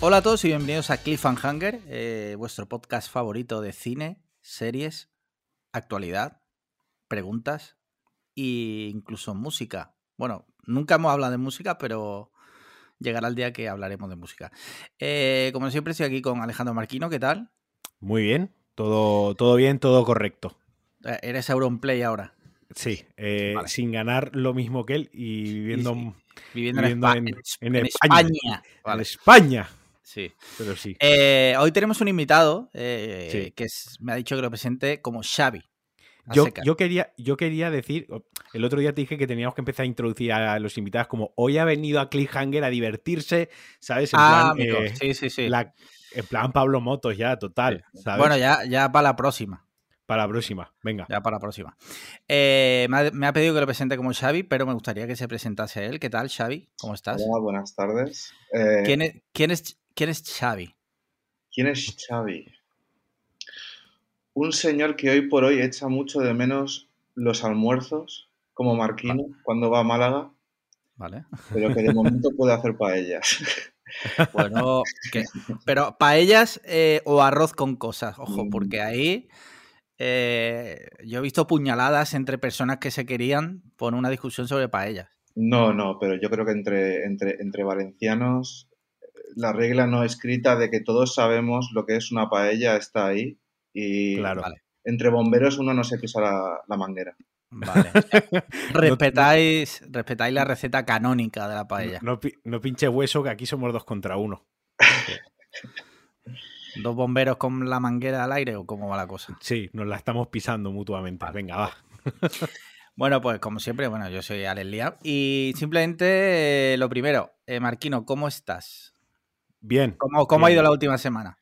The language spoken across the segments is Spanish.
Hola a todos y bienvenidos a Cliffhanger, eh, vuestro podcast favorito de cine, series, actualidad, preguntas e incluso música. Bueno, nunca hemos hablado de música, pero llegará el día que hablaremos de música. Eh, como siempre, estoy aquí con Alejandro Marquino, ¿qué tal? Muy bien, todo, todo bien, todo correcto. Eh, Eres Auronplay ahora. Sí, eh, Vale. sin ganar lo mismo que él y viviendo, sí. Viviendo, Viviendo en, en- en en España. España. en Vale, España. Sí. Pero sí. Eh, hoy tenemos un invitado eh, Sí. que es- me ha dicho que lo presente como Xavi. Yo, yo, quería, yo quería decir, el otro día te dije que teníamos que empezar a introducir a los invitados como hoy ha venido a Cliffhanger a divertirse, ¿sabes? En ah, plan, amigo, eh, sí, sí, sí. la- en plan Pablo Motos ya, total, ¿sabes? Bueno, ya, ya para la próxima. Para la próxima, venga. Ya para la próxima. Eh, me, ha, me ha pedido que lo presente como Xavi, pero me gustaría que se presentase él. ¿Qué tal, Xavi? ¿Cómo estás? Hola, buenas tardes. Eh, ¿Quién, es, quién, es, ¿Quién es Xavi? ¿quién es Xavi? Un señor que hoy por hoy echa mucho de menos los almuerzos, como Marquino, cuando va a Málaga, Vale. pero que de momento puede hacer paellas. Bueno, que- pero paellas eh, o arroz con cosas, ojo, Mm. porque ahí eh, yo he visto puñaladas entre personas que se querían por una discusión sobre paellas. No, no, pero yo creo que entre, entre, entre valencianos la regla no escrita de que todos sabemos lo que es una paella está ahí y Claro. Vale. entre bomberos uno no se pisa la, la manguera. Vale. respetáis, respetáis la receta canónica de la paella. No, no pinche hueso, que aquí somos dos contra uno. ¿Dos bomberos con la manguera al aire o cómo va la cosa? Sí, nos la estamos pisando mutuamente. Venga, va. Bueno, pues como siempre, bueno, yo soy Alex Liam y simplemente eh, lo primero, eh, Marquino, ¿cómo estás? Bien. ¿Cómo, cómo ha ido la última semana?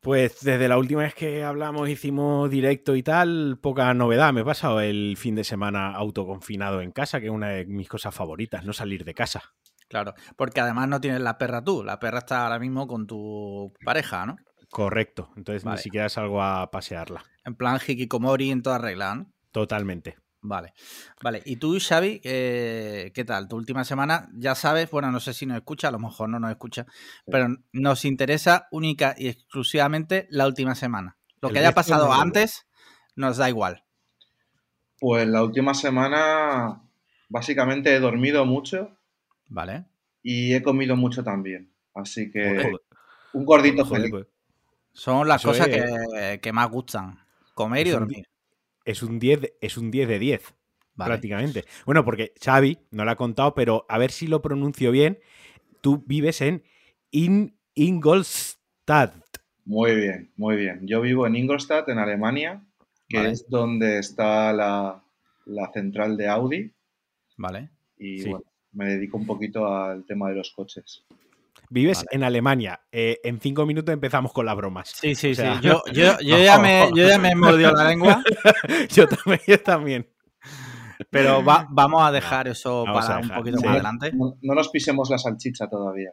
Pues desde la última vez que hablamos, hicimos directo y tal, poca novedad. Me he pasado el fin de semana autoconfinado en casa, que es una de mis cosas favoritas, no salir de casa. Claro, porque además no tienes la perra tú, la perra está ahora mismo con tu pareja, ¿no? Correcto. Entonces Vale. ni siquiera salgo a pasearla. En plan hikikomori en toda regla, ¿no? Totalmente. Vale, vale. ¿Y tú, Xavi, eh, qué tal? Tu última semana, ya sabes, bueno, no sé si nos escucha, a lo mejor no nos escucha, pero nos interesa única y exclusivamente la última semana. Lo El que haya pasado antes nos da igual. Pues la última semana básicamente he dormido mucho ¿Vale? y he comido mucho también. Así que Joder, un gordito joder, feliz. pues, Son las Eso cosas es- que, que más gustan. Comer y dormir. Es un 10 de- es un 10 de 10. Vale. prácticamente. Bueno, porque Xavi no lo ha contado, pero a ver si lo pronuncio bien. Tú vives en In Ingolstadt. Muy bien, muy bien. Yo vivo en Ingolstadt, en Alemania, que Vale. es donde está la, la central de Audi. Vale. Y Sí. bueno, me dedico un poquito al tema de los coches. Vives Vale. en Alemania. Eh, en cinco minutos empezamos con las bromas. Sí, sí, O sea, sí. Yo, yo, yo, ya me, yo ya me he mordido la lengua, yo también, yo también. pero va- vamos a dejar eso Vamos para un poquito sí. más adelante. No, no nos pisemos la salchicha todavía.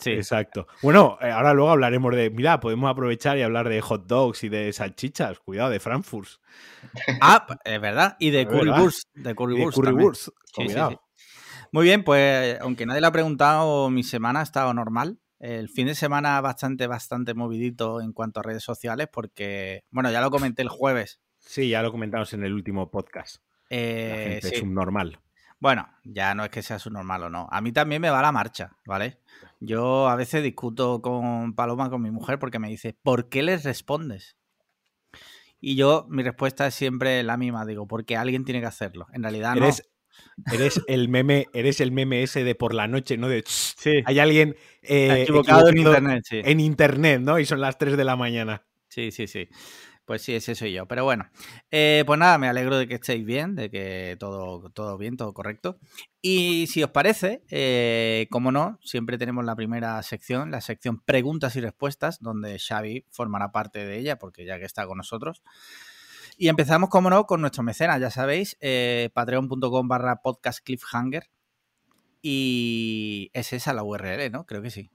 Sí. Exacto. Bueno, eh, ahora luego hablaremos de. Mira, podemos aprovechar y hablar de hot dogs y de salchichas. Cuidado, de Frankfurt. Ah, es verdad. Y de currywurst. De de currywurst. Sí, sí, Cuidado. sí. Muy bien, pues aunque nadie le ha preguntado, mi semana ha estado normal. El fin de semana bastante, bastante movidito en cuanto a redes sociales, porque, bueno, ya lo comenté el jueves. Sí, ya lo comentamos en el último podcast. La Eh, gente sí. es un normal. Bueno, ya no es que sea su normal o no. A mí también me va la marcha, ¿vale? Yo a veces discuto con Paloma, con mi mujer, porque me dice, ¿por qué les respondes? Y yo, mi respuesta es siempre la misma, digo, porque alguien tiene que hacerlo. En realidad no. Eres, eres el meme, eres el meme ese de por la noche, ¿no? De "Shh, Sí, hay alguien eh, equivocado en internet, sí. en internet, ¿no? Y son las 3 de la mañana. Sí, sí, sí. Pues sí, ese soy yo. Pero bueno, eh, pues nada, me alegro de que estéis bien, de que todo, todo bien, todo correcto. Y si os parece, eh, como no, siempre tenemos la primera sección, la sección preguntas y respuestas, donde Xavi formará parte de ella, porque ya que está con nosotros. Y empezamos, como no, con nuestro mecenas, ya sabéis, eh, patreon.com barra podcast cliffhanger. Y es esa la URL, ¿no? Creo que sí.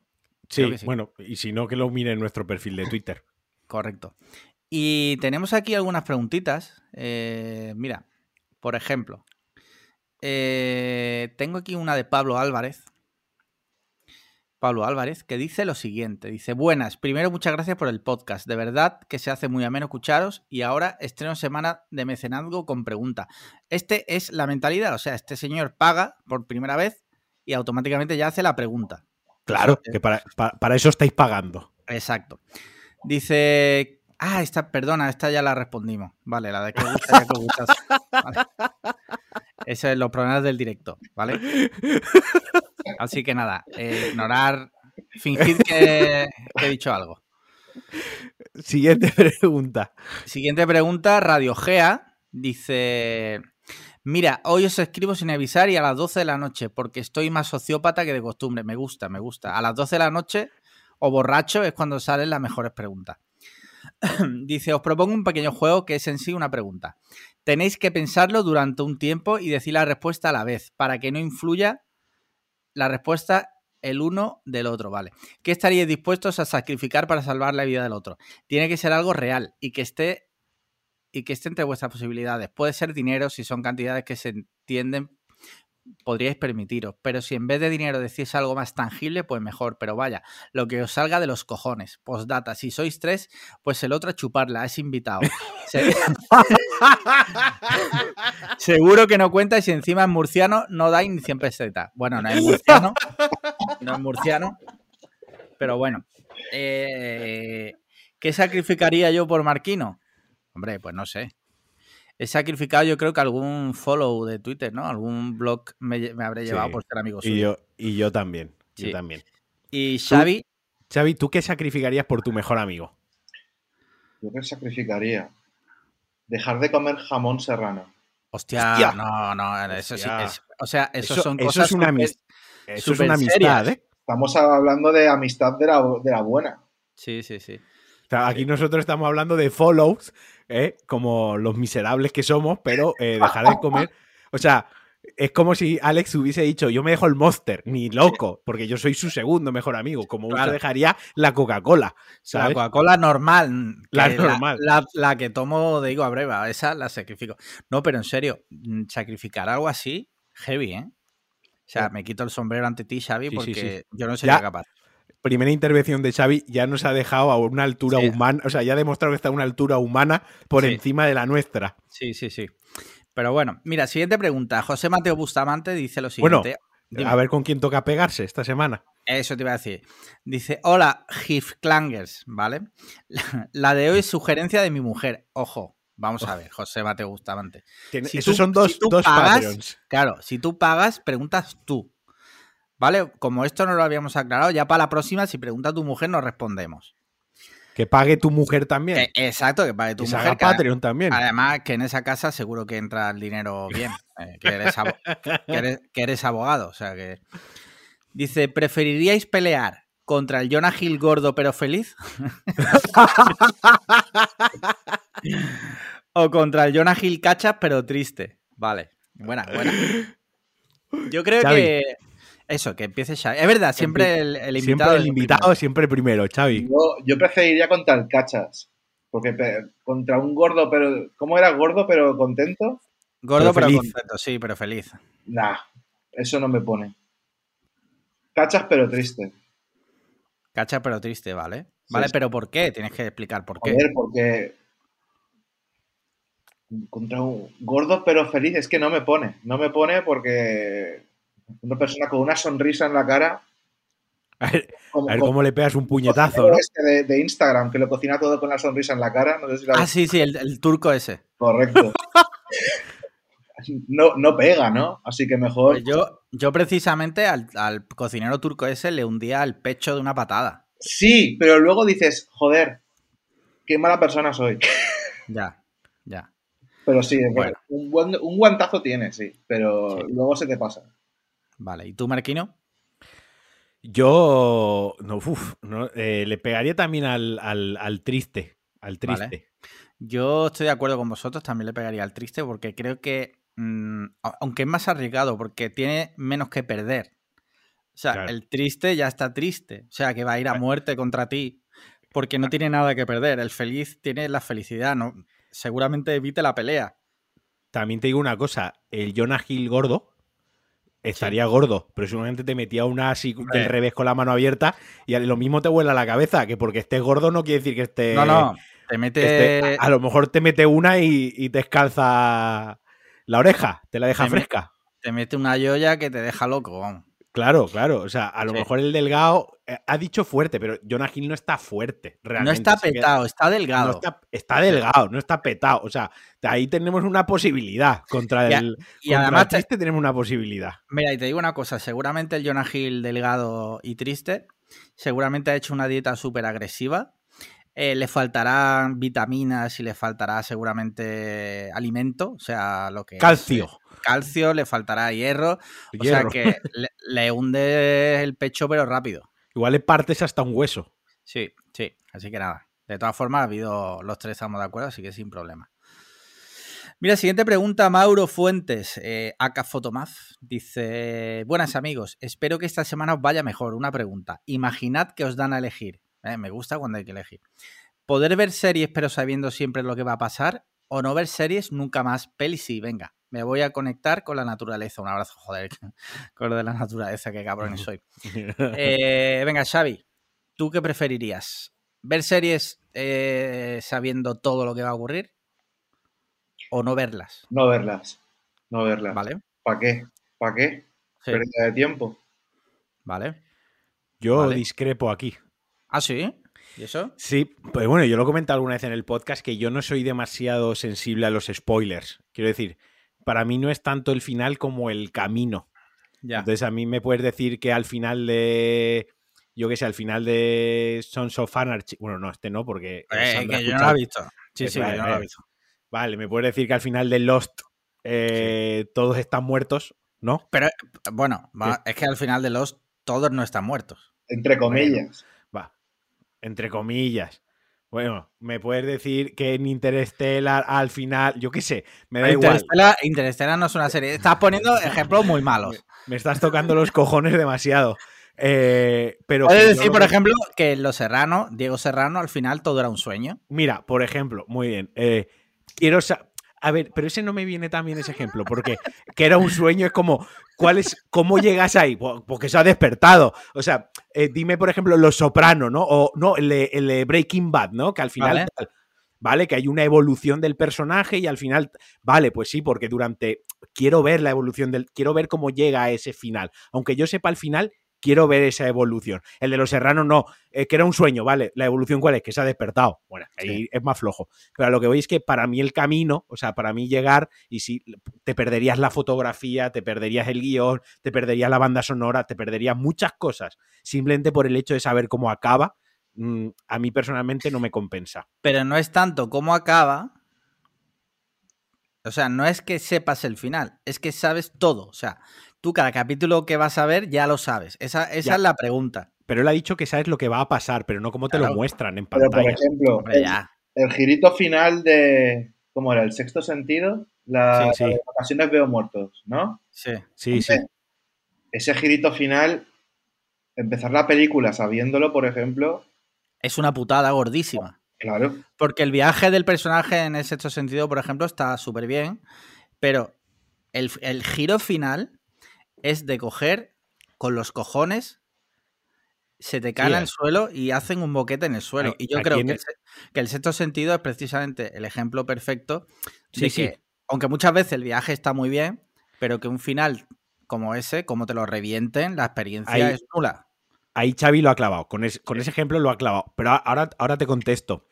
Sí, que sí. bueno, y si no, que lo mire en nuestro perfil de Twitter. Correcto. Y tenemos aquí algunas preguntitas. Eh, mira, por ejemplo, eh, tengo aquí una de Pablo Álvarez. Pablo Álvarez, que dice lo siguiente. Dice, buenas, primero muchas gracias por el podcast. De verdad que se hace muy ameno escucharos y ahora estreno semana de mecenazgo con pregunta. Este es la mentalidad, o sea, este señor paga por primera vez y automáticamente ya hace la pregunta. Claro, que para, para- para eso estáis pagando. Exacto. Dice. Ah, esta, perdona, esta ya la respondimos. Vale, la de que gusta, ya que gustas. Vale. Eso es los problemas del directo, ¿vale? Así que nada, eh, ignorar, fingir que, que he dicho algo. Siguiente pregunta. Siguiente pregunta, Radio Gea dice. Mira, hoy os escribo sin avisar y a las 12 de la noche, porque estoy más sociópata que de costumbre. Me gusta, me gusta. A las 12 de la noche o borracho es cuando salen las mejores preguntas. Dice, os propongo un pequeño juego que es en sí una pregunta. Tenéis que pensarlo durante un tiempo y decir la respuesta a la vez, para que no influya la respuesta el uno del otro, ¿vale? ¿Qué estaríais dispuestos a sacrificar para salvar la vida del otro? Tiene que ser algo real y que esté y que esté entre vuestras posibilidades. Puede ser dinero si son cantidades que se entienden, podríais permitiros. Pero si en vez de dinero decís algo más tangible, pues mejor. Pero vaya, lo que os salga de los cojones. Postdata, si sois tres, pues el otro a chuparla, es invitado. Se- Seguro que no cuenta y si encima es murciano, no dais ni 100 pesetas. Bueno, no es murciano. No es murciano. Pero bueno. Eh, ¿Qué sacrificaría yo por Marquino? Hombre, pues no sé. He sacrificado yo creo que algún follow de Twitter, ¿no? Algún blog me, me habré llevado Sí. por ser amigo Y suyo. yo, y yo también. Sí. Yo también. Y Xavi, Xavi, ¿tú qué sacrificarías por tu mejor amigo? Yo que sacrificaría. Dejar de comer jamón serrano. hostia, Hostia. no, no, eso sí es- o sea, eso, Eso- son eso cosas es una Eso es una amistad, serias. ¿eh? Estamos hablando de amistad de la, de la buena. Sí, sí, sí. O sea, aquí nosotros estamos hablando de follows, ¿eh? como los miserables que somos, pero eh, dejar de comer. O sea, es como si Alex hubiese dicho, yo me dejo el Monster, ni loco, porque yo soy su segundo mejor amigo, como Claro. dejaría la Coca-Cola, La. Coca-Cola normal. La que normal. La, la que tomo de higo a breva, esa la sacrifico. No, pero en serio, mm, sacrificar algo así, heavy, ¿eh? O sea, me quito el sombrero ante ti, Xavi, Sí, sí, porque yo no sería Ya. capaz. Primera intervención de Xavi ya nos ha dejado a una altura Sí. humana, o sea, ya ha demostrado que está a una altura humana por Sí. encima de la nuestra. Sí, sí, sí. Pero bueno, mira, siguiente pregunta. José Mateo Bustamante dice lo Bueno, siguiente. Dime. A ver con quién toca pegarse esta semana. Eso te iba a decir. Dice, hola, Clangers, ¿vale? La, la de hoy es sugerencia de mi mujer. Ojo, vamos a ver, José Mateo Bustamante. Si Esos tú- son dos, si tú dos pagas- Patreons. Claro, si tú pagas, preguntas tú. ¿Vale? Como esto no lo habíamos aclarado, ya para la próxima, si pregunta tu mujer, nos respondemos. Que pague tu mujer también. Eh, exacto, que pague tu que se mujer. haga que Patreon también. Además, que en esa casa seguro que entra el dinero bien. eh, que, eres que eres- que eres abogado. O sea que. Dice: ¿preferiríais pelear contra el Jonah Hill gordo pero feliz? ¿O contra el Jonah Hill cachas pero triste? Vale. Buena, buena. Yo creo Xavi. que. Eso, que empiece Xavi. Es verdad, siempre el, el invitado. siempre el invitado, primero. siempre primero, Xavi. Yo, yo preferiría contra el cachas. Porque contra un gordo, pero. ¿Cómo era gordo pero contento? Gordo Pero contento, sí, pero feliz. Nah, eso no me pone. Cachas pero triste. Cachas pero triste, ¿vale? Vale, sí. pero ¿por qué? Tienes que explicar por qué. Joder, porque. Contra un gordo pero feliz, es que no me pone. No me pone porque. Una persona con una sonrisa en la cara. A ver, Como, a ver como cómo le pegas un puñetazo, ¿no? este de, de Instagram que lo cocina todo con la sonrisa en la cara. No sé si lo Ah, sí, sí, el, el turco ese. Correcto. No, no pega, ¿no? Así que mejor. Pues yo, yo precisamente al, al cocinero turco ese le hundía el pecho de una patada. Sí, pero luego dices, joder, qué mala persona soy. Ya, ya. Pero sí, Bueno. un, buen- un guantazo tiene, sí, pero Sí. luego se te pasa. Vale, ¿y tú, Marquino? Yo no, uf, no, eh, le pegaría también al, al- al triste. Al triste. Vale. Yo estoy de acuerdo con vosotros, también le pegaría al triste porque creo que, mm, aunque es más arriesgado, porque tiene menos que perder. O sea, Claro. el triste ya está triste. O sea, que va a ir a muerte contra ti porque no tiene nada que perder. El feliz tiene la felicidad, ¿no? Seguramente evite la pelea. También te digo una cosa, el Jonah Hill gordo estaría gordo, pero seguramente te metía una así del revés con la mano abierta y lo mismo te vuela la cabeza, que porque estés gordo no quiere decir que esté... No, no, te mete... a, lo mejor te mete una y, te escalza la oreja, te la deja fresca. te mete una yoya que te deja loco, vamos. Claro, claro. O sea, a lo mejor el delgado eh, ha dicho fuerte, pero Jonah Hill no está fuerte. Realmente. No está petado, está delgado. está, delgado, no está petado. O sea, ahí tenemos una posibilidad. Contra el, y además triste tenemos una posibilidad. Mira, y te digo una cosa: seguramente el Jonah Hill delgado y triste, seguramente ha hecho una dieta súper agresiva. Eh, le faltarán vitaminas y le faltará seguramente alimento, o sea, lo que. Calcio calcio, le faltará hierro. O sea que le, hunde el pecho, pero rápido. Igual le partes hasta un hueso. Sí, sí. Así que nada. De todas formas, ha habido los tres estamos de acuerdo, así que sin problema. Mira, siguiente pregunta, Mauro Fuentes, eh, Aka Fotomaz. Dice: Buenas amigos, espero que esta semana os vaya mejor. Una pregunta. Imaginad que os dan a elegir. Eh, me gusta cuando hay que elegir. ¿Poder ver series pero sabiendo siempre lo que va a pasar? ¿O no ver series nunca más? Peli sí, venga me voy a conectar con la naturaleza. Un abrazo, joder, con lo de la naturaleza, qué cabrón soy. Eh, venga, Xavi, ¿tú qué preferirías? ¿Ver series eh, sabiendo todo lo que va a ocurrir? ¿O no verlas? No verlas. No verlas. Vale. ¿Para qué? ¿Para qué? Pérdida de tiempo. Vale. Yo discrepo aquí. ¿Ah, sí? ¿Y eso? Sí, pues bueno, yo lo he comentado alguna vez en el podcast que yo no soy demasiado sensible a los spoilers. Quiero decir, para mí no es tanto el final como el camino. Ya. Entonces a mí me puedes decir que al final de, yo qué sé, al final de Sons of Anarchy, bueno, no, este no, porque... Eh, que yo no lo he visto. Sí, sí, vale, yo no lo he visto. Vale, me puedes decir que al final de Lost eh, todos están muertos, ¿no? Pero, bueno, es que al final de Lost todos no están muertos. Entre comillas. va, entre comillas. Bueno, me puedes decir que en Interstellar al final, yo qué sé, me da Interstellar, igual. Interstellar no es una serie. Estás poniendo ejemplos muy malos. Me, estás tocando los cojones demasiado. Eh, pero Puedes decir, por ejemplo, que Los Serrano, Diego Serrano, al final todo era un sueño. Mira, por ejemplo, muy bien. Eh, quiero a ver, pero ese no me viene tan bien ese ejemplo, porque que era un sueño, es como, ¿cuál es, ¿cómo llegas ahí? Porque se ha despertado. O sea, eh, dime, por ejemplo, Los Soprano, ¿no? O no, el Breaking Bad, ¿no? Que al final, vale. Que hay una evolución del personaje y al final, vale, pues sí, porque durante, quiero ver la evolución del, quiero ver cómo llega a ese final. Aunque yo sepa el final, quiero ver esa evolución. El de los serranos no, que era un sueño, ¿vale? La evolución cuál es, que se ha despertado. Bueno, ahí es más flojo. Pero lo que veis es que para mí el camino, o sea, para mí llegar, y si te perderías la fotografía, te perderías el guion, te perderías la banda sonora, te perderías muchas cosas, simplemente por el hecho de saber cómo acaba, mm, a mí personalmente no me compensa. Pero no es tanto cómo acaba, o sea, no es que sepas el final, es que sabes todo. O sea, tú cada capítulo que vas a ver ya lo sabes. Esa, es la pregunta. Pero él ha dicho que sabes lo que va a pasar, pero no cómo te lo muestran en pantalla. por ejemplo, el, girito final de. ¿Cómo era? ¿El sexto sentido? La, sí, ocasiones veo muertos, ¿no? Sí, sí, sí. Ese girito final, empezar la película sabiéndolo, por ejemplo. Es una putada gordísima. Claro. Porque el viaje del personaje en ese sexto sentido, por ejemplo, está súper bien, pero el, el giro final es de coger con los cojones, se te cae al suelo y hacen un boquete en el suelo. y yo creo que el, sexto sentido es precisamente el ejemplo perfecto de que, aunque muchas veces el viaje está muy bien, pero que un final como ese, como te lo revienten, la experiencia es nula. Ahí Xavi lo ha clavado, con, con ese ejemplo lo ha clavado. Pero ahora, ahora te contesto.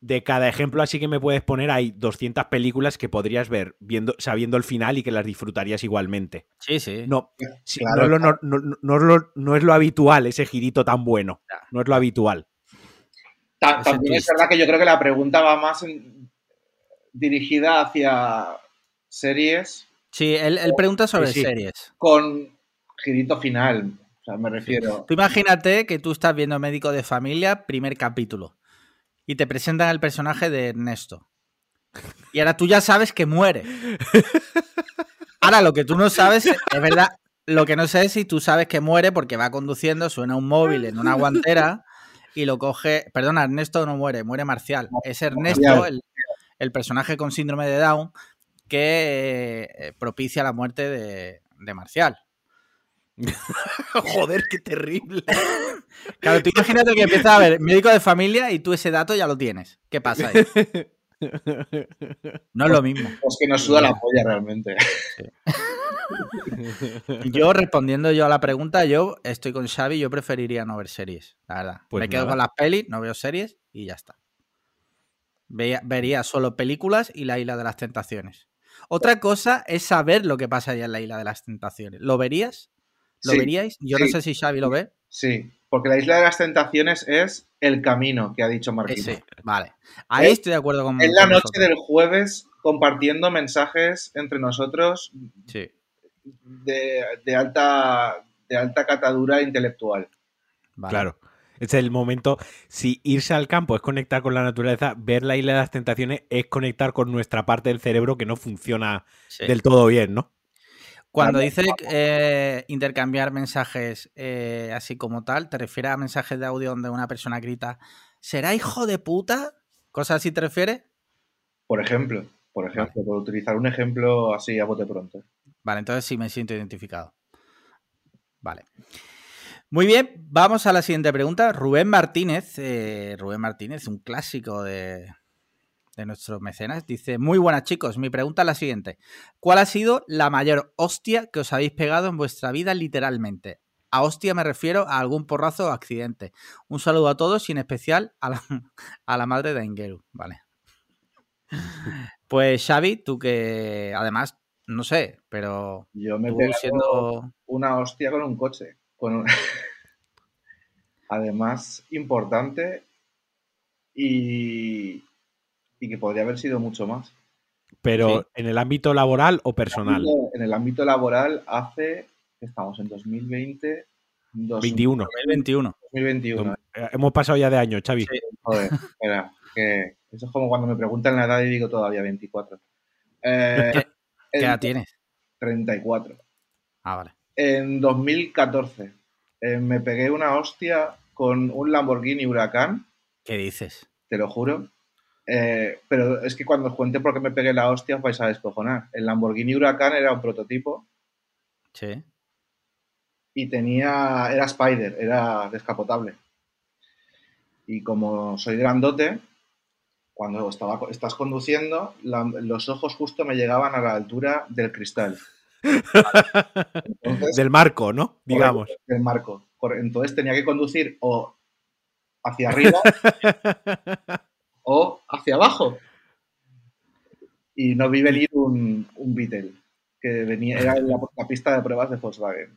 De cada ejemplo así que me puedes poner, hay 200 películas que podrías ver viendo, sabiendo el final y que las disfrutarías igualmente. Sí, sí. No, no, es lo, habitual ese girito tan bueno. No es lo habitual. También es verdad que yo creo que la pregunta va más dirigida hacia series. Sí, él, pregunta sobre series. Con girito final. O sea, me refiero. Tú imagínate que tú estás viendo Médico de Familia, primer capítulo y te presentan el personaje de Ernesto. Y ahora tú ya sabes que muere. Ahora lo que tú no sabes, es verdad, lo que no sé es si tú sabes que muere porque va conduciendo, suena un móvil en una guantera y lo coge. Perdona, Ernesto no muere, muere Marcial. Es Ernesto, el, personaje con síndrome de Down, que eh, propicia la muerte de, de Marcial. Joder, qué terrible. Claro, tú imagínate que empiezas a ver médico de familia y tú ese dato ya lo tienes. ¿Qué pasa ahí? No es lo mismo. Pues que nos suda la polla realmente. Yo respondiendo yo a la pregunta, yo estoy con Xavi, yo preferiría no ver series, la verdad. Pues Me quedo nada. con las pelis, no veo series y ya está. Veía- vería solo películas y la isla de las tentaciones. Otra cosa es saber lo que pasa allá en la isla de las tentaciones. ¿Lo verías? ¿Lo Sí, veríais? Yo no sé si Xavi lo ve. Sí, porque la isla de las tentaciones es el camino que ha dicho Eh, Marquino. sí, vale. Ahí Es- estoy de acuerdo con Es la con noche vosotros. del jueves compartiendo mensajes entre nosotros Sí, de, de alta, de alta catadura intelectual. vale. Claro. Es el momento. Si irse al campo es conectar con la naturaleza, ver la isla de las tentaciones es conectar con nuestra parte del cerebro que no funciona Sí. del todo bien, ¿no? Cuando dice eh, intercambiar mensajes eh, así como tal, ¿te refieres a mensajes de audio donde una persona grita ¿Será hijo de puta? ¿Cosas así te refieres? Por ejemplo, por ejemplo, por utilizar un ejemplo así a bote pronto. Vale, entonces sí me siento identificado. Vale. Muy bien, vamos a la siguiente pregunta. Rubén Martínez, eh, Rubén Martínez, un clásico de, de nuestros mecenas, dice, muy buenas chicos, mi pregunta es la siguiente. ¿Cuál ha sido la mayor hostia que os habéis pegado en vuestra vida literalmente? A hostia me refiero a algún porrazo o accidente. Un saludo a todos y en especial a la, a la madre de Engeru. Vale. Pues Xavi, tú que además, no sé, pero Yo me pegado siendo... una hostia con un coche. Con un- Además, importante y... y que podría haber sido mucho más. Pero Sí. en el ámbito laboral o personal. En el ámbito laboral hace, estamos en 2020, dos- 21. 2021. 2021. Eh, Hemos pasado ya de año, Xavi. Sí. Joder, espera, que eso es como cuando me preguntan la edad y digo todavía 24. Eh, ¿Qué- ¿Qué en edad tienes? 34. Ah, vale. En 2014 eh, me pegué una hostia con un Lamborghini Huracán, ¿Qué dices? te lo juro. Eh, pero es que cuando os cuente por qué me pegué la hostia os vais a descojonar. El Lamborghini Huracán era un prototipo Sí. y tenía era Spider, era descapotable. Y como soy grandote, cuando estaba, estás conduciendo, la- los ojos justo me llegaban a la altura del cristal. Entonces, Del marco, ¿no? Digamos. del marco. Entonces tenía que conducir o hacia arriba o hacia abajo. Y no vi venir un, un Beetle, que venía, era la, la pista de pruebas de Volkswagen.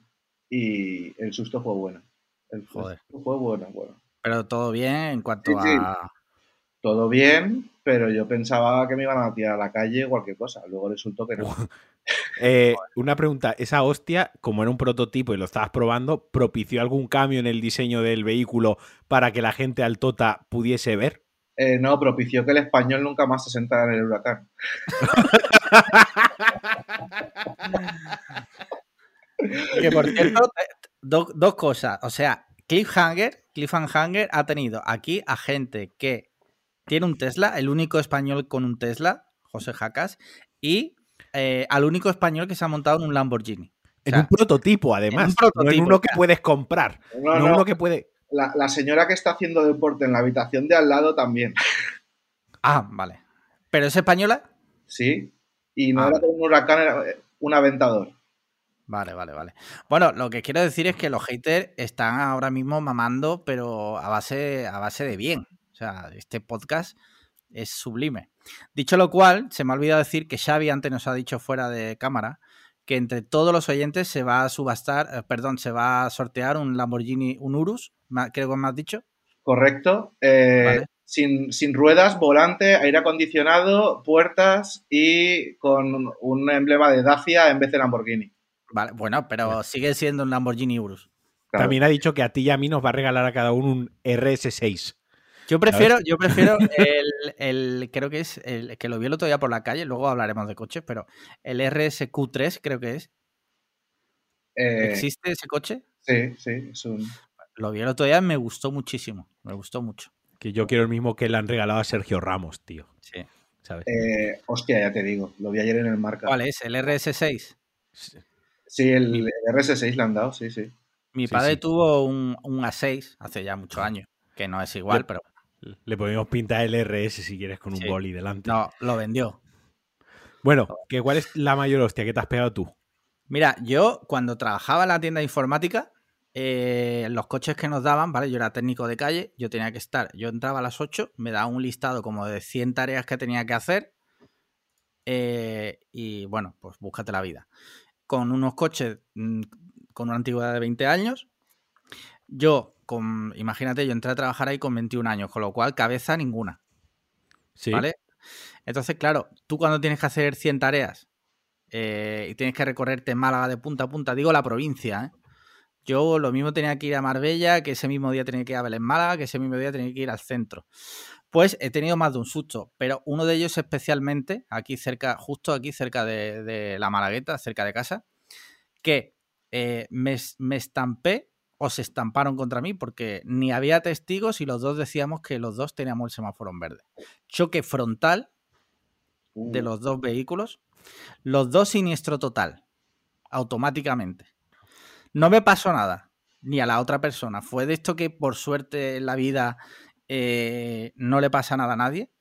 Y el susto fue bueno. El Joder. susto fue bueno, bueno. Pero todo bien en cuanto Sí, sí. a. Todo bien, pero yo pensaba que me iban a tirar a la calle o cualquier cosa. Luego resultó que no. Eh, una pregunta, esa hostia, como era un prototipo y lo estabas probando, ¿propició algún cambio en el diseño del vehículo para que la gente al Tota pudiese ver? Eh, no, propició que el español nunca más se sentara en el huracán. Que por cierto, eh, do- dos cosas. O sea, Cliffhanger, Cliffhanger ha tenido aquí a gente que tiene un Tesla, el único español con un Tesla, José Jacas, y eh, al único español que se ha montado en un Lamborghini. En sea, un prototipo, además. un prototipo, no en uno que puedes comprar. No, No, no, uno que puede. La, la señora que está haciendo deporte en la habitación de al lado también. Ah, vale. ¿Pero es española? Sí. Y no Ah, era vale. un huracán, era un aventador. Vale, vale, vale. Bueno, lo que quiero decir es que los haters están ahora mismo mamando, pero a base, a base de bien. O sea, este podcast es sublime. Dicho lo cual, se me ha olvidado decir que Xavi antes nos ha dicho fuera de cámara que entre todos los oyentes se va a subastar, eh, perdón, se va a sortear un Lamborghini, un Urus, creo que me has dicho. Correcto. Eh, Vale. sin, sin ruedas, volante, aire acondicionado, puertas y con un emblema de Dacia en vez de Lamborghini. Vale, bueno, pero sigue siendo un Lamborghini Urus. Claro. También ha dicho que a ti y a mí nos va a regalar a cada uno un RS6. Yo prefiero, yo prefiero el, el- creo que es el que lo vi el otro día por la calle, luego hablaremos de coches, pero el RSQ3 creo que es. Eh, ¿Existe ese coche? sí, sí, es un... Lo vi el otro día y me gustó muchísimo. Me gustó mucho. Que yo quiero el mismo que le han regalado a Sergio Ramos, tío. Sí. ¿Sabes? eh, hostia, ya te digo, lo vi ayer en el marca. ¿Cuál es? ¿El RS6? Sí, el, el RS6 le han dado, sí, sí. Mi Sí, padre sí. tuvo un, un A6 hace ya muchos años, que no es igual, Yo- pero Le podemos pintar el RS si quieres con un Sí. boli delante. no, lo vendió. Bueno, ¿que ¿cuál es la mayor hostia que te has pegado tú? Mira, yo cuando trabajaba en la tienda de informática, eh, los coches que nos daban, ¿vale? Yo era técnico de calle, yo tenía que estar, yo entraba a las 8, me daba un listado como de 100 tareas que tenía que hacer eh, y bueno, pues búscate la vida. Con unos coches mm, con una antigüedad de 20 años, yo, con, imagínate, yo entré a trabajar ahí con 21 años, con lo cual cabeza ninguna. Sí. ¿Vale? Entonces, claro, tú cuando tienes que hacer 100 tareas eh, y tienes que recorrerte Málaga de punta a punta, digo la provincia, ¿eh? Yo lo mismo tenía que ir a Marbella, que ese mismo día tenía que ir a Belén Málaga, que ese mismo día tenía que ir al centro. Pues he tenido más de un susto, pero uno de ellos especialmente, aquí cerca, justo aquí cerca de, de la Malagueta, cerca de casa, que eh, me, me estampé o se estamparon contra mí porque ni había testigos y los dos decíamos que los dos teníamos el semáforo en verde. Choque frontal Uh, de los dos vehículos, los dos siniestro total, automáticamente. No me pasó nada, ni a la otra persona. Fue de esto que por suerte en la vida eh, no le pasa nada a nadie,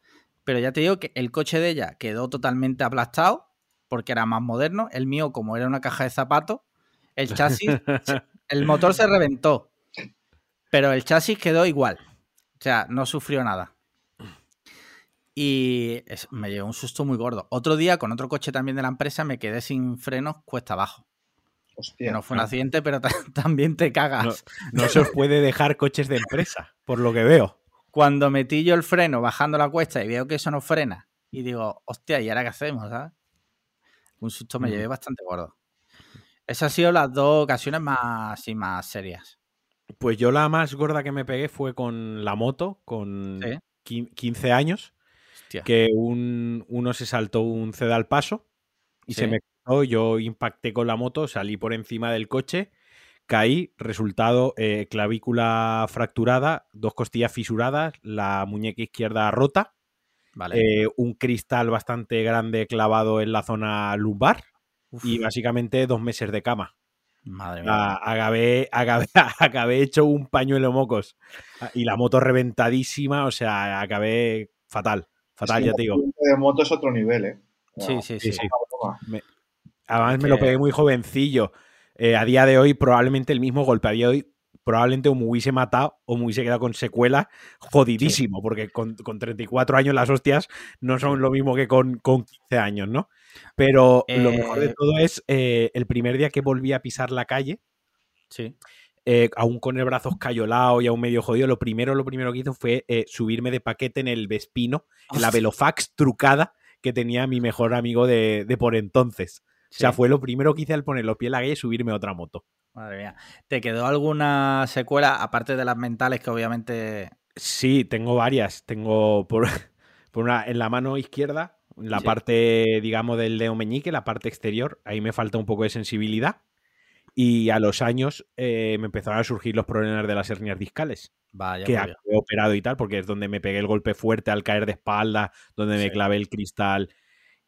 pero ya te digo que el coche de ella quedó totalmente aplastado porque era más moderno. El mío, como era una caja de zapatos, el chasis, el motor se reventó, pero el chasis quedó igual. O sea, no sufrió nada. Y es- me llevó un susto muy gordo. Otro día, con otro coche también de la empresa, me quedé sin frenos cuesta abajo. Que hostia. no fue un accidente, pero ta- también te cagas. No se os puede dejar coches de empresa, por lo que veo. Cuando metí yo el freno bajando la cuesta y veo que eso no frena, y digo, hostia, ¿y ahora qué hacemos? ¿sabes? Un susto me Mm. llevé bastante gordo. Esas han sido las dos ocasiones más, así, más serias. Pues yo la más gorda que me pegué fue con la moto, con Sí. quin- 15 años, Hostia. que un, uno se saltó un ceda al paso y se me cruzó, yo impacté con la moto, salí por encima del coche, caí, resultado eh, clavícula fracturada, dos costillas fisuradas, la muñeca izquierda rota, Vale. eh, un cristal bastante grande clavado en la zona lumbar Uf, y básicamente dos meses de cama. madre mía. Ah, acabé, acabé, acabé hecho un pañuelo mocos. Ah, Y la moto reventadísima, o sea, acabé fatal. Fatal, Es que ya te digo. de moto es otro nivel, ¿eh? Sí, sí, sí. sí. Además me que- lo pegué muy jovencillo. Eh, a día de hoy, probablemente el mismo golpe. A día de hoy, probablemente o me hubiese matado o me hubiese quedado con secuela jodidísimo, porque con, con 34 años las hostias no son lo mismo que con, con 15 años, ¿no? Pero lo mejor de Eh, todo es eh, el primer día que volví a pisar la calle, Sí. eh, aún con el brazo escayolado y aún medio jodido, lo primero, lo primero que hizo fue subirme de paquete en el Vespino, en la. Velofax trucada que tenía mi mejor amigo de, de por entonces. O sea, fue lo primero que hice al poner los pies en la calle y subirme a otra moto. Madre mía. ¿Te quedó alguna secuela, aparte de las mentales, que obviamente. Sí, tengo varias. Tengo por, por una en la mano izquierda, en la Sí. parte, digamos, del dedo meñique, la parte exterior. Ahí me falta un poco de sensibilidad. Y a los años eh, me empezaron a surgir los problemas de las hernias discales. Vaya, que he operado y tal, porque es donde me pegué el golpe fuerte al caer de espalda, donde me clavé el cristal,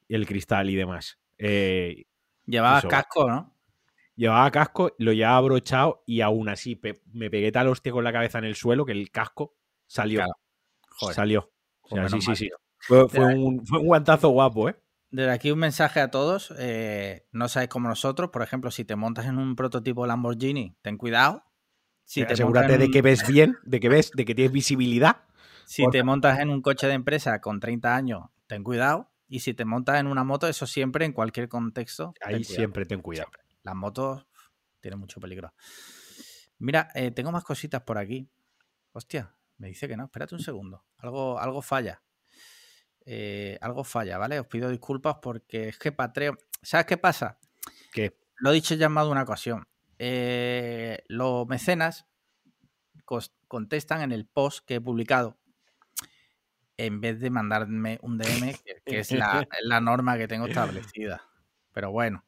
el cristal y demás. Eh, Llevabas casco, ¿no? Llevaba casco, lo llevaba abrochado y aún así pe- me pegué tal hostia con la cabeza en el suelo que el casco salió. Claro. Joder. Salió. O sea, Pues sí, sí, sí. Fue, un, fue un guantazo guapo, ¿eh? Desde aquí un mensaje a todos. eh, no sabéis como nosotros, por ejemplo, si te montas en un prototipo Lamborghini, ten cuidado. Si te, Asegúrate de un- que ves bien, de que ves, de que tienes visibilidad. si te montas en un coche de empresa con 30 años, ten cuidado. Y si te montas en una moto, eso siempre, en cualquier contexto. Ahí siempre ten cuidado. Siempre. Las motos tienen mucho peligro. Mira, eh, tengo más cositas por aquí. Hostia, me dice que no. Espérate un segundo. Algo, algo falla. Eh, algo falla, ¿vale? Os pido disculpas porque es que Patreon. ¿Sabes qué pasa? Que Lo he dicho ya en más de una ocasión. Eh, los mecenas contestan en el post que he publicado en vez de mandarme un DM, que, que es la, es la norma que tengo establecida. Pero bueno,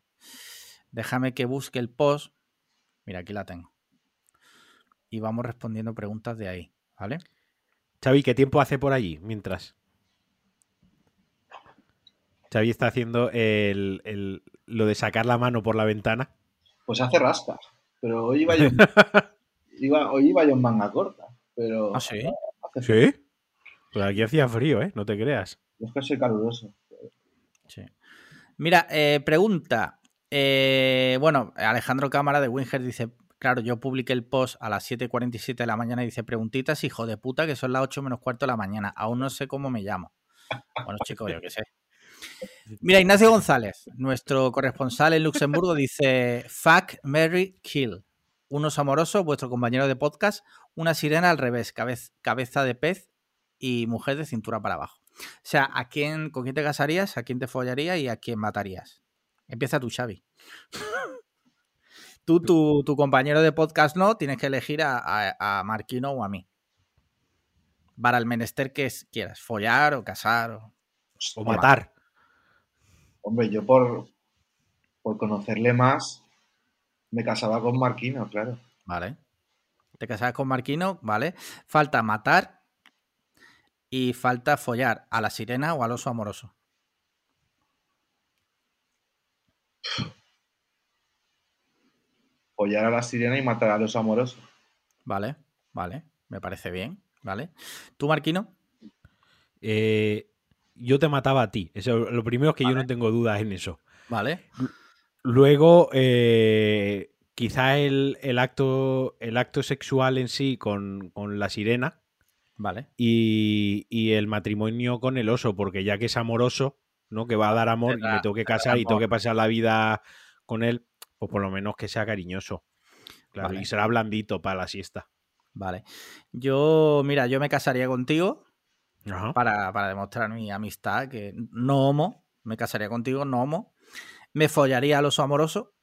déjame que busque el post. Mira, aquí la tengo. Y vamos respondiendo preguntas de ahí, ¿vale? Xavi, ¿qué tiempo hace por allí mientras? Xavi está haciendo el- el- lo de sacar la mano por la ventana. Pues hace rascas. Pero hoy iba yo, iba, hoy iba yo en manga corta. Pero ¿Ah, sí? ¿Sí? Pues aquí hacía frío, ¿eh? No te creas. Es que soy caluroso. Sí. Mira, eh, pregunta. Eh, bueno, Alejandro Cámara de Winger dice: Claro, yo publiqué el post a las 7.47 de la mañana y dice: Preguntitas, hijo de puta, que son las 8 menos cuarto de la mañana. Aún no sé cómo me llamo. Bueno, chicos, yo qué sé. Mira, Ignacio González, nuestro corresponsal en Luxemburgo, dice: Fuck, Mary, kill. Unos amorosos, vuestro compañero de podcast, una sirena al revés, cabez- cabeza de pez y mujer de cintura para abajo. O sea, ¿a quién, ¿con quién te casarías? ¿A quién te follarías? ¿Y a quién matarías? Empieza tú, Xavi. Tú, tu, tu compañero de podcast no, tienes que elegir a, a- a Marquino o a mí. Para el menester que quieras, follar o casar. O... Matar. Hombre, yo por, por conocerle más me casaba con Marquino, claro. Vale. Te casas con Marquino, vale. Falta matar y falta follar a la sirena o al oso amoroso. Follar a la sirena y matar a los amorosos. Vale, vale. Me parece bien, vale. ¿Tú, Marquino? Eh, yo te mataba a ti. Eso, lo primero es que yo no tengo dudas en eso. Vale. Luego, eh, quizá el, el acto, el acto sexual en sí con, con la sirena Vale. y, y el matrimonio con el oso, porque ya que es amoroso, ¿no? Que va a dar amor y me tengo que casar y tengo que pasar la vida con él, pues por lo menos que sea cariñoso. Claro, Vale. y será blandito para la siesta. Vale. Yo, mira, yo me casaría contigo Ajá. para, para demostrar mi amistad, que no homo, me casaría contigo, no homo. Me follaría al oso amoroso,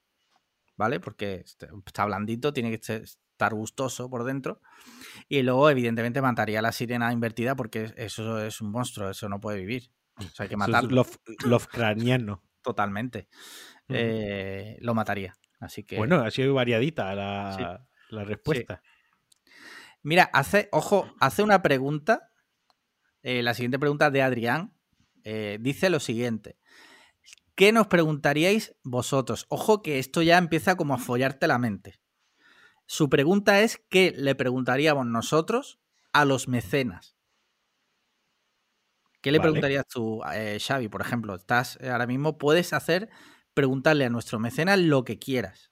¿vale? Porque este- está blandito, tiene que ser- estar gustoso por dentro. Y luego, evidentemente, mataría a la sirena invertida porque eso es un monstruo, eso no puede vivir. O sea, hay que matarlo Love- totalmente. Eh, lo mataría. Así que. Bueno, ha sido variadita la, Sí. la respuesta. Mira, hace, ojo, hace una pregunta. eh, la siguiente pregunta de Adrián. eh, dice lo siguiente. ¿Qué nos preguntaríais vosotros? Ojo que esto ya empieza como a follarte la mente. Su pregunta es ¿qué le preguntaríamos nosotros a los mecenas? ¿Qué le Vale. preguntarías tú, eh, Xavi, por ejemplo? Estás eh, ahora mismo, puedes hacer, preguntarle a nuestro mecenas lo que quieras.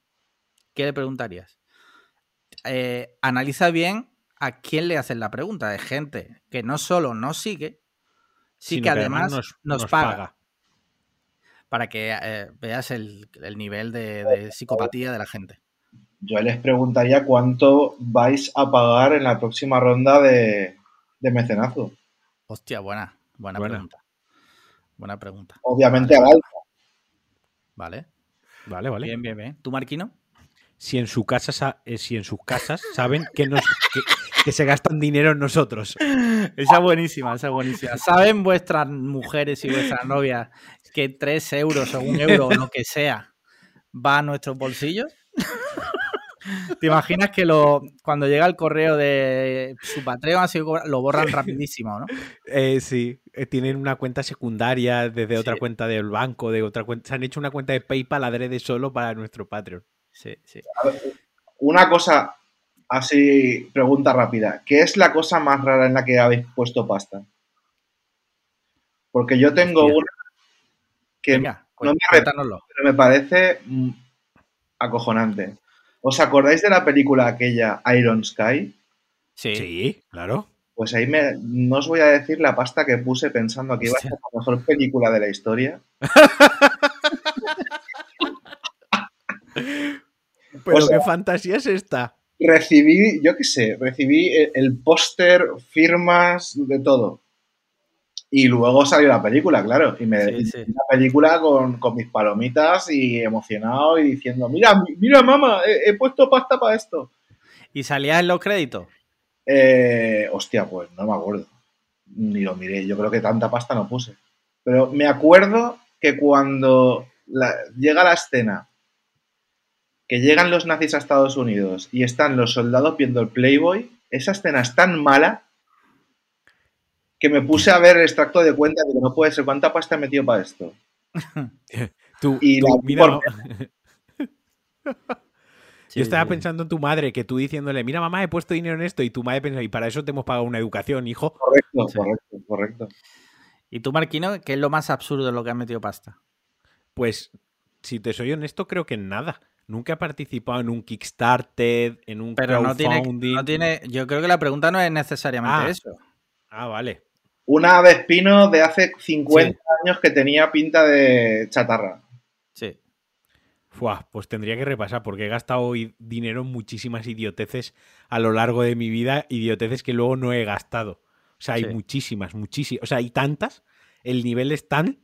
¿Qué le preguntarías? Eh, analiza bien a quién le haces la pregunta. De gente que no solo nos sigue, sí Sino que además nos, paga, Para que eh, veas el, el nivel de, de psicopatía de la gente. Yo les preguntaría cuánto vais a pagar en la próxima ronda de, de mecenazgo. Hostia, buena, buena, Buena. pregunta. Buena pregunta. Obviamente al alza. Vale. Vale, vale. Bien, bien, bien. ¿Tú, Marquino? Si en su casa sa- eh, si en sus casas saben que nos que, que se gastan dinero en nosotros. Esa es buenísima, esa es buenísima. ¿Saben vuestras mujeres y vuestras novias que 3 euros o un euro o lo que sea va a nuestros bolsillos? ¿Te imaginas que lo, cuando llega el correo de su Patreon así lo borran rapidísimo, ¿no? Eh, sí, eh, tienen una cuenta secundaria desde otra cuenta del banco, de otra cuenta. Se han hecho una cuenta de PayPal adrede solo para nuestro Patreon. Sí, sí. Una cosa así, pregunta rápida. ¿Qué es la cosa más rara en la que habéis puesto pasta? Porque yo tengo Hostia. una que Venga, no me pero me parece mm, acojonante. ¿Os acordáis de la película aquella Iron Sky? Sí. Sí, claro. Pues ahí me, no os voy a decir la pasta que puse pensando que iba a ser la mejor película de la historia. Pero O sea- qué fantasía es esta. Recibí, yo qué sé, recibí el, el póster, firmas, de todo. Y luego salió la película, claro. Y me Sí, sí. la película con, con mis palomitas y emocionado y diciendo, mira, mi- mira, mamá, he, he puesto pasta para esto. ¿Y salías en los créditos? Eh, hostia, pues no me acuerdo. Ni lo miré. Yo creo que tanta pasta no puse. Pero me acuerdo que cuando la- llega la escena, que llegan los nazis a Estados Unidos y están los soldados viendo el Playboy, esa escena es tan mala que me puse a ver el extracto de cuenta de que no puede ser cuánta pasta he metido para esto. Tú, Y tú, la- mira, por- Yo estaba sí. pensando en tu madre, que tú diciéndole, mira mamá, he puesto dinero en esto, y tu madre pensó, y para eso te hemos pagado una educación, hijo. Correcto, Sí. correcto, correcto. ¿Y tú, Marquino, qué es lo más absurdo en lo que has metido pasta? Pues, si te soy honesto, creo que en nada. Nunca he participado en un Kickstarter, en un Pero no tiene, crowdfunding. no tiene. Yo creo que la pregunta no es necesariamente Ah. eso. Ah, vale. Una Vespino de hace 50 años que tenía pinta de chatarra. Sí. Fuah, pues tendría que repasar, porque he gastado dinero en muchísimas idioteces a lo largo de mi vida, idioteces que luego no he gastado. O sea, hay Sí. muchísimas, muchísimas. O sea, hay tantas, el nivel es tan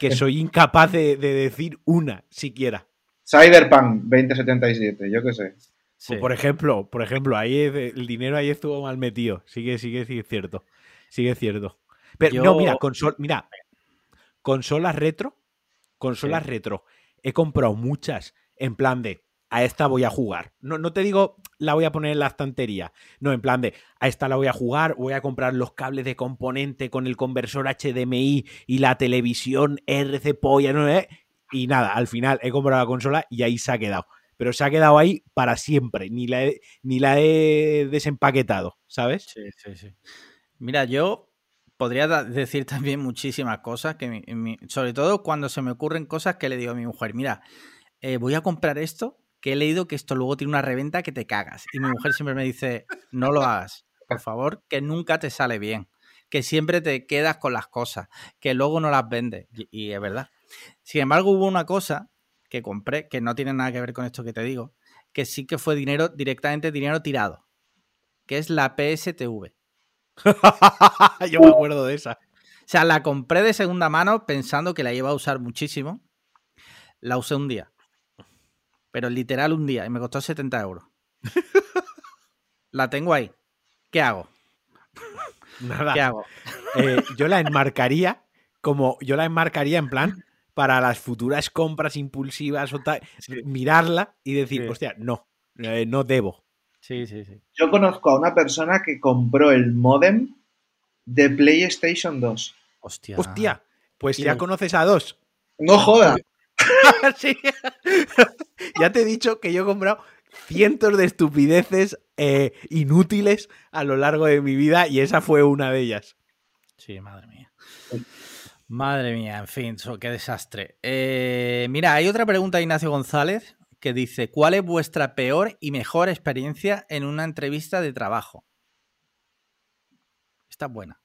que soy incapaz de, de decir una siquiera. Cyberpunk 2077, yo qué sé. sí. Pues, por ejemplo, por ejemplo, ahí es- el dinero ahí estuvo mal metido. Sigue, sigue, sigue cierto. Sigue cierto. Pero no, mira, consol, mira, consolas retro, consolas Sí. retro. He comprado muchas en plan de a esta voy a jugar. No, no te digo la voy a poner en la estantería. No, en plan de a esta la voy a jugar, voy a comprar los cables de componente con el conversor HDMI y la televisión RC polla, ¿no? ¿Eh? Y nada, al final he comprado la consola y ahí se ha quedado. Pero se ha quedado ahí para siempre. Ni la he, ni la he desempaquetado, ¿sabes? Sí, sí, sí. Mira, yo podría decir también muchísimas cosas, que mi- mi- sobre todo cuando se me ocurren cosas que le digo a mi mujer, mira, eh, voy a comprar esto, que he leído que esto luego tiene una reventa que te cagas. Y mi mujer siempre me dice, no lo hagas, por favor, que nunca te sale bien, que siempre te quedas con las cosas, que luego no las vendes. Y, y es verdad. Sin embargo, hubo una cosa que compré, que no tiene nada que ver con esto que te digo, que sí que fue dinero, directamente dinero tirado, que es la PSTV. Yo me acuerdo de esa. O sea, la compré de segunda mano pensando que la iba a usar muchísimo. La usé un día. Pero literal un día. Y me costó 70 euros. la tengo ahí. ¿Qué hago? Nada. ¿Qué hago? Eh, yo la enmarcaría como yo la enmarcaría en plan para las futuras compras impulsivas o tal, mirarla y decir, Sí. hostia, no, eh, no debo. Sí, sí, sí. Yo conozco a una persona que compró el modem de PlayStation 2. Hostia. Hostia, pues ya el- conoces a dos. No joda. Sí. ya te he dicho que yo he comprado cientos de estupideces eh, inútiles a lo largo de mi vida y esa fue una de ellas. Sí, madre mía. Madre mía, en fin, so- qué desastre. Eh, mira, hay otra pregunta de Ignacio González que dice: ¿Cuál es vuestra peor y mejor experiencia en una entrevista de trabajo? Esta es buena.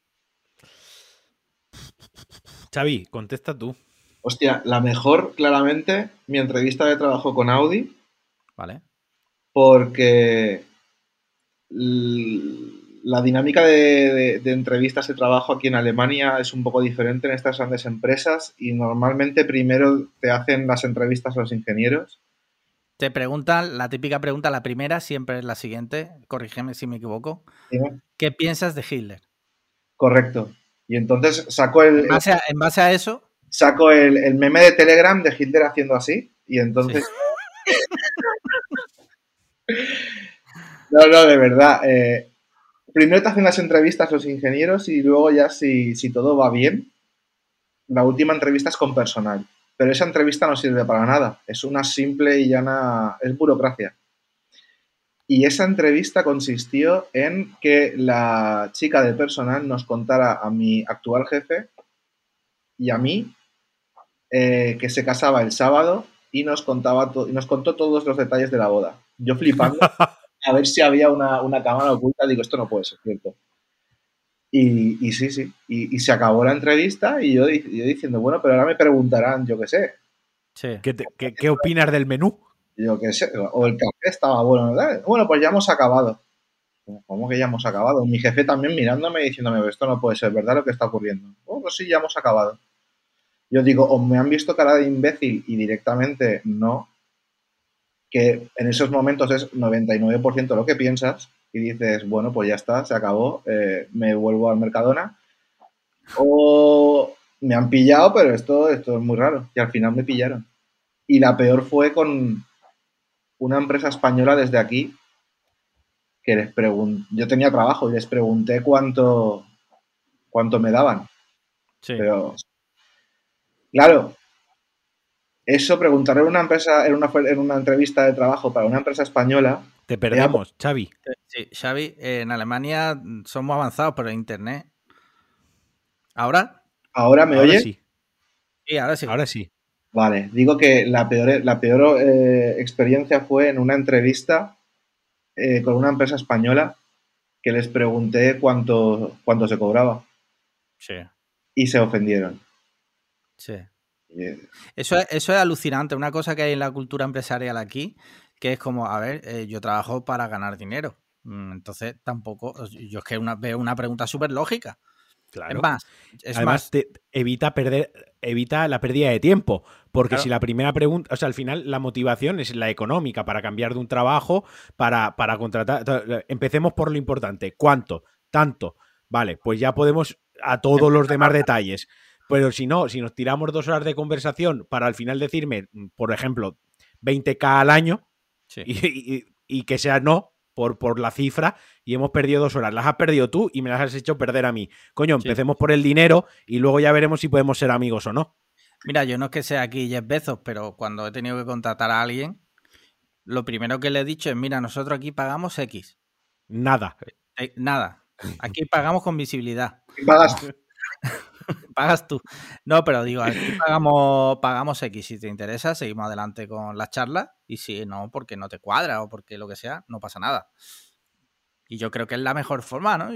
Xavi, contesta tú. Hostia, la mejor, claramente, mi entrevista de trabajo con Audi, ¿Vale? porque la dinámica de, de- de entrevistas de trabajo aquí en Alemania es un poco diferente en estas grandes empresas y normalmente primero te hacen las entrevistas los ingenieros. Te preguntan, la típica pregunta, la primera siempre es la siguiente, corrígeme si me equivoco. ¿sí? ¿Qué piensas de Hitler? Correcto. Y entonces saco el, En base a, en base a eso, saco el, el meme de Telegram de Hitler haciendo así y entonces... no, no, de verdad. eh, primero te hacen las entrevistas los ingenieros y luego ya si, si todo va bien, la última entrevista es con personal. Pero esa entrevista no sirve para nada. Es una simple y llana... es burocracia. Y esa entrevista consistió en que la chica de personal nos contara a mi actual jefe y a mí eh, que se casaba el sábado y nos contaba y nos contó todos los detalles de la boda. Yo flipando a ver si había una, una cámara oculta, digo, esto no puede ser cierto. Y, y sí, sí, y, y se acabó la entrevista y yo, di- yo diciendo, bueno, pero ahora me preguntarán, yo qué sé, sí. ¿Qué, te- qué- qué opinas del menú? yo qué sé, o el café estaba bueno, ¿verdad? Bueno, pues ya hemos acabado. ¿Cómo que ya hemos acabado? Mi jefe también mirándome y diciéndome, esto no puede ser verdad lo que está ocurriendo. Oh, pues sí, ya hemos acabado. Yo digo, o me han visto cara de imbécil y directamente no, que en esos momentos es 99% lo que piensas y dices, bueno, pues ya está, se acabó, eh, me vuelvo al Mercadona. O me han pillado, pero esto, esto es muy raro. Y al final me pillaron. Y la peor fue con una empresa española desde aquí que les pregunté, yo tenía trabajo y les pregunté cuánto, cuánto me daban. sí. Pero, claro, Eso, preguntarle en una empresa, en una, en una entrevista de trabajo para una empresa española. Te perdemos, Xavi. Sí, Xavi, en Alemania somos avanzados por internet. ¿Ahora? ¿Ahora me Ahora oye? sí. Sí, ahora sí. Ahora sí. Vale, digo que la peor, la peor eh, experiencia fue en una entrevista eh, con una empresa española que les pregunté cuánto, cuánto se cobraba Sí, y se ofendieron. sí. Eh, Eso es, eso es alucinante. Una cosa que hay en la cultura empresarial aquí, que es como, a ver, eh, yo trabajo para ganar dinero. Mm, Entonces, tampoco, yo es que una, veo una pregunta súper lógica. Claro. Es más, es Además, más, te evita perder, evita la pérdida de tiempo. Porque Claro. si la primera pregunta, o sea, al final la motivación es la económica para cambiar de un trabajo, para, para contratar. Empecemos por lo importante. ¿Cuánto? Tanto. Vale, pues ya podemos a todos los demás detalles. Pero si no, si nos tiramos dos horas de conversación para al final decirme, por ejemplo, 20k al año sí. y, y- y que sea no por, por la cifra y hemos perdido dos horas. Las has perdido tú y me las has hecho perder a mí. Coño, Sí. empecemos por el dinero y luego ya veremos si podemos ser amigos o no. Mira, yo no es que sea aquí Jeff Bezos, pero cuando he tenido que contratar a alguien, lo primero que le he dicho es, mira, nosotros aquí pagamos X. Nada. Eh, nada. Aquí pagamos con visibilidad. ¿qué pagas? Pagas tú. No, pero digo, aquí pagamos, pagamos X. Si te interesa, seguimos adelante con la charla. Y si no, porque no te cuadra o porque lo que sea, no pasa nada. Y yo creo que es la mejor forma, ¿no?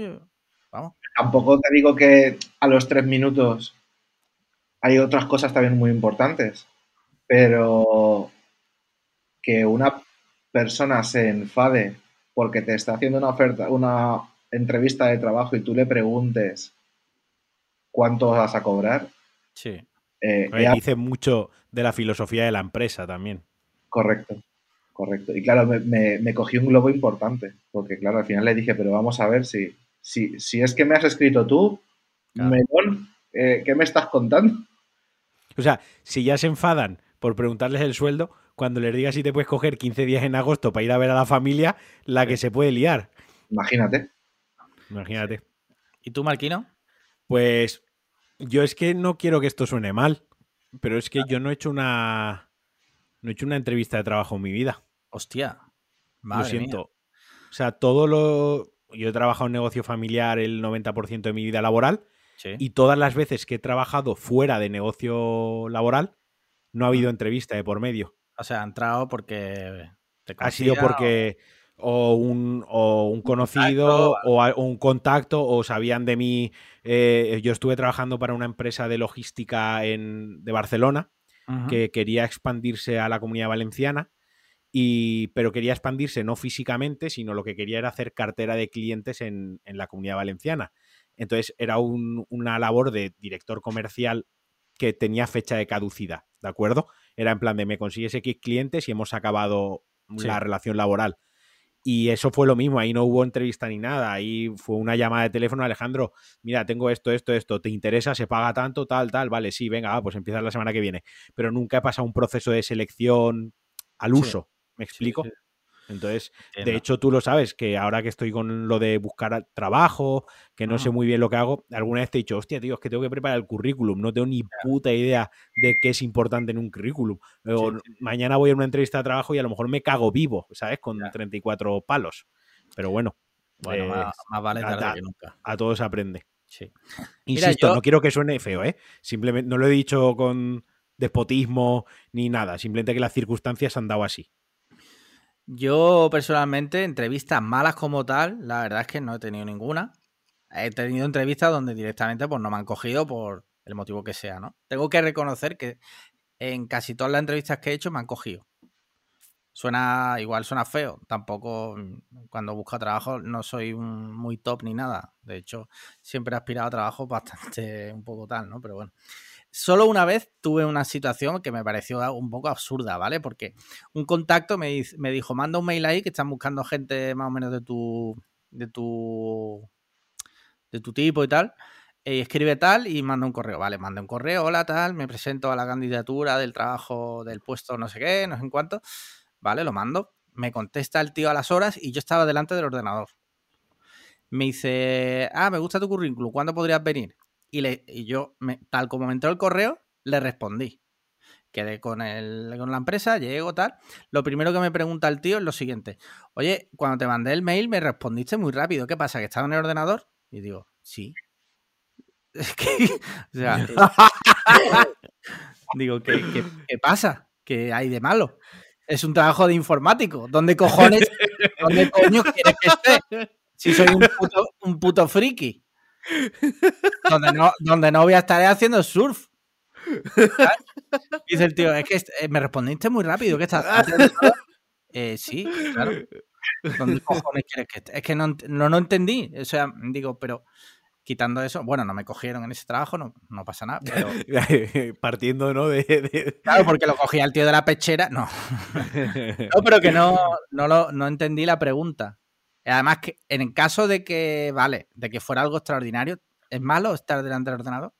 Vamos. Tampoco te digo que a los tres minutos hay otras cosas también muy importantes, pero que una persona se enfade porque te está haciendo una oferta, una entrevista de trabajo y tú le preguntes cuánto vas a cobrar, Sí. eh, Oye, Dice mucho de la filosofía de la empresa también. Correcto, correcto. Y claro, me, me- me cogí un globo importante, porque claro, al final le dije, pero vamos a ver si, si, si es que me has escrito tú, Claro. melón, eh, ¿qué me estás contando? O sea, si ya se enfadan por preguntarles el sueldo, cuando les digas si te puedes coger 15 días en agosto para ir a ver a la familia, la que se puede liar. Imagínate. Imagínate. ¿Y tú, Marquino? Pues yo es que no quiero que esto suene mal, pero es que yo no he hecho una no he hecho una entrevista de trabajo en mi vida. Hostia. lo Madre siento. mía. O sea, todo lo yo he trabajado en negocio familiar el 90% de mi vida laboral Sí. y todas las veces que he trabajado fuera de negocio laboral no ha habido entrevista de por medio. O sea, ha entrado porque te Ha sido porque o un, o un conocido o, a- o un contacto o sabían de mí. eh, yo estuve trabajando para una empresa de logística en, de Barcelona o- que quería expandirse a la comunidad valenciana, y, pero quería expandirse no físicamente, sino lo que quería era hacer cartera de clientes en, en la comunidad valenciana. Entonces era un- una labor de director comercial que tenía fecha de caducidad, ¿de acuerdo? Era en plan de me consigues X clientes y hemos acabado Sí. la relación laboral. Y eso fue lo mismo, ahí no hubo entrevista ni nada, ahí fue una llamada de teléfono, Alejandro, mira, tengo esto, esto, esto, ¿te interesa? ¿Se paga tanto? Tal, tal, vale, sí, venga, pues empieza la semana que viene. Pero nunca he pasado un proceso de selección al Sí. uso, ¿me Sí, explico? sí, Entonces, de hecho, tú lo sabes, que ahora que estoy con lo de buscar trabajo, que no sé muy bien lo que hago, alguna vez te he dicho, hostia, tío, es que tengo que preparar el currículum, no tengo ni puta idea de qué es importante en un currículum. O Sí, sí, sí. mañana voy a una entrevista de trabajo y a lo mejor me cago vivo, ¿sabes? Con Ya. 34 palos. Pero bueno, Bueno, pues, más, más vale tarde nada. que nunca. a todos aprende. Sí. Mira, Insisto, yo- no quiero que suene feo, ¿eh? Simplemente no lo he dicho con despotismo ni nada, simplemente que las circunstancias han dado así. Yo personalmente, entrevistas malas como tal, la verdad es que no he tenido ninguna. He tenido entrevistas donde directamente pues, no me han cogido por el motivo que sea, ¿no? Tengo que reconocer que en casi todas las entrevistas que he hecho me han cogido. Suena, igual suena feo. Tampoco mm, cuando busco trabajo no soy un muy top ni nada. De hecho, siempre he aspirado a trabajos bastante un poco tal, ¿no? Pero bueno. Solo una vez tuve una situación que me pareció un poco absurda, ¿vale? Porque un contacto me, me dijo, manda un mail ahí que están buscando gente más o menos de tu. de tu. de tu tipo y tal. Y escribe tal y manda un correo. Vale, manda un correo, hola, tal, me presento a la candidatura del trabajo del puesto no sé qué, no sé en cuánto. Vale, lo mando. Me contesta el tío a las horas y yo estaba delante del ordenador. Me dice, ah, me gusta tu currículum, ¿cuándo podrías venir? Y, le, y yo, me- tal como me entró el correo, le respondí. quedé con, el, con la empresa, llego, tal. Lo primero que me pregunta el tío es lo siguiente. Oye, cuando te mandé el mail me respondiste muy rápido. ¿Qué pasa? ¿Que estaba en el ordenador? Y digo, sí. Es que, o sea, digo, ¿qué, qué, qué pasa? ¿Qué hay de malo? Es un trabajo de informático. ¿Dónde cojones, dónde coño quieres que esté? Si soy un puto, un puto friki. Donde no, donde no voy a estar haciendo surf. ¿Sabes? Dice el tío, es que eh, me respondiste muy rápido. ¿Qué estás? Eh, sí, claro. ¿Dónde cojones quieres que esté? Es que no, no, no entendí. O sea, digo, pero quitando eso, bueno, no me cogieron en ese trabajo, no, no pasa nada. Pero, Partiendo, ¿no? De, de- claro, porque lo cogía el tío de la pechera, no. No, pero que no, no, lo, no entendí la pregunta. Además, que en el caso de que, vale, de que fuera algo extraordinario, ¿es malo estar delante del ordenador?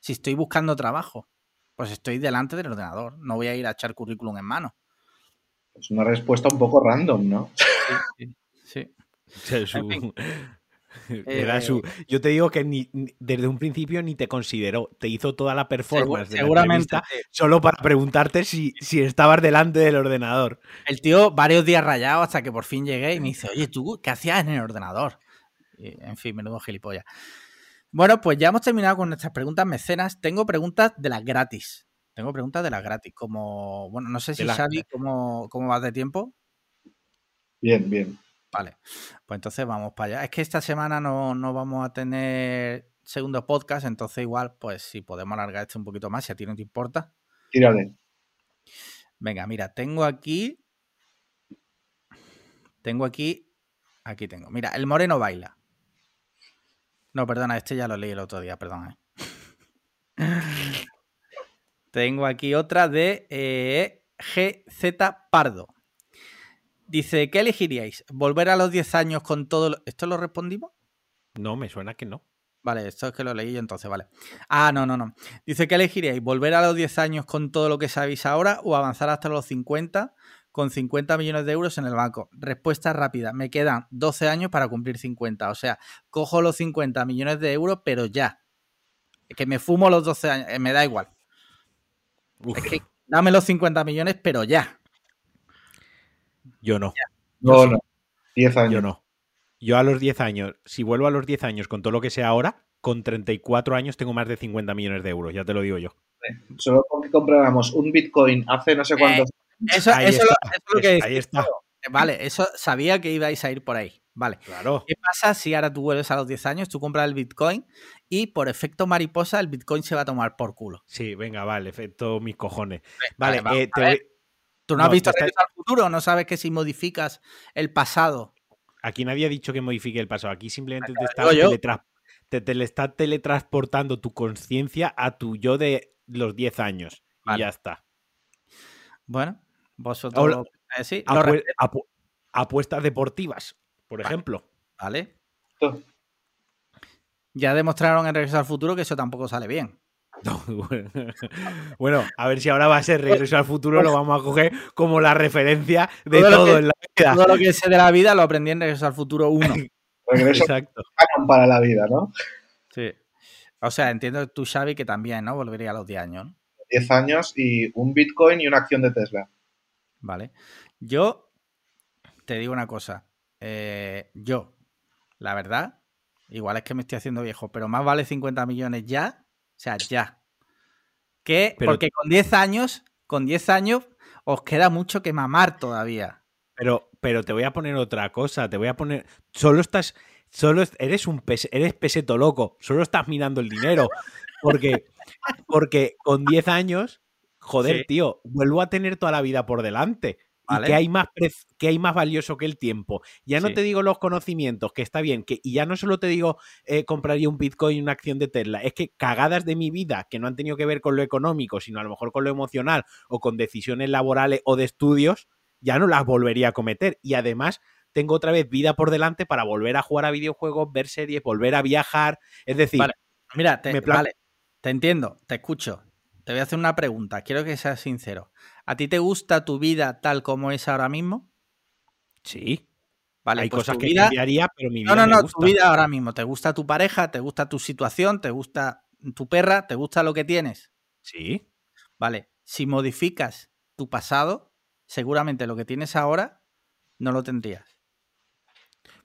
Si estoy buscando trabajo, pues estoy delante del ordenador. No voy a ir a echar currículum en mano. Es una respuesta un poco random, ¿no? Sí, sí. O sea, su- En fin. Era Eh, su- yo te digo que ni, ni- desde un principio ni te consideró. Te hizo toda la performance de la seguramente. solo para preguntarte si, si estabas delante del ordenador. El tío varios días rayado hasta que por fin llegué y me dice, oye, ¿tú qué hacías en el ordenador? Y, en fin, menudo gilipollas. Bueno, pues ya hemos terminado con nuestras preguntas mecenas. Tengo preguntas de las gratis. Tengo preguntas de las gratis. Como, bueno, no sé si Xavi, ¿cómo, ¿cómo vas de tiempo? Bien, bien. Vale, pues entonces vamos para allá. Es que esta semana no, no vamos a tener segundo podcast, entonces igual, pues si podemos alargar esto un poquito más, si a ti no te importa. Tírale. Venga, mira, tengo aquí. Tengo aquí. Aquí tengo. Mira, el moreno baila. No, perdona, este ya lo leí el otro día, perdón. eh. tengo aquí otra de eh, GZ Pardo. Dice, ¿qué elegiríais? ¿Volver a los 10 años con todo lo... ¿Esto lo respondimos? No, me suena que no. Vale, esto es que lo leí yo entonces, vale. Ah, no, no, no. Dice que elegiríais volver a los 10 años con todo lo que sabéis ahora o avanzar hasta los 50 con 50 millones de euros en el banco. Respuesta rápida. Me quedan 12 años para cumplir 50. O sea, cojo los 50 millones de euros, pero ya. Que me fumo los 12 años. eh, Me da igual. Uf, Es que dame los 50 millones, pero ya. Yo no, No, sí. no. 10 años. yo no. Yo a los 10 años, si vuelvo a los 10 años con todo lo que sé ahora, con 34 años tengo más de 50 millones de euros, ya te lo digo yo. Solo porque compráramos un Bitcoin hace no sé cuántos Eso, Ahí eso, está, lo- eso es lo que ahí decía está. yo. Vale, eso sabía que ibais a ir por ahí. Vale. Claro. ¿Qué pasa si ahora tú vuelves a los 10 años, tú compras el Bitcoin y por efecto mariposa el Bitcoin se va a tomar por culo? Sí, venga, vale, efecto mis cojones. Vale, vamos eh, a te voy- ¿Tú no, has No, visto está- Regreso al futuro? ¿No sabes que si modificas el pasado? aquí nadie ha dicho que modifique el pasado. Aquí simplemente te está, teletra- te, te le está teletransportando tu conciencia a tu yo de los 10 años. Vale. Y ya está. Bueno, vosotros lo eh, sí, lo Apue- respeto, apu- apuestas deportivas, por Vale. ejemplo. ¿vale? Ya demostraron en Regreso al futuro que eso tampoco sale bien. No, bueno, a ver si ahora va a ser regreso al futuro, lo vamos a coger como la referencia de Todo lo todo que- en la vida. Todo lo que sé de la vida lo aprendí en Regreso al futuro 1. Regreso Exacto. para la vida, ¿no? Sí. O sea, entiendo tú, Xavi, que también, ¿no? Volvería a los 10 años, ¿no? 10 años y un Bitcoin y una acción de Tesla. Vale. Yo te digo una cosa. eh, yo, la verdad, igual es que me estoy haciendo viejo, pero más vale 50 millones ya. O sea, ya. Que, Pero- porque con 10 años, con 10 años, os queda mucho que mamar todavía. Pero, pero te voy a poner otra cosa, te voy a poner. Solo estás. Solo es- eres un pes- eres peseto loco. Solo estás mirando el dinero. Porque, porque con 10 años, joder, Sí. tío, vuelvo a tener toda la vida por delante. Vale. ¿Y qué hay, más qué hay más valioso que el tiempo? Ya no Sí. te digo los conocimientos, que está bien, que, y ya no solo te digo eh, compraría un Bitcoin y una acción de Tesla, es que cagadas de mi vida que no han tenido que ver con lo económico, sino a lo mejor con lo emocional o con decisiones laborales o de estudios, ya no las volvería a cometer. Y además tengo otra vez vida por delante para volver a jugar a videojuegos, ver series, volver a viajar. Es decir, Vale. Mira, te, Me plan- vale, te entiendo, te escucho. Te voy a hacer una pregunta. Quiero que seas sincero. ¿A ti te gusta tu vida tal como es ahora mismo? sí, Vale, hay pues cosas que vida- cambiaría, pero mi vida No, no, me no, gusta. tu vida ahora mismo. ¿Te gusta tu pareja? ¿Te gusta tu situación? ¿Te gusta tu perra? ¿Te gusta lo que tienes? Sí, Vale. si modificas tu pasado, seguramente lo que tienes ahora no lo tendrías.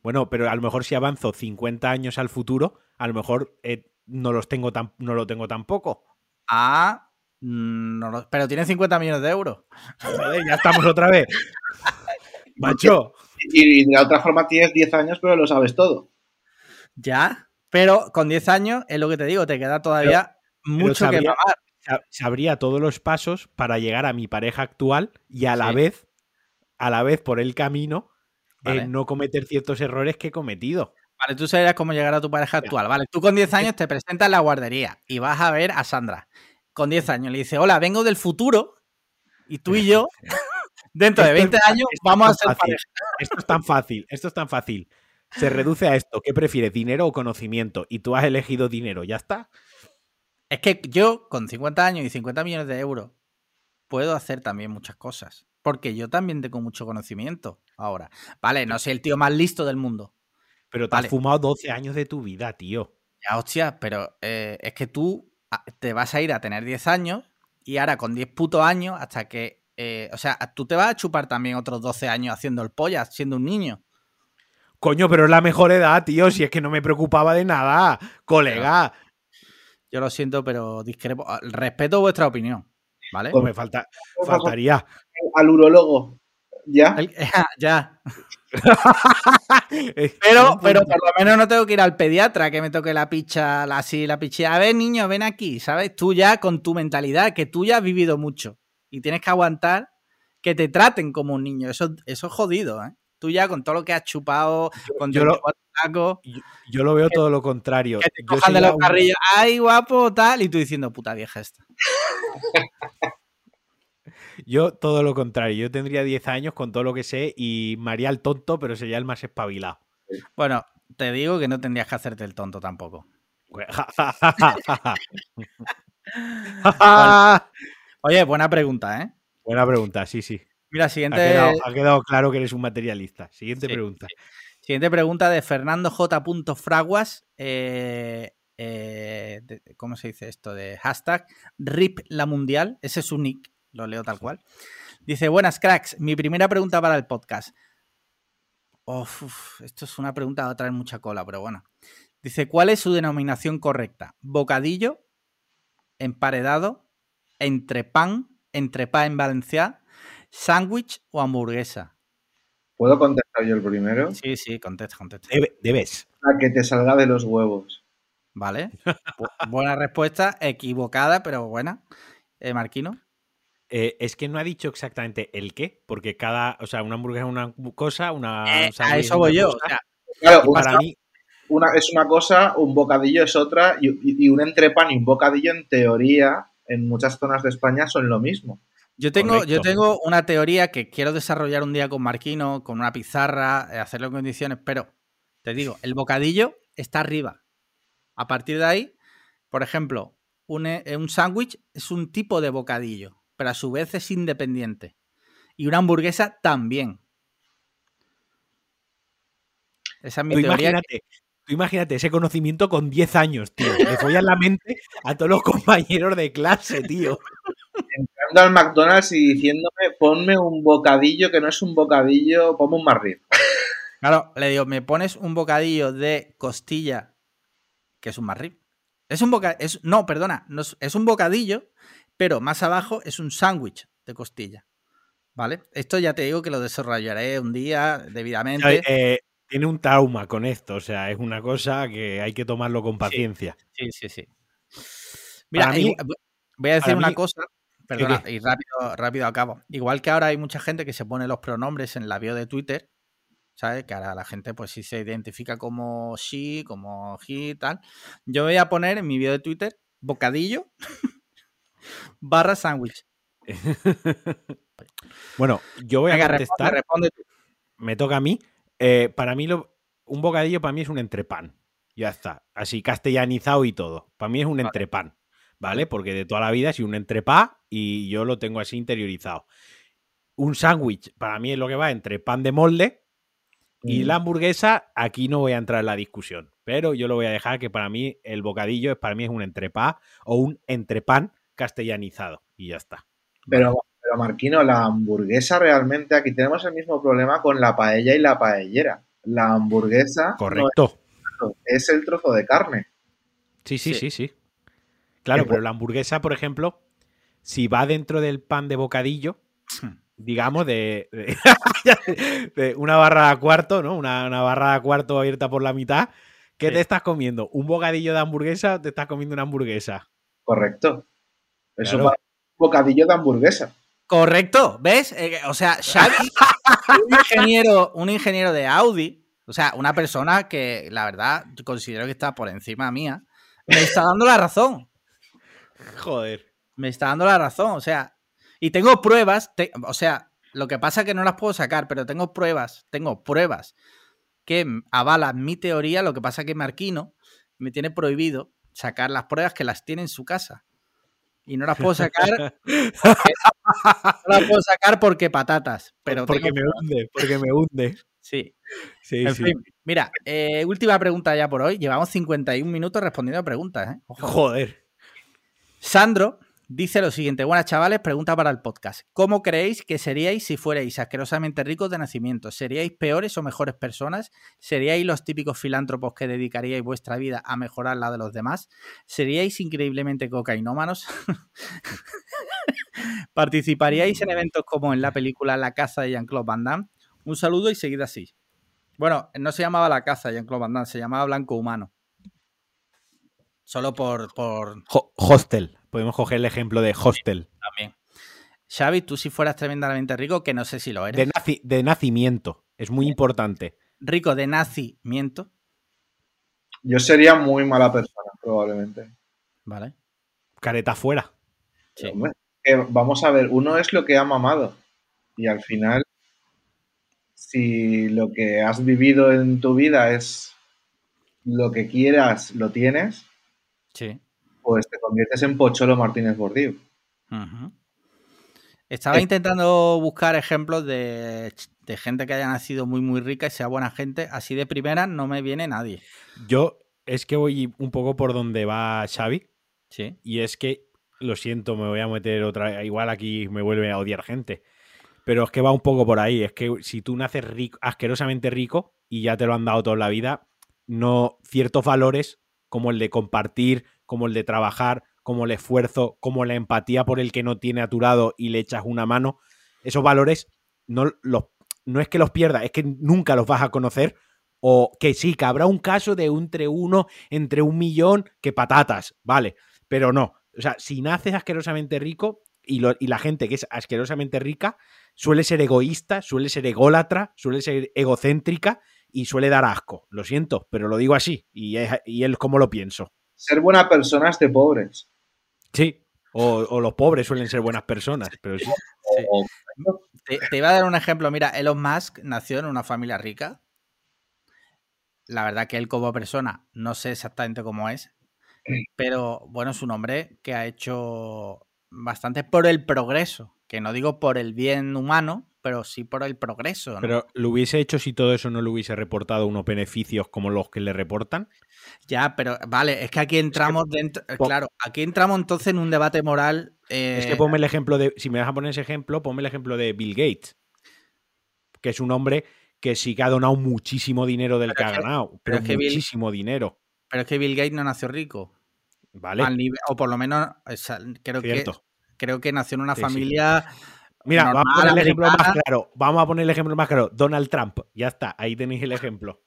Bueno, pero a lo mejor si avanzo 50 años al futuro, a lo mejor eh, no los tengo tan, no lo tengo tampoco. Ah, no lo- pero tiene 50 millones de euros. Joder, ya estamos otra vez. Macho, Y, y de la otra forma tienes 10 años, pero lo sabes todo. Ya, pero con 10 años es lo que te digo, te queda todavía mucho que sabría- mamar. sa- sabría todos los pasos para llegar a mi pareja actual y a la Sí. vez, a la vez por el camino, eh, Vale. no cometer ciertos errores que he cometido. Vale, tú sabrías cómo llegar a tu pareja actual. Vale, tú con 10 años te presentas en la guardería y vas a ver a Sandra. Con 10 años le dices, hola, vengo del futuro y tú y yo, dentro de Esto es 20 tan- años, vamos a ser fácil. pareja. Esto es tan fácil, esto es tan fácil. Se reduce a esto. ¿Qué prefieres, dinero o conocimiento? Y tú has elegido dinero, ya está. Es que yo, con 50 años y 50 millones de euros, puedo hacer también muchas cosas. Porque yo también tengo mucho conocimiento ahora. Vale, no soy el tío más listo del mundo. Pero te Vale. has fumado 12 años de tu vida, tío. Ya, hostia, pero eh, es que tú te vas a ir a tener 10 años y ahora con 10 putos años hasta que... eh, o sea, tú te vas a chupar también otros 12 años haciendo el polla, siendo un niño. Coño, pero es la mejor edad, tío. Si es que no me preocupaba de nada, colega. Yo lo siento, pero discrepo. Respeto vuestra opinión, ¿vale? Pues me falta, faltaría. Al urólogo. ¿Ya? El- ya. Pero, pero por lo menos no tengo que ir al pediatra que me toque la picha, la- así, la pichilla. A ver, niño, ven aquí, ¿sabes? Tú ya con tu mentalidad, que tú ya has vivido mucho y tienes que aguantar que te traten como un niño. Eso, eso es jodido, ¿eh? Tú ya con todo lo que has chupado, con yo lo- 34 tacos, Yo lo veo todo lo contrario. que te Yo cojan de sería los un- carrillos, ay, guapo, tal, y tú diciendo, puta vieja esta. Yo todo lo contrario. Yo tendría 10 años con todo lo que sé y me haría el tonto, pero sería el más espabilado. Bueno, te digo que no tendrías que hacerte el tonto tampoco. Oye, buena pregunta, ¿eh? Buena pregunta, sí, sí. Mira, Ha siguiente, quedado, ha quedado claro que eres un materialista. Siguiente Sí, pregunta. Siguiente pregunta de Fernando J. Fraguas. eh, eh, de- ¿Cómo se dice esto? De hashtag RIP la mundial. Ese es su nick. Lo leo tal cual. Dice: Buenas cracks. Mi primera pregunta para el podcast. Uf, esto es una pregunta que va a traer mucha cola, pero bueno. Dice: ¿Cuál es su denominación correcta? ¿Bocadillo? ¿Emparedado? ¿Entrepan? ¿Entrepá en valencià? ¿Sándwich o hamburguesa? ¿Puedo contestar yo el primero? Sí, sí, contesta, contesta. Debe- debes. La que te salga de los huevos. Vale. Bu- buena respuesta, equivocada, pero buena. Eh, Marquino. Eh, es que no ha dicho exactamente el qué, porque cada, o sea, una hamburguesa es una cosa, una Eh, a es eso voy yo. cosa, o sea, Claro, y para mí, una- es una cosa, un bocadillo es otra, y, y- y un entrepan y un bocadillo, en teoría, en muchas zonas de España son lo mismo. yo, tengo, yo tengo una teoría que quiero desarrollar un día con Marquino, con una pizarra, eh, hacerlo en condiciones, pero te digo, el bocadillo está arriba. A partir de ahí, por ejemplo, un, eh, un sándwich es un tipo de bocadillo, pero a su vez es independiente. Y una hamburguesa también. Esa es mi tú teoría. imagínate, tú imagínate ese conocimiento con 10 años, tío. Le follas la mente a todos los compañeros de clase, tío. Entrando al McDonald's y diciéndome, ponme un bocadillo que no es un bocadillo, ponme un marrip. Claro, le digo, me pones un bocadillo de costilla, que es un marrip. Es un bocadillo, no, perdona, no es, es un bocadillo, pero más abajo es un sándwich de costilla. ¿Vale? Esto ya te digo que lo desarrollaré un día debidamente. Eh, tiene un trauma con esto, o sea, es una cosa que hay que tomarlo con paciencia. Sí, sí, sí. Mira, mí- voy a decir una mí- cosa, perdona, y rápido, rápido acabo. Igual que ahora hay mucha gente que se pone los pronombres en la bio de Twitter, ¿sabes? Que ahora la gente pues sí se identifica como she, como he y tal. Yo voy a poner en mi bio de Twitter bocadillo barra sándwich. Bueno, yo voy a Venga, contestar. responde, responde tú. me toca a mí. Eh, para mí, lo- un bocadillo para mí es un entrepan. Ya está. Así castellanizado y todo. Para mí es un Vale. entrepan. ¿Vale? Porque de toda la vida es un entrepá y yo lo tengo así interiorizado. Un sándwich para mí es lo que va entre pan de molde y Mm. la hamburguesa. Aquí no voy a entrar en la discusión. Pero yo lo voy a dejar que para mí el bocadillo es para mí es un entrepá o un entrepan castellanizado. Y ya está. Pero, pero Marquino, la hamburguesa realmente, aquí tenemos el mismo problema con la paella y la paellera. La hamburguesa no Correcto. es, es el trozo de carne. Sí, sí, Sí. sí, sí. Claro, pero la hamburguesa, por ejemplo, si va dentro del pan de bocadillo, digamos, de, de- de una barra a cuarto, ¿no? Una, una barra a cuarto abierta por la mitad. ¿Qué Sí. te estás comiendo? ¿Un bocadillo de hamburguesa o te estás comiendo una hamburguesa? Correcto. Eso Claro. un bocadillo de hamburguesa. Correcto, ¿ves? Eh, o sea, Xavi, un ingeniero, un ingeniero de Audi, o sea, una persona que la verdad considero que está por encima mía, me está dando la razón. Joder. Me está dando la razón, o sea, y tengo pruebas, te- o sea, lo que pasa es que no las puedo sacar, pero tengo pruebas, tengo pruebas que avalan mi teoría, lo que pasa es que Marquino me tiene prohibido sacar las pruebas que las tiene en su casa. Y no las puedo sacar, no las puedo sacar porque patatas, pero porque tengo me hunde, porque me hunde. Sí. Sí, En sí. fin, mira, eh, última pregunta ya por hoy. Llevamos 51 minutos respondiendo a preguntas, ¿eh? Joder. Sandro dice lo siguiente: Buenas chavales, pregunta para el podcast. ¿Cómo creéis que seríais si fuerais asquerosamente ricos de nacimiento? ¿Seríais peores o mejores personas? ¿Seríais los típicos filántropos que dedicaríais vuestra vida a mejorar la de los demás? ¿Seríais increíblemente cocainómanos? ¿Participaríais en eventos como en la película La caza de Jean-Claude Van Damme? Un saludo y seguid así. Bueno, no se llamaba La caza de Jean-Claude Van Damme, se llamaba Blanco Humano. Solo por, por, Ho- hostel. Podemos coger el ejemplo de hostel. también. Xavi, tú si fueras tremendamente rico, que no sé si lo eres. De, naci- de nacimiento. Es muy importante. Rico de nacimiento, Yo sería muy mala persona, probablemente. ¿vale? Careta fuera. Sí. Hombre, que vamos a ver, uno es lo que ha mamado. Y al final, si lo que has vivido en tu vida es lo que quieras, lo tienes, Sí. Pues te conviertes en Pocholo Martínez Bordío. Ujú. Estaba Eh. intentando buscar ejemplos de, de gente que haya nacido muy, muy rica y sea buena gente. Así de primera no me viene nadie. Yo es que voy un poco por donde va Xavi. Sí. Y es que, lo siento, me voy a meter otra Igual aquí me vuelve a odiar gente. Pero es que va un poco por ahí. Es que si tú naces rico, asquerosamente rico y ya te lo han dado toda la vida, no ciertos valores como el de compartir, como el de trabajar, como el esfuerzo, como la empatía por el que no tiene a tu lado y le echas una mano, esos valores no, los, no es que los pierdas, es que nunca los vas a conocer. O que sí, que habrá un caso de entre uno, entre un millón, que patatas, vale. Pero no. O sea, si naces asquerosamente rico y, y la gente que es asquerosamente rica suele ser egoísta, suele ser ególatra, suele ser egocéntrica y suele dar asco. Lo siento, pero lo digo así. Y es, y es como lo pienso. Ser buena persona es de pobres. Sí. O, o los pobres suelen ser buenas personas, pero sí. Te, te iba a dar un ejemplo. Mira, Elon Musk nació en una familia rica. La verdad que él como persona no sé exactamente cómo es, pero bueno, es un hombre que ha hecho bastante por el progreso, que no digo por el bien humano, pero sí por el progreso. ¿no? Pero lo hubiese hecho si todo eso no le hubiese reportado unos beneficios como los que le reportan. Ya, pero vale, es que aquí entramos dentro, eh, claro, aquí entramos entonces en un debate moral. Es eh, que ponme el ejemplo de, si me vas a poner ese ejemplo, ponme el ejemplo de Bill Gates, que es un hombre que sí que ha donado muchísimo dinero del que ha ganado, pero Bill- muchísimo dinero, pero es que Bill Gates no nació rico. ¿vale? Al nivel- o por lo menos, o sea, creo que creo que nació en una Sí, sí. Mira, vamos a poner el ejemplo más claro. Vamos a poner el ejemplo más claro. Donald Trump. Ya está, ahí tenéis el ejemplo.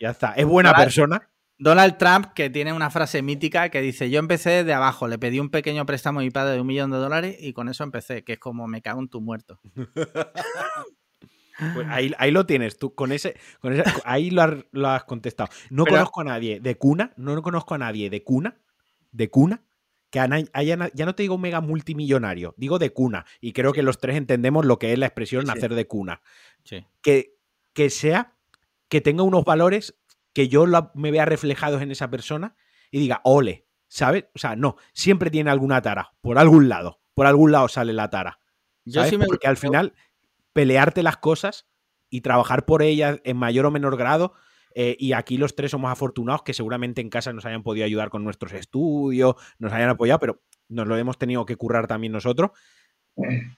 Ya está. Es buena persona. Donald Trump, que tiene una frase mítica que dice: Yo empecé desde abajo, le pedí un pequeño préstamo a mi padre de un millón de dólares y con eso empecé, que es como me cago en tu muerto. Pues ahí, ahí lo tienes, tú con ese, con ese- ahí lo has, lo has contestado. No Pero- conozco a nadie de cuna, no conozco a nadie de cuna, de cuna, que ana- haya, na- ya no te digo mega multimillonario, digo de cuna. Y creo que los tres entendemos lo que es la expresión Sí, nacer de cuna. Sí. Que, que sea, que tenga unos valores que yo me vea reflejados en esa persona y diga, ole, ¿sabes? O sea, no, siempre tiene alguna tara, por algún lado, por algún lado sale la tara. Yo sí me Porque al final pelearte las cosas y trabajar por ellas en mayor o menor grado. Eh, y aquí los tres somos afortunados que seguramente en casa nos hayan podido ayudar con nuestros estudios, nos hayan apoyado, pero nos lo hemos tenido que currar también nosotros.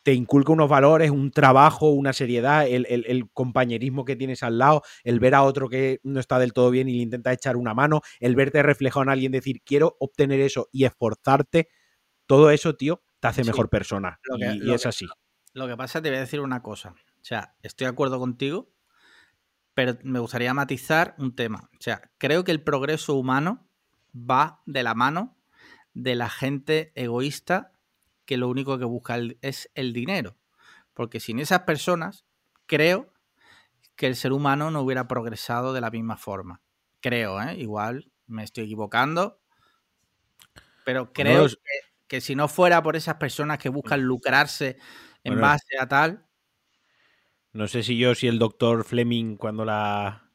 te inculca unos valores, un trabajo, una seriedad, el, el- el compañerismo que tienes al lado, el ver a otro que no está del todo bien y le intenta echar una mano, el verte reflejado en alguien, decir, quiero obtener eso y esforzarte, todo eso, tío, te hace Sí. mejor persona. Lo y, que- y lo es que- así. Lo que pasa, te voy a decir una cosa. O sea, estoy de acuerdo contigo, pero me gustaría matizar un tema. O sea, creo que el progreso humano va de la mano de la gente egoísta que lo único que busca es el dinero. Porque sin esas personas, creo que el ser humano no hubiera progresado de la misma forma. Creo, ¿eh? Igual me estoy equivocando, pero creo que, que si no fuera por esas personas que buscan lucrarse en Bueno, base a tal, No sé si yo, si el doctor Fleming, cuando la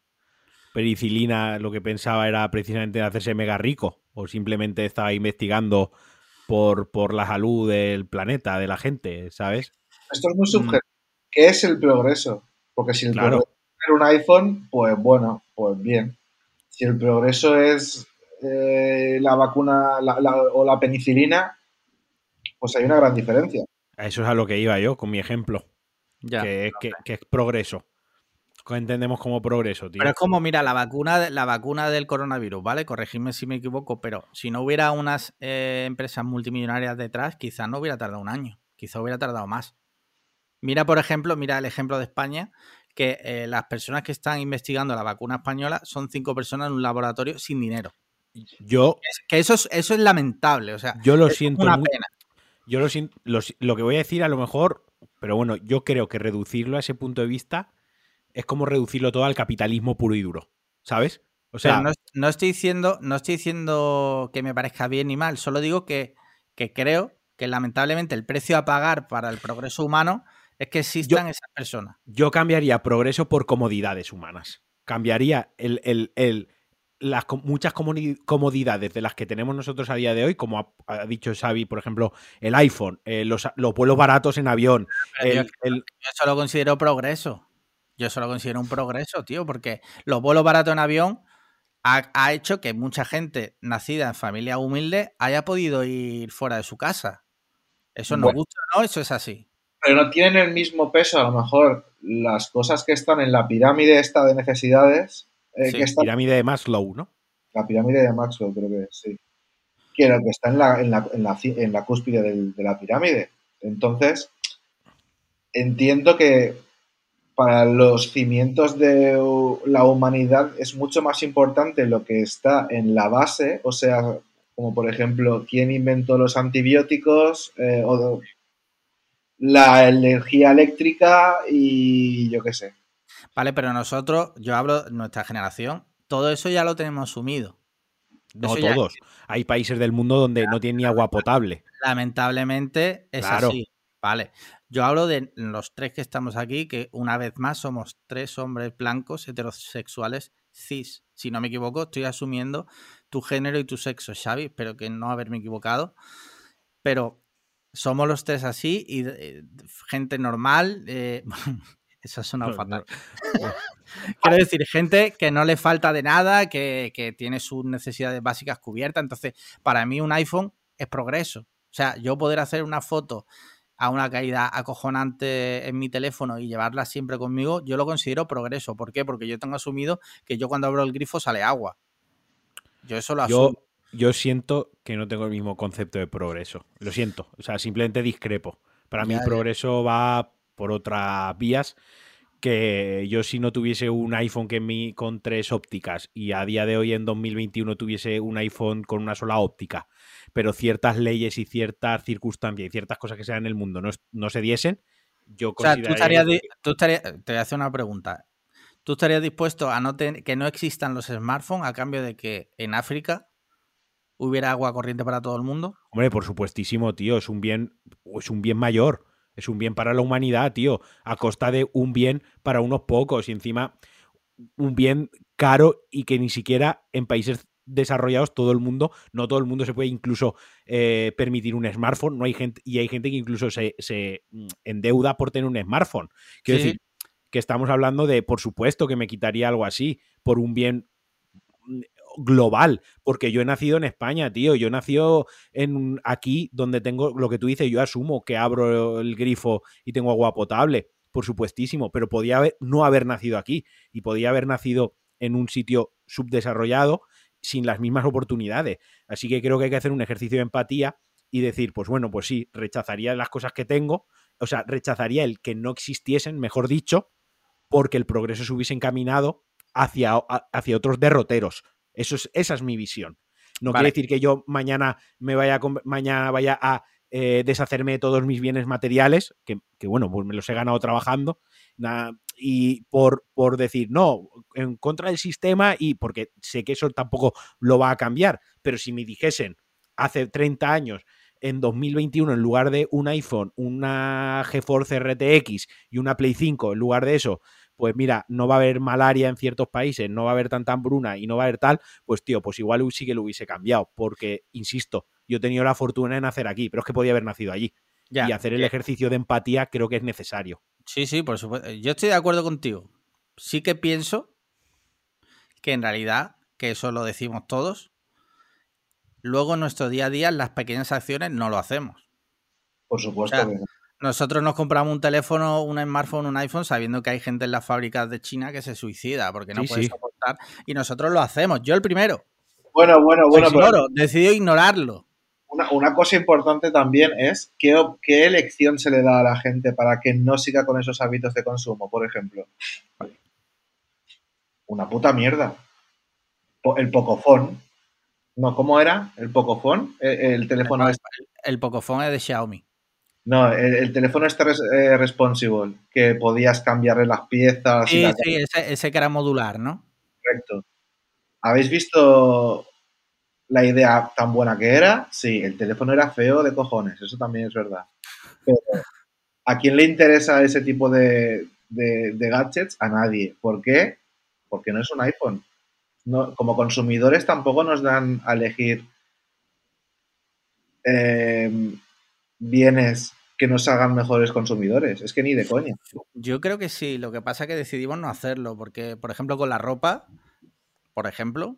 pericilina lo que pensaba era precisamente hacerse mega rico, o simplemente estaba investigando por, por la salud del planeta, de la gente, ¿sabes? Esto es muy Mm. subjetivo. ¿Qué es el progreso? Porque si el Claro. progreso es un iPhone, pues bueno, pues bien. Si el progreso es eh, la vacuna la- la- o la penicilina, pues hay una gran diferencia. Eso es a lo que iba yo con mi ejemplo, ya. que, que- que es progreso. ¿Qué entendemos como progreso, tío? Pero es como, mira, la vacuna, la vacuna del coronavirus, ¿vale? Corregidme si me equivoco, pero si no hubiera unas eh, empresas multimillonarias detrás, quizás no hubiera tardado un año, quizás hubiera tardado más. Mira, por ejemplo, mira el ejemplo de España, que eh, las personas que están investigando la vacuna española son cinco personas en un laboratorio sin dinero. Yo, Es- que eso es, eso es lamentable, o sea, yo lo es siento una pena. Yo lo, siento- lo, lo que voy a decir a lo mejor, pero bueno, yo creo que reducirlo a ese punto de vista es como reducirlo todo al capitalismo puro y duro, ¿sabes? O sea, no, no estoy diciendo, no estoy diciendo que me parezca bien ni mal, solo digo que, que creo que lamentablemente el precio a pagar para el progreso humano es que existan esas personas. yo cambiaría progreso por comodidades humanas. Cambiaría el, el- el- las com- muchas comodi- comodidades de las que tenemos nosotros a día de hoy, como ha, ha dicho Xavi, por ejemplo, el iPhone, eh, los, los vuelos baratos en avión, yo, el- el- yo eso lo considero progreso. Yo eso lo considero un progreso, tío, porque los vuelos baratos en avión ha, ha hecho que mucha gente nacida en familia humilde haya podido ir fuera de su casa. Eso nos Bueno. gusta, ¿no? Eso es así. Pero no tienen el mismo peso, a lo mejor, las cosas que están en la pirámide esta de necesidades, eh, Sí, que pirámide de Maslow, ¿no? la pirámide de Maxwell, creo que sí. Que lo que está en la, en la, en la, ci- en la cúspide del- de la pirámide. Entonces, entiendo que para los cimientos de la humanidad es mucho más importante lo que está en la base, o sea, como por ejemplo, quién inventó los antibióticos, eh, o la energía eléctrica y yo qué sé. Vale, pero nosotros, yo hablo de nuestra generación, todo eso ya lo tenemos asumido. No Eso ya todos. Hay países del mundo donde no tienen ni agua potable. Lamentablemente es Claro. así. Vale. Yo hablo de los tres que estamos aquí, que una vez más somos tres hombres blancos heterosexuales cis. Si no me equivoco, estoy asumiendo tu género y tu sexo, Xavi. Espero que no haberme equivocado. Pero somos los tres así y eh, gente normal. eh, eso ha sonado No, fatal. Quiero decir, gente que no le falta de nada, que, que tiene sus necesidades básicas cubiertas. Entonces, para mí un iPhone es progreso. O sea, yo poder hacer una foto a una caída acojonante en mi teléfono y llevarla siempre conmigo, yo lo considero progreso. ¿Por qué? Porque yo tengo asumido que yo cuando abro el grifo sale agua. Yo eso lo Yo, asumo. yo siento que no tengo el mismo concepto de progreso. Lo siento. O sea, simplemente discrepo. Para mí Ya, el ya. progreso va por otras vías que yo si no tuviese un iPhone que mi, con tres ópticas y a día de hoy en 2021 tuviese un iPhone con una sola óptica, pero ciertas leyes y ciertas circunstancias y ciertas cosas que se dan en el mundo no, no se diesen, yo O sea, tú consideraría estarías, di- tú estarías- te voy a hacer una pregunta. ¿Tú estarías dispuesto a no ten- que no existan los smartphones a cambio de que en África hubiera agua corriente para todo el mundo? Hombre, por supuestísimo, tío, es un bien, es un bien mayor, es un bien para la humanidad, tío, a costa de un bien para unos pocos y encima un bien caro y que ni siquiera en países desarrollados todo el mundo, no todo el mundo se puede incluso eh, permitir un smartphone, no hay gente y hay gente que incluso se, se, mm, endeuda por tener un smartphone. Quiero Sí. decir que estamos hablando de, por supuesto, que me quitaría algo así por un bien mm, global, porque yo he nacido en España, tío, yo he nacido en aquí donde tengo lo que tú dices, yo asumo que abro el grifo y tengo agua potable, por supuestísimo, pero podía no haber nacido aquí y podía haber nacido en un sitio subdesarrollado sin las mismas oportunidades. Así que creo que hay que hacer un ejercicio de empatía y decir, pues bueno, pues sí, rechazaría las cosas que tengo, o sea, rechazaría el que no existiesen, mejor dicho, porque el progreso se hubiese encaminado hacia, hacia otros derroteros. Eso es, esa es mi visión. No quiere decir que yo mañana me vaya a, mañana vaya a eh, deshacerme de todos mis bienes materiales, que, bueno, pues me los he ganado trabajando, y por, por decir, no, en contra del sistema, y porque sé que eso tampoco lo va a cambiar, pero si me dijesen hace 30 años en 2021, en lugar de un iPhone, una GeForce RTX y una Play 5, en lugar de eso, pues mira, no va a haber malaria en ciertos países, no va a haber tanta hambruna y no va a haber tal, pues tío, pues igual sí que lo hubiese cambiado, porque, insisto, yo he tenido la fortuna de nacer aquí, pero es que podía haber nacido allí. y hacer el ejercicio de empatía creo que es necesario. Sí, sí, por supuesto. Yo estoy de acuerdo contigo. Sí que pienso que en realidad, que eso lo decimos todos, luego en nuestro día a día, las pequeñas acciones no lo hacemos. Por supuesto. Nosotros nos compramos un teléfono, un smartphone, un iPhone, sabiendo que hay gente en las fábricas de China que se suicida porque no puede soportar. Y nosotros lo hacemos. Yo el primero. Bueno, bueno, bueno. Ignoro, decido ignorarlo. Una, cosa importante también es qué, qué elección se le da a la gente para que no siga con esos hábitos de consumo, por ejemplo. Una puta mierda. El Pocofón no, ¿cómo era? ¿El Pocophone? El, teléfono. el, el Pocophone es de Xiaomi. No, el, teléfono este eh, responsible, que podías cambiarle las piezas. Sí, sí, ese, ese, que era modular, ¿no? Correcto. ¿Habéis visto la idea tan buena que era? Sí, el teléfono era feo de cojones, eso también es verdad. Pero, ¿a quién le interesa ese tipo de, de gadgets? A nadie. ¿Por qué? Porque no es un iPhone como consumidores tampoco nos dan a elegir eh, bienes que nos hagan mejores consumidores. Es que ni de coña. Yo creo que sí. Lo que pasa es que decidimos no hacerlo. Porque, por ejemplo, con la ropa, por ejemplo,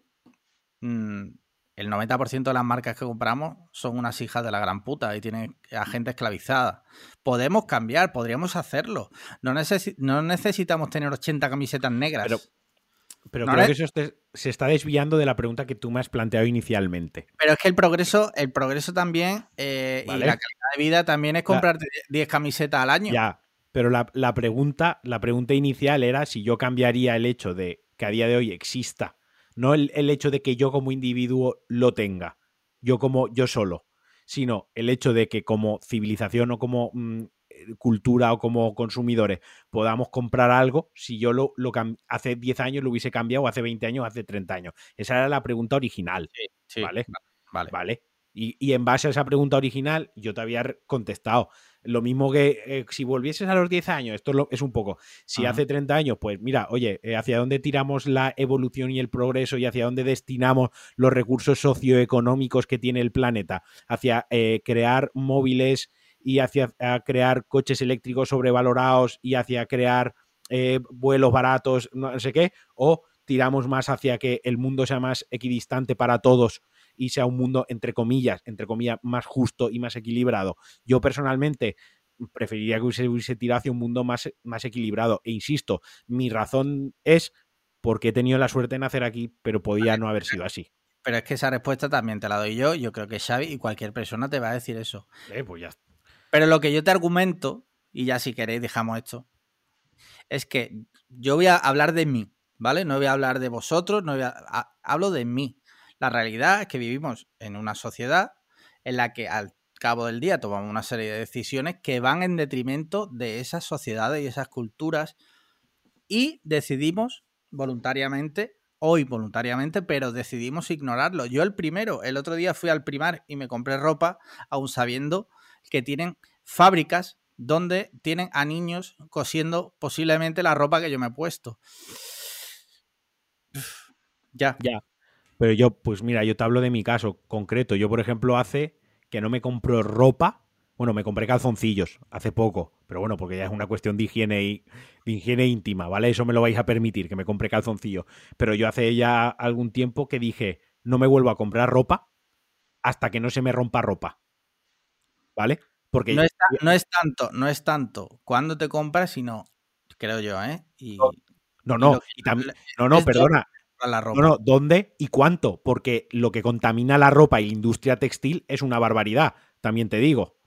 mm, el 90% de las marcas que compramos son unas hijas de la gran puta y tienen a gente esclavizada. Podemos cambiar, podríamos hacerlo. No, no necesitamos tener 80 camisetas negras. Pero creo que eso se está desviando de la pregunta que tú me has planteado inicialmente. Pero es que el progreso, el progreso también eh, y la calidad de vida también es comprarte 10 camisetas al año. Ya, pero la, pregunta, la pregunta inicial era si yo cambiaría el hecho de que a día de hoy exista, no el, el hecho de que yo como individuo lo tenga, yo como yo solo, sino el hecho de que como civilización o como mm, cultura o como consumidores podamos comprar algo si yo lo, lo hace 10 años lo hubiese cambiado, hace 20 años, hace 30 años. Esa era la pregunta original. ¿Vale? Vale. ¿Vale? Y, en base a esa pregunta original, yo te había contestado. Lo mismo que eh, si volvieses a los 10 años, esto es, un poco. Si hace 30 años, pues mira, oye, eh, ¿hacia dónde tiramos la evolución y el progreso y hacia dónde destinamos los recursos socioeconómicos que tiene el planeta? Hacia eh, crear móviles y hacia crear coches eléctricos sobrevalorados y hacia crear eh, vuelos baratos, no sé qué, o tiramos más hacia que el mundo sea más equidistante para todos y sea un mundo, entre comillas, entre comillas, más justo y más equilibrado. Yo personalmente preferiría que se hubiese tirado hacia un mundo más, más equilibrado. E insisto, mi razón es porque he tenido la suerte de nacer aquí, pero podía no haber sido así. Pero es que esa respuesta también te la doy yo. Yo creo que Xavi y cualquier persona te va a decir eso. Eh, pues ya, pero lo que yo te argumento, y ya si queréis dejamos esto, es que yo voy a hablar de mí, ¿vale? No voy a hablar de vosotros, no voy a, hablo de mí. La realidad es que vivimos en una sociedad en la que al cabo del día tomamos una serie de decisiones que van en detrimento de esas sociedades y esas culturas y decidimos voluntariamente o involuntariamente, pero decidimos ignorarlo. Yo el primero, el otro día fui al primar y me compré ropa aún sabiendo que tienen fábricas donde tienen a niños cosiendo posiblemente la ropa que yo me he puesto. Ya. Ya. Pero yo, pues mira, yo te hablo de mi caso concreto. Yo, por ejemplo, hace que no me compro ropa Bueno, me compré calzoncillos hace poco, pero bueno, porque ya es una cuestión de higiene, y, de higiene íntima, ¿vale? Eso me lo vais a permitir, que me compre calzoncillos. Pero yo hace ya algún tiempo que dije, no me vuelvo a comprar ropa hasta que no se me rompa ropa. ¿Vale? Porque no es, no es tanto, no es tanto cuando te compras, sino, creo yo, ¿eh? Y, no, no, y también, no, no, perdona. La ropa. No, no, ¿dónde y cuánto? Porque lo que contamina la ropa y la industria textil es una barbaridad, también te digo.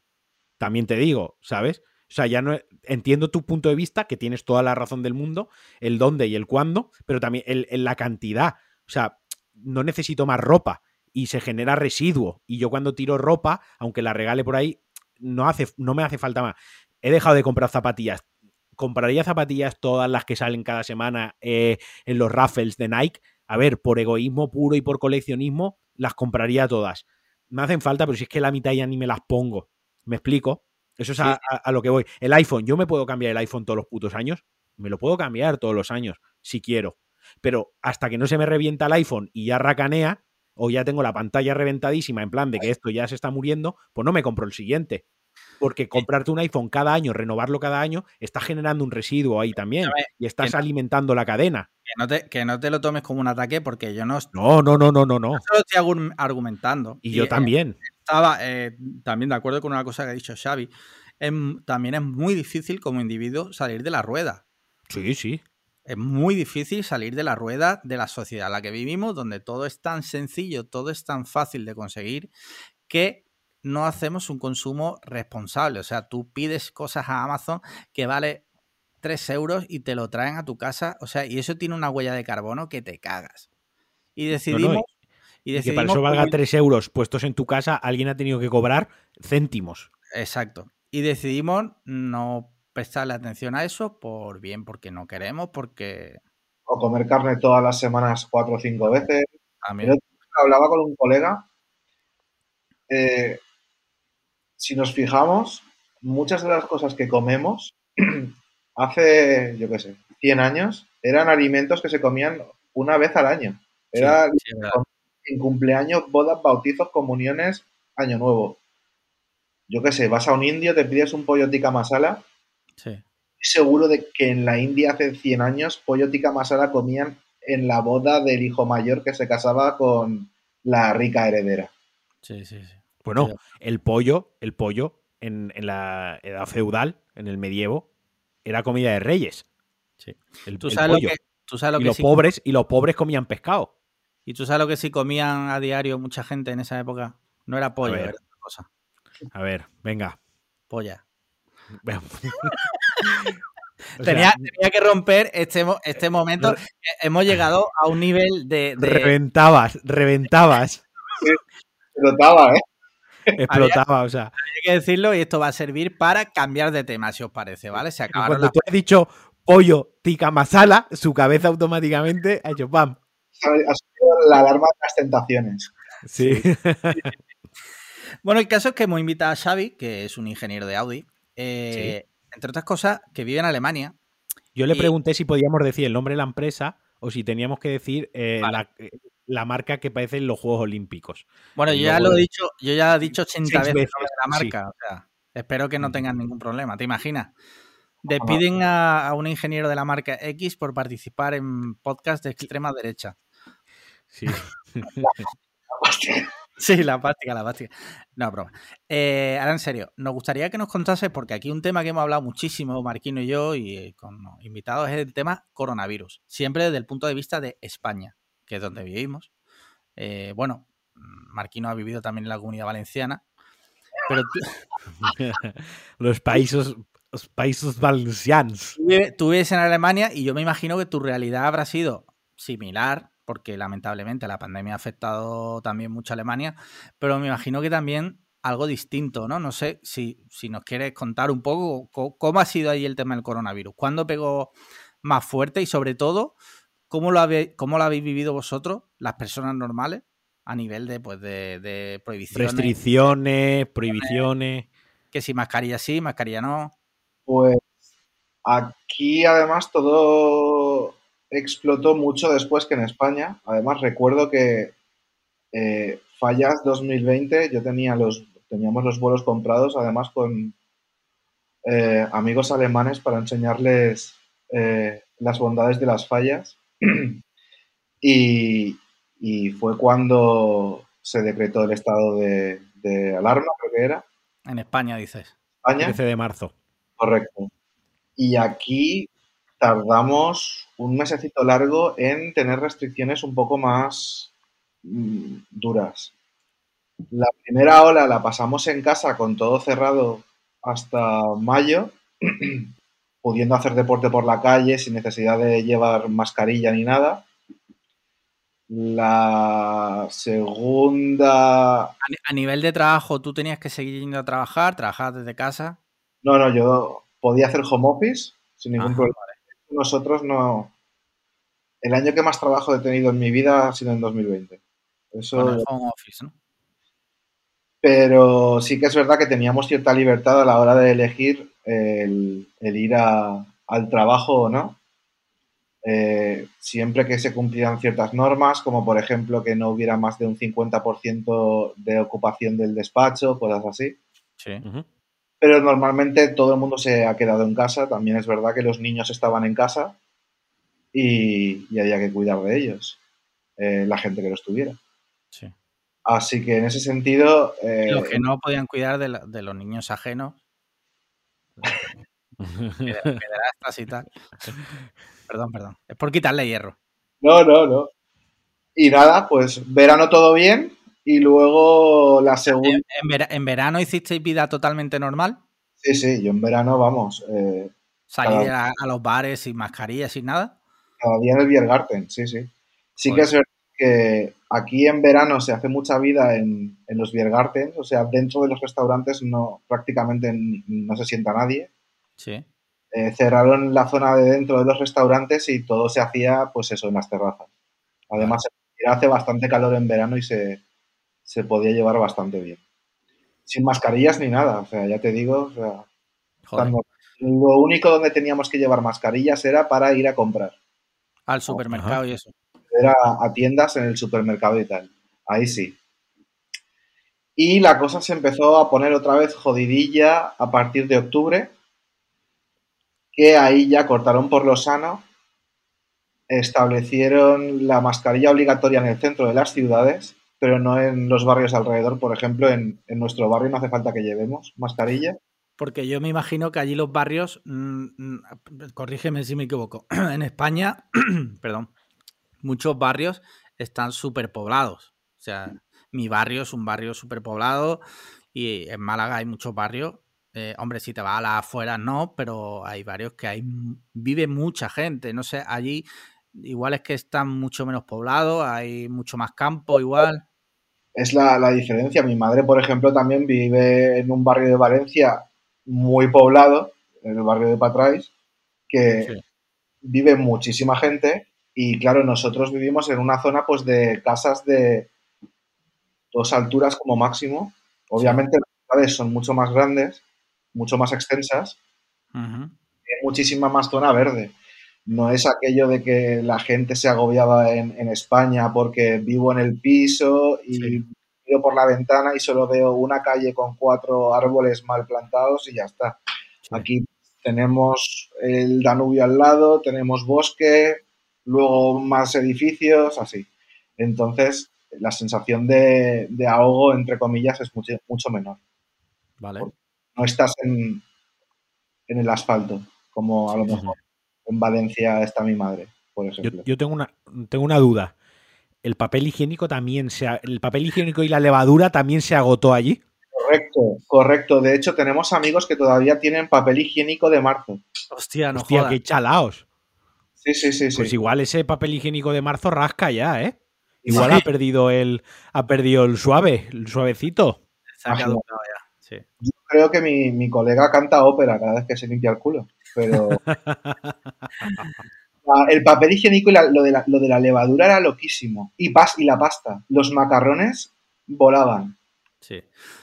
También te digo, ¿sabes? O sea, ya no entiendo tu punto de vista, que tienes toda la razón del mundo, el dónde y el cuándo, pero también el, la cantidad. O sea, no necesito más ropa y se genera residuo. Y yo cuando tiro ropa, aunque la regale por ahí, no, hace, no me hace falta más. He dejado de comprar zapatillas. Compraría zapatillas todas las que salen cada semana eh, en los raffles de Nike. A ver, por egoísmo puro y por coleccionismo, las compraría todas. Me hacen falta, pero si es que la mitad ya ni me las pongo. ¿Me explico? Eso es a, lo que voy. El iPhone, yo me puedo cambiar el iPhone todos los putos años. Me lo puedo cambiar todos los años, si quiero. Pero hasta que no se me revienta el iPhone y ya racanea, o ya tengo la pantalla reventadísima en plan de que esto ya se está muriendo, pues no me compro el siguiente. Porque comprarte un iPhone cada año, renovarlo cada año, está generando un residuo ahí también. Y estás alimentando la cadena. Que no, te, que no te lo tomes como un ataque porque yo no... No, no, no, no, no. no. Yo estoy argumentando. Y, yo también. estaba eh, también de acuerdo con una cosa que ha dicho Xavi. Em, también es muy difícil como individuo salir de la rueda. Sí, sí. Es muy difícil salir de la rueda de la sociedad en la que vivimos, donde todo es tan sencillo, todo es tan fácil de conseguir, que no hacemos un consumo responsable. O sea, tú pides cosas a Amazon que vale 3 euros y te lo traen a tu casa. O sea, y eso tiene una huella de carbono que te cagas. Y decidimos. y, que para eso valga 3 euros puestos en tu casa, alguien ha tenido que cobrar céntimos. Exacto. Y decidimos no prestarle atención a eso por bien, porque no queremos, porque... O comer carne todas las semanas cuatro o cinco veces. Yo hablaba con un colega. Eh, si nos fijamos, muchas de las cosas que comemos hace, yo qué sé, 100 años, eran alimentos que se comían una vez al año. Era en cumpleaños, bodas, bautizos, comuniones, año nuevo. Yo qué sé, vas a un indio, te pides un pollo tikka masala Sí. Seguro de que en la India hace 100 años pollo tikka masala comían en la boda del hijo mayor que se casaba con la rica heredera. Sí, sí, sí. Bueno, el pollo, el pollo en, la edad feudal, en el medievo, era comida de reyes. Sí. tú, sabes Lo que, tú sabes lo y que los pobres y los pobres comían pescado. Y tú sabes lo que sí comían a diario mucha gente en esa época. No era pollo, era otra cosa. A ver, venga. Polla. tenía, que romper este, este momento. Hemos llegado a un nivel de. Reventabas, reventabas. explotaba, ¿eh? Explotaba, o sea. Hay que decirlo y esto va a servir para cambiar de tema, si os parece, ¿vale? Se acabaron Cuando tú has dicho pollo tica masala, su cabeza automáticamente ha hecho pam. Ha sido la alarma de las tentaciones. sí. Bueno, el caso es que hemos invitado a Xavi, que es un ingeniero de Audi, eh, entre otras cosas, que vive en Alemania. Yo le pregunté si podíamos decir el nombre de la empresa o si teníamos que decir eh, eh, la, marca que parece en los Juegos Olímpicos. Bueno, yo ya lo he dicho, yo ya he dicho 80 veces, la marca. espero que no tengan ningún problema. ¿Te imaginas? Despiden a, a, un ingeniero de la marca X por participar en podcast de extrema derecha. Sí. Sí, la práctica, la práctica. No, broma. Eh, ahora en serio, nos gustaría que nos contase, porque aquí un tema que hemos hablado muchísimo, Marquino y yo, y eh, con invitados, es el tema coronavirus. Siempre desde el punto de vista de España, que es donde vivimos. Eh, bueno, Marquino ha vivido también en la comunidad valenciana. Pero los países los países valencianos. tú vives en Alemania y yo me imagino que tu realidad habrá sido similar porque lamentablemente la pandemia ha afectado también mucho a Alemania, pero me imagino que también algo distinto, ¿no? No sé si, si nos quieres contar un poco cómo, ha sido ahí el tema del coronavirus, cuándo pegó más fuerte y sobre todo, cómo lo, habéis, cómo lo habéis vivido vosotros, las personas normales, a nivel de, pues, de, de prohibiciones. Restricciones, prohibiciones. Que si mascarilla sí, mascarilla no. Pues aquí además todo explotó mucho después que en España. Además, recuerdo que eh, Fallas 2020, yo tenía los Teníamos los vuelos comprados, además, con eh, amigos alemanes para enseñarles eh, las bondades de las fallas. y, y fue cuando se decretó el estado de, de alarma, creo que era. En España, dices. España. 13 de marzo. Correcto. Y aquí tardamos un mesecito largo en tener restricciones un poco más mm, duras. La primera ola la pasamos en casa con todo cerrado hasta mayo, pudiendo hacer deporte por la calle sin necesidad de llevar mascarilla ni nada. La segunda... A, ni- a nivel de trabajo, ¿tú tenías que seguir yendo a trabajar? ¿Trabajabas desde casa? No, no, yo podía hacer home office sin ningún Ajá, problema. Nosotros no... El año que más trabajo he tenido en mi vida ha sido en 2020. Eso, Con el home office, ¿no? pero sí que es verdad que teníamos cierta libertad a la hora de elegir el, el ir a- al trabajo o no. Eh, siempre que se cumplieran ciertas normas, como por ejemplo que no hubiera más de un 50% de ocupación del despacho, cosas así. Sí. Pero normalmente todo el mundo se ha quedado en casa. También es verdad que los niños estaban en casa y, y había que cuidar de ellos, eh, la gente que los tuviera. sí. Así que en ese sentido, eh, Los que no podían cuidar de, la- de los niños ajenos, y tal. Perdón, perdón. Es por quitarle hierro. no, no, no. Y nada, pues verano todo bien y luego la segunda... En, vera- en verano hicisteis vida totalmente normal. Sí, sí, yo en verano, vamos, eh, Salir a, a los bares sin mascarilla, sin nada. cada día en el Biergarten, sí, sí. Sí que es verdad que aquí en verano se hace mucha vida en, en los Biergartens, o sea, dentro de los restaurantes no prácticamente no se sienta nadie. Sí. Eh, cerraron la zona de dentro de los restaurantes y todo se hacía, pues eso, en las terrazas. Además, hace bastante calor en verano y se, se podía llevar bastante bien. Sin mascarillas ni nada, o sea, ya te digo, o sea, cuando- lo único donde teníamos que llevar mascarillas era para ir a comprar. Al supermercado y eso. Era a tiendas en el supermercado y tal. Ahí sí. Y la cosa se empezó a poner otra vez jodidilla a partir de octubre, que ahí ya cortaron por lo sano, establecieron la mascarilla obligatoria en el centro de las ciudades, pero no en los barrios alrededor. Por ejemplo, en, en nuestro barrio no hace falta que llevemos mascarilla. Porque yo me imagino que allí los barrios, mm, mm, corrígeme si me equivoco, en España, perdón, muchos barrios están superpoblados. O sea, mi barrio es un barrio superpoblado y en Málaga hay muchos barrios. Eh, hombre, si te vas a las afueras no, pero hay barrios que hay vive mucha gente. No sé, allí igual es que están mucho menos poblados, hay mucho más campo igual. Es la, la diferencia. Mi madre, por ejemplo, también vive en un barrio de Valencia muy poblado, en el barrio de Patrais, que Sí. vive muchísima gente y claro, nosotros vivimos en una zona pues de casas de dos alturas como máximo. Obviamente las ciudades son mucho más grandes, mucho más extensas, Ujú. hay muchísima más zona verde. No es aquello de que la gente se agobiaba en, en España porque vivo en el piso y Sí. miro por la ventana y solo veo una calle con cuatro árboles mal plantados y ya está. Sí. Aquí tenemos el Danubio al lado, tenemos bosque, luego más edificios, así. Entonces, la sensación de, de ahogo, entre comillas, es mucho, mucho menor. Vale. No estás en, en el asfalto, como a lo mejor en Valencia está mi madre, por Yo, ejemplo. yo tengo, una, tengo una duda. ¿El papel higiénico también se ha- el papel higiénico y la levadura también se agotó allí? Correcto, correcto. De hecho, tenemos amigos que todavía tienen papel higiénico de marzo. Hostia, no Hostia, jodas. qué chalaos. Sí, sí, sí, sí. Pues igual ese papel higiénico de marzo rasca ya, ¿eh? Igual Sí. ha perdido el ha perdido el suave, el suavecito. Se ha Imagino. caducado ya. Sí. Yo creo que mi, mi colega canta ópera cada vez que se limpia el culo. Pero Ah, el papel higiénico y la- lo, de la, lo de la levadura era loquísimo. Y, pas, y la pasta. Los macarrones volaban. sí.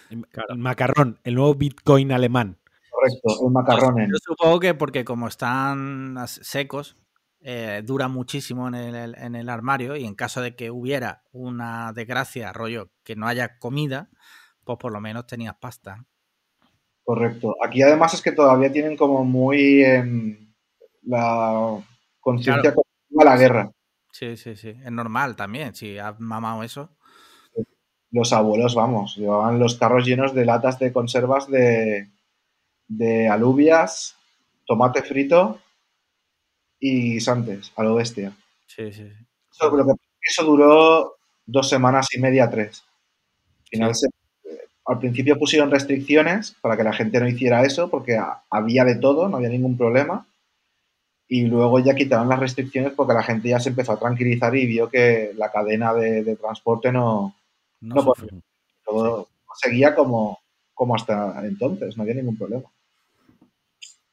El macarrón, el nuevo Bitcoin alemán. Correcto, el macarrón. Yo supongo que porque como están secos, eh, dura muchísimo en el, en el armario y en caso de que hubiera una desgracia, rollo, que no haya comida, pues por lo menos tenías pasta. Correcto. Aquí además es que todavía tienen como muy la conciencia Claro. colectiva la guerra. Sí, sí, sí. Es normal también, si has mamado eso. Los abuelos, vamos, llevaban los carros llenos de latas de conservas de, de alubias, tomate frito y guisantes, a lo bestia. Sí, sí, sí. Eso, lo que- eso duró dos semanas y media, tres. Al, final se- al principio pusieron restricciones para que la gente no hiciera eso, porque ha- había de todo, no había ningún problema. Y luego ya quitaron las restricciones porque la gente ya se empezó a tranquilizar y vio que la cadena de, de transporte no, No, No, sufre. todo seguía como, como hasta entonces, no había ningún problema.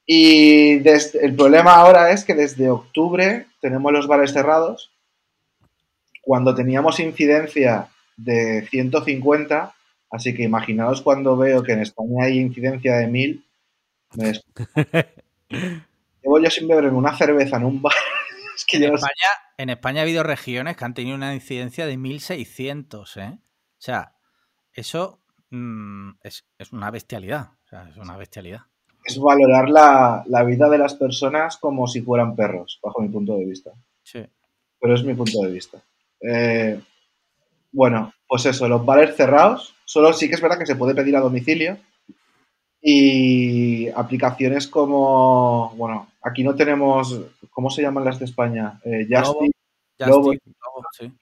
Y desde- el problema ahora es que desde octubre tenemos los bares cerrados. Cuando teníamos incidencia de 150, así que imaginaos cuando veo que en España hay incidencia de 1000, me Llevo yo sin beber en una cerveza en un bar. es que En yo no sé- España, en España ha habido regiones que han tenido una incidencia de 1600, ¿eh? O sea, eso mm, es, es una bestialidad. O sea, es una bestialidad. es valorar la, la vida de las personas como si fueran perros, bajo mi punto de vista. Sí. pero es mi punto de vista. Eh, bueno, pues eso, los bares cerrados, solo sí que es verdad que se puede pedir a domicilio y aplicaciones como, bueno, aquí no tenemos, ¿cómo se llaman las de España? Eh, Just Globo. Eat. Ya Luego- estoy- luego, sí.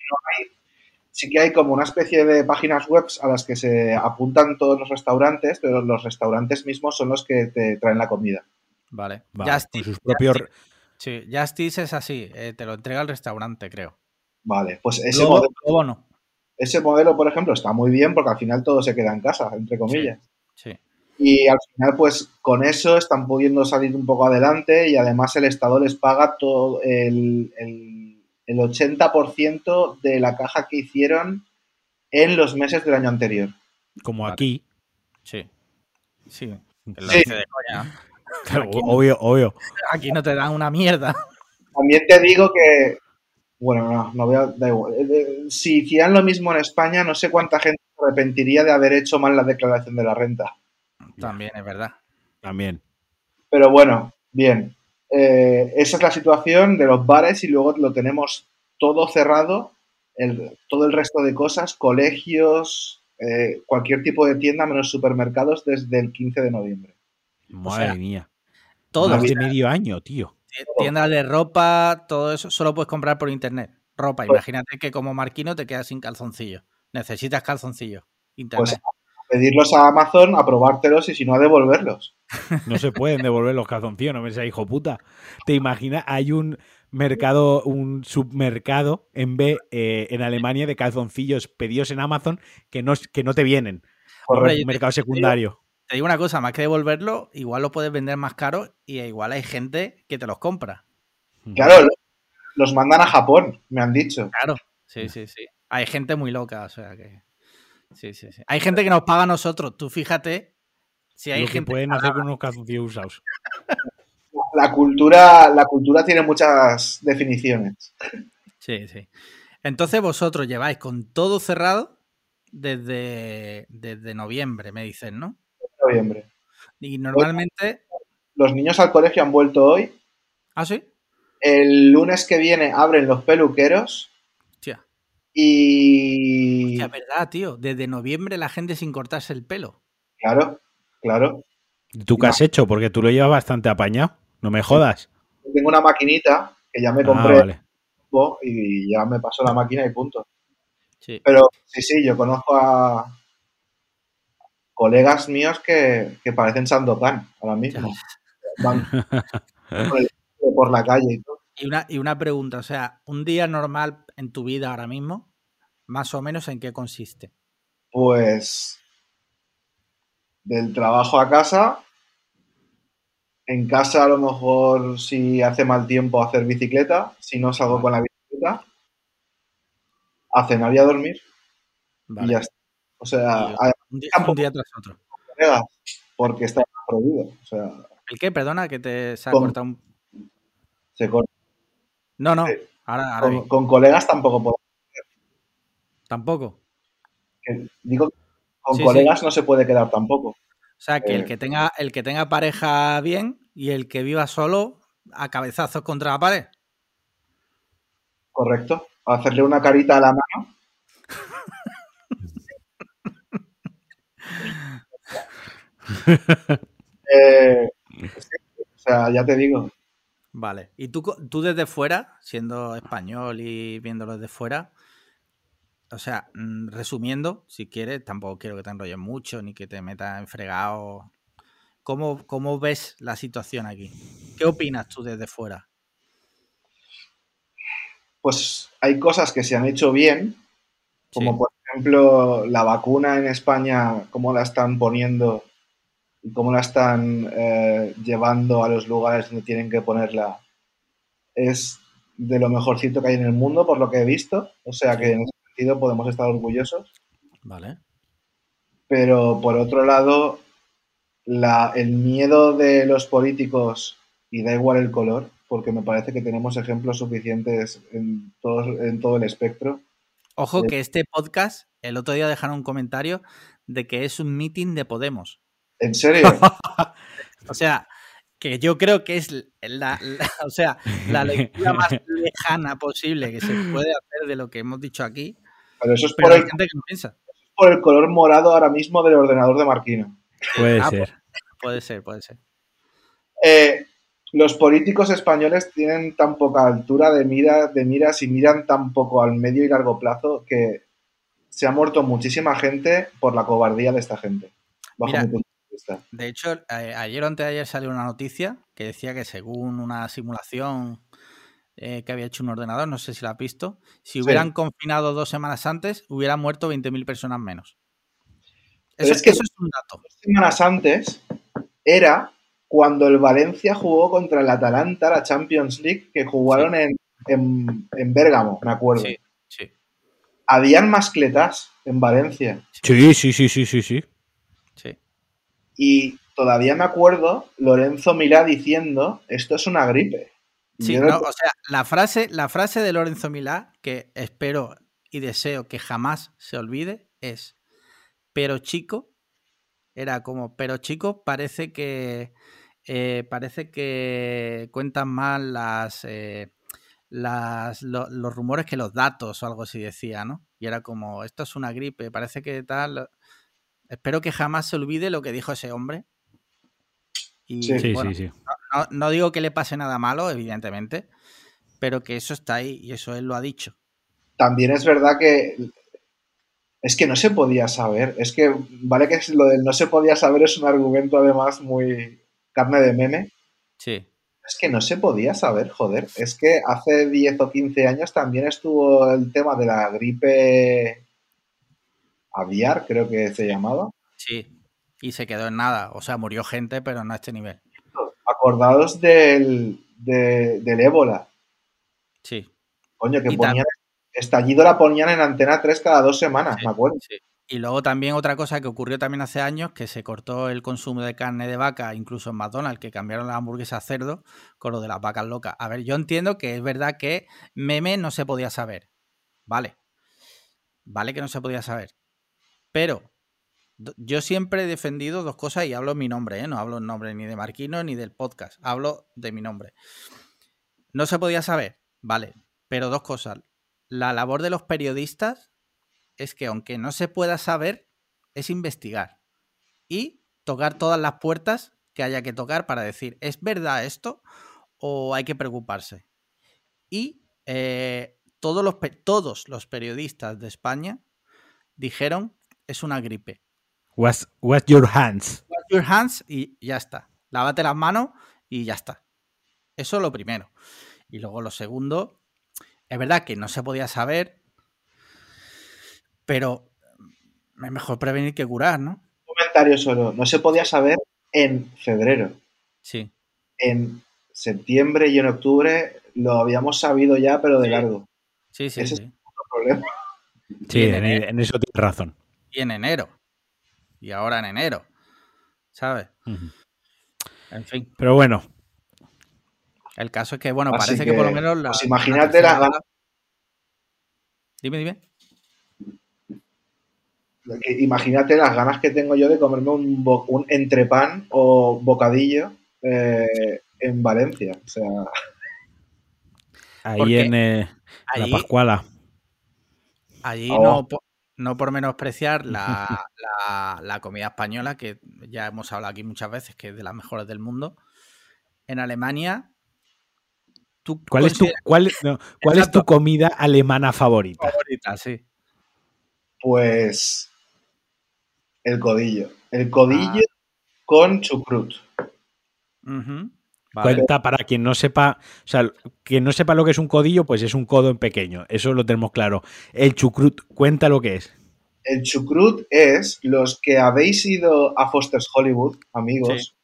Sí que hay como una especie de páginas web a las que se apuntan todos los restaurantes, pero los restaurantes mismos son los que te traen la comida. Vale. Vale, Justice, con sus propios. Justice. Sí, Justice es así. eh, te lo entrega el restaurante, creo. Vale, pues ese modelo, Globo no. Ese modelo, por ejemplo, está muy bien porque al final todo se queda en casa, entre comillas. Sí. Y al final, pues con eso están pudiendo salir un poco adelante y además el Estado les paga todo el, el, el 80% de la caja que hicieron en los meses del año anterior. Como aquí. Sí. Sí. lo Sí. dice de coña. Claro, Aquí no. obvio, obvio. Aquí no te dan una mierda. También te digo que, bueno, no, no voy a, da igual. Eh, eh, Si hicieran lo mismo en España, no sé cuánta gente se arrepentiría de haber hecho mal la declaración de la renta. También es verdad. También. Pero bueno, bien. Eh, esa es la situación de los bares y luego lo tenemos todo cerrado, el- todo el resto de cosas, colegios, eh, cualquier tipo de tienda menos supermercados desde el 15 de noviembre. Madre sea, mía. Todo. De medio año, tío. Tiendas de ropa, todo eso, solo puedes comprar por internet. Ropa, Pues- imagínate que como marquino te quedas sin calzoncillos. Necesitas calzoncillos. Internet. Pues pedirlos a Amazon, aprobártelos y si no, a devolverlos. No se pueden devolver los calzoncillos, no me seas hijo puta. ¿Te imaginas? Hay un mercado, un submercado en B eh, en Alemania de calzoncillos pedidos en Amazon que no, que no te vienen. Hombre, yo te- mercado te digo- secundario. Te digo una cosa, más que devolverlo, igual lo puedes vender más caro y igual hay gente que te los compra. Claro, los mandan a Japón, me han dicho. Claro. Sí, sí, sí. Hay gente muy loca, o sea que. Sí, sí, sí. Hay gente que nos paga a nosotros. Tú fíjate si hay Lo que gente. pueden hacer con unos calzoncillos usados. La cultura, la cultura tiene muchas definiciones. Sí, sí. Entonces vosotros lleváis con todo cerrado desde, desde noviembre, me dicen, ¿no? Noviembre. Y normalmente. Los niños al colegio han vuelto hoy. ¿Ah, sí? El lunes que viene abren los peluqueros Hostia. y... Hostia, verdad, tío. Desde noviembre la gente sin cortarse el pelo. Claro, claro. ¿Tú qué has hecho? Porque tú lo llevas bastante apañado. No me jodas. Tengo una maquinita que ya me Ah, compré vale. y ya me pasó la máquina y punto. Sí. Pero sí, sí, yo conozco a colegas míos que, que parecen Sandokan ahora mismo. Van por, el- por la calle y todo. Y una, y una pregunta, o sea, un día normal en tu vida ahora mismo, más o menos en qué consiste. Pues del trabajo a casa. En casa a lo mejor si hace mal tiempo hacer bicicleta, si no salgo con la bicicleta, a cenar y a dormir Vale. y ya está. O sea, Un, día, Tampoco- un día tras otro. porque está prohibido. O sea, ¿El qué? Perdona, que te se ha Con- cortado un... se corta. No, no, Sí. ahora, ahora Con, colegas tampoco puedo. Tampoco. que- digo con Sí, colegas no se puede quedar tampoco. O sea, que el Eh. que tenga, el que tenga pareja bien y el que viva solo a cabezazos contra la pared. Correcto. Hacerle una carita a la mano. Eh, sí, o sea, ya te digo, Vale. Y tú, tú desde fuera, siendo español y viéndolo desde fuera, o sea, mm, resumiendo, si quieres, tampoco quiero que te enrolles mucho ni que te metas en fregado. ¿Cómo, ¿Cómo ves la situación aquí? ¿Qué opinas tú desde fuera? pues hay cosas que se han hecho bien, como Sí. por ejemplo la vacuna en España, cómo la están poniendo y cómo la están eh, llevando a los lugares donde tienen que ponerla. Es de lo mejorcito que hay en el mundo, por lo que he visto. O sea que en ese sentido podemos estar orgullosos. Vale. Pero por otro lado, la- el miedo de los políticos, y da igual el color, porque me parece que tenemos ejemplos suficientes en todo, en todo el espectro. Ojo Sí. que este podcast, el otro día dejaron un comentario de que es un meeting de Podemos. ¿En serio? O sea, que yo creo que es la, la- o sea, la lectura más lejana posible que se puede hacer de lo que hemos dicho aquí. Pero eso es Pero por hay el, gente que no piensa. por el color morado ahora mismo del ordenador de Marquino. Puede Ah, ser. Puede ser, puede ser. Eh, los políticos españoles tienen tan poca altura de, mira, de miras y miran tan poco al medio y largo plazo que se ha muerto muchísima gente por la cobardía de esta gente. Bajo Mira, mi punto de hecho, eh, ayer o antes de ayer salió una noticia que decía que según una simulación eh, que había hecho un ordenador, no sé si la has visto, si Sí. hubieran confinado dos semanas antes, hubieran muerto 20.000 personas menos. Eso, es que- eso es un dato. Dos semanas antes era cuando el Valencia jugó contra el Atalanta, la Champions League, que jugaron en, en, en Bérgamo, me acuerdo. Sí, sí. Habían mascletas en Valencia. Sí, sí, sí, sí, sí. sí. Y todavía me acuerdo Lorenzo Milá diciendo, esto es una gripe. Sí, no, o sea, la frase, la frase de Lorenzo Milá, que espero y deseo que jamás se olvide, es pero chico, era como, pero chico, parece que eh, parece que cuentan mal las, eh, las lo- los rumores que los datos o algo así decía, ¿no? Y era como, esto es una gripe, parece que tal. Espero que jamás se olvide lo que dijo ese hombre. Y Sí. Sí, bueno, sí, sí. no, no digo que le pase nada malo, evidentemente, pero que eso está ahí y eso él lo ha dicho. también es verdad que es que no se podía saber. Es que, vale que lo del no se podía saber es un argumento además muy carne de meme. Sí, Es que no se podía saber, joder. Es que hace 10 o 15 años también estuvo el tema de la gripe aviar, creo que se llamaba. sí. Y se quedó en nada. O sea, murió gente, pero no a este nivel. Acordados del, de- del ébola. Sí. Coño, que Y ponían, estallido la ponían en Antena 3 cada dos semanas, Sí, me acuerdo. sí. Y luego también otra cosa que ocurrió también hace años, que se cortó el consumo de carne de vaca, incluso en McDonald's, que cambiaron la hamburguesa a cerdo con lo de las vacas locas. A ver, yo entiendo que es verdad que meme no se podía saber. Vale. Vale que no se podía saber. Pero yo siempre he defendido dos cosas y hablo en mi nombre, ¿eh? no hablo en nombre ni de Marquino ni del podcast, hablo de mi nombre. No se podía saber, vale, pero dos cosas. La labor de los periodistas es que aunque no se pueda saber, es investigar y tocar todas las puertas que haya que tocar para decir, ¿es verdad esto o hay que preocuparse? Y eh, todos, los, todos los periodistas de España dijeron, es una gripe. Wash, wash your hands. Wash your hands y ya está. Lávate las manos y ya está. Eso lo primero. Y luego lo segundo, es verdad que no se podía saber, pero es mejor prevenir que curar, ¿no? comentario solo. No se podía saber en febrero. Sí. En septiembre y en octubre lo habíamos sabido ya, pero de largo. Sí, sí, Ese sí. es- problema. Sí, en, eh. en eso tienes razón. Y en enero. Y ahora en enero. ¿Sabes? En fin. Pero bueno, El caso es que, bueno, Así parece que, por lo menos la. pues la imagínate tercera la- ola- Dime, dime. imagínate las ganas que tengo yo de comerme un, bo- un entrepan o bocadillo eh, en Valencia. O sea, Ahí Porque en eh, la Allí, Pascuala. allí Oh. no, no por menospreciar la, la- la comida española, que ya hemos hablado aquí muchas veces, que es de las mejores del mundo. En Alemania, ¿tú ¿Cuál es tu, cuál, no, cuál es tu comida alemana favorita? favorita? Sí. pues el codillo. El codillo Ah. con chucrut. Ujú. Vale. Cuenta para quien no sepa, o sea, quien no sepa lo que es un codillo, pues es un codo en pequeño. Eso lo tenemos claro. El chucrut, cuenta lo que es. El chucrut es los que habéis ido a Foster's Hollywood, amigos.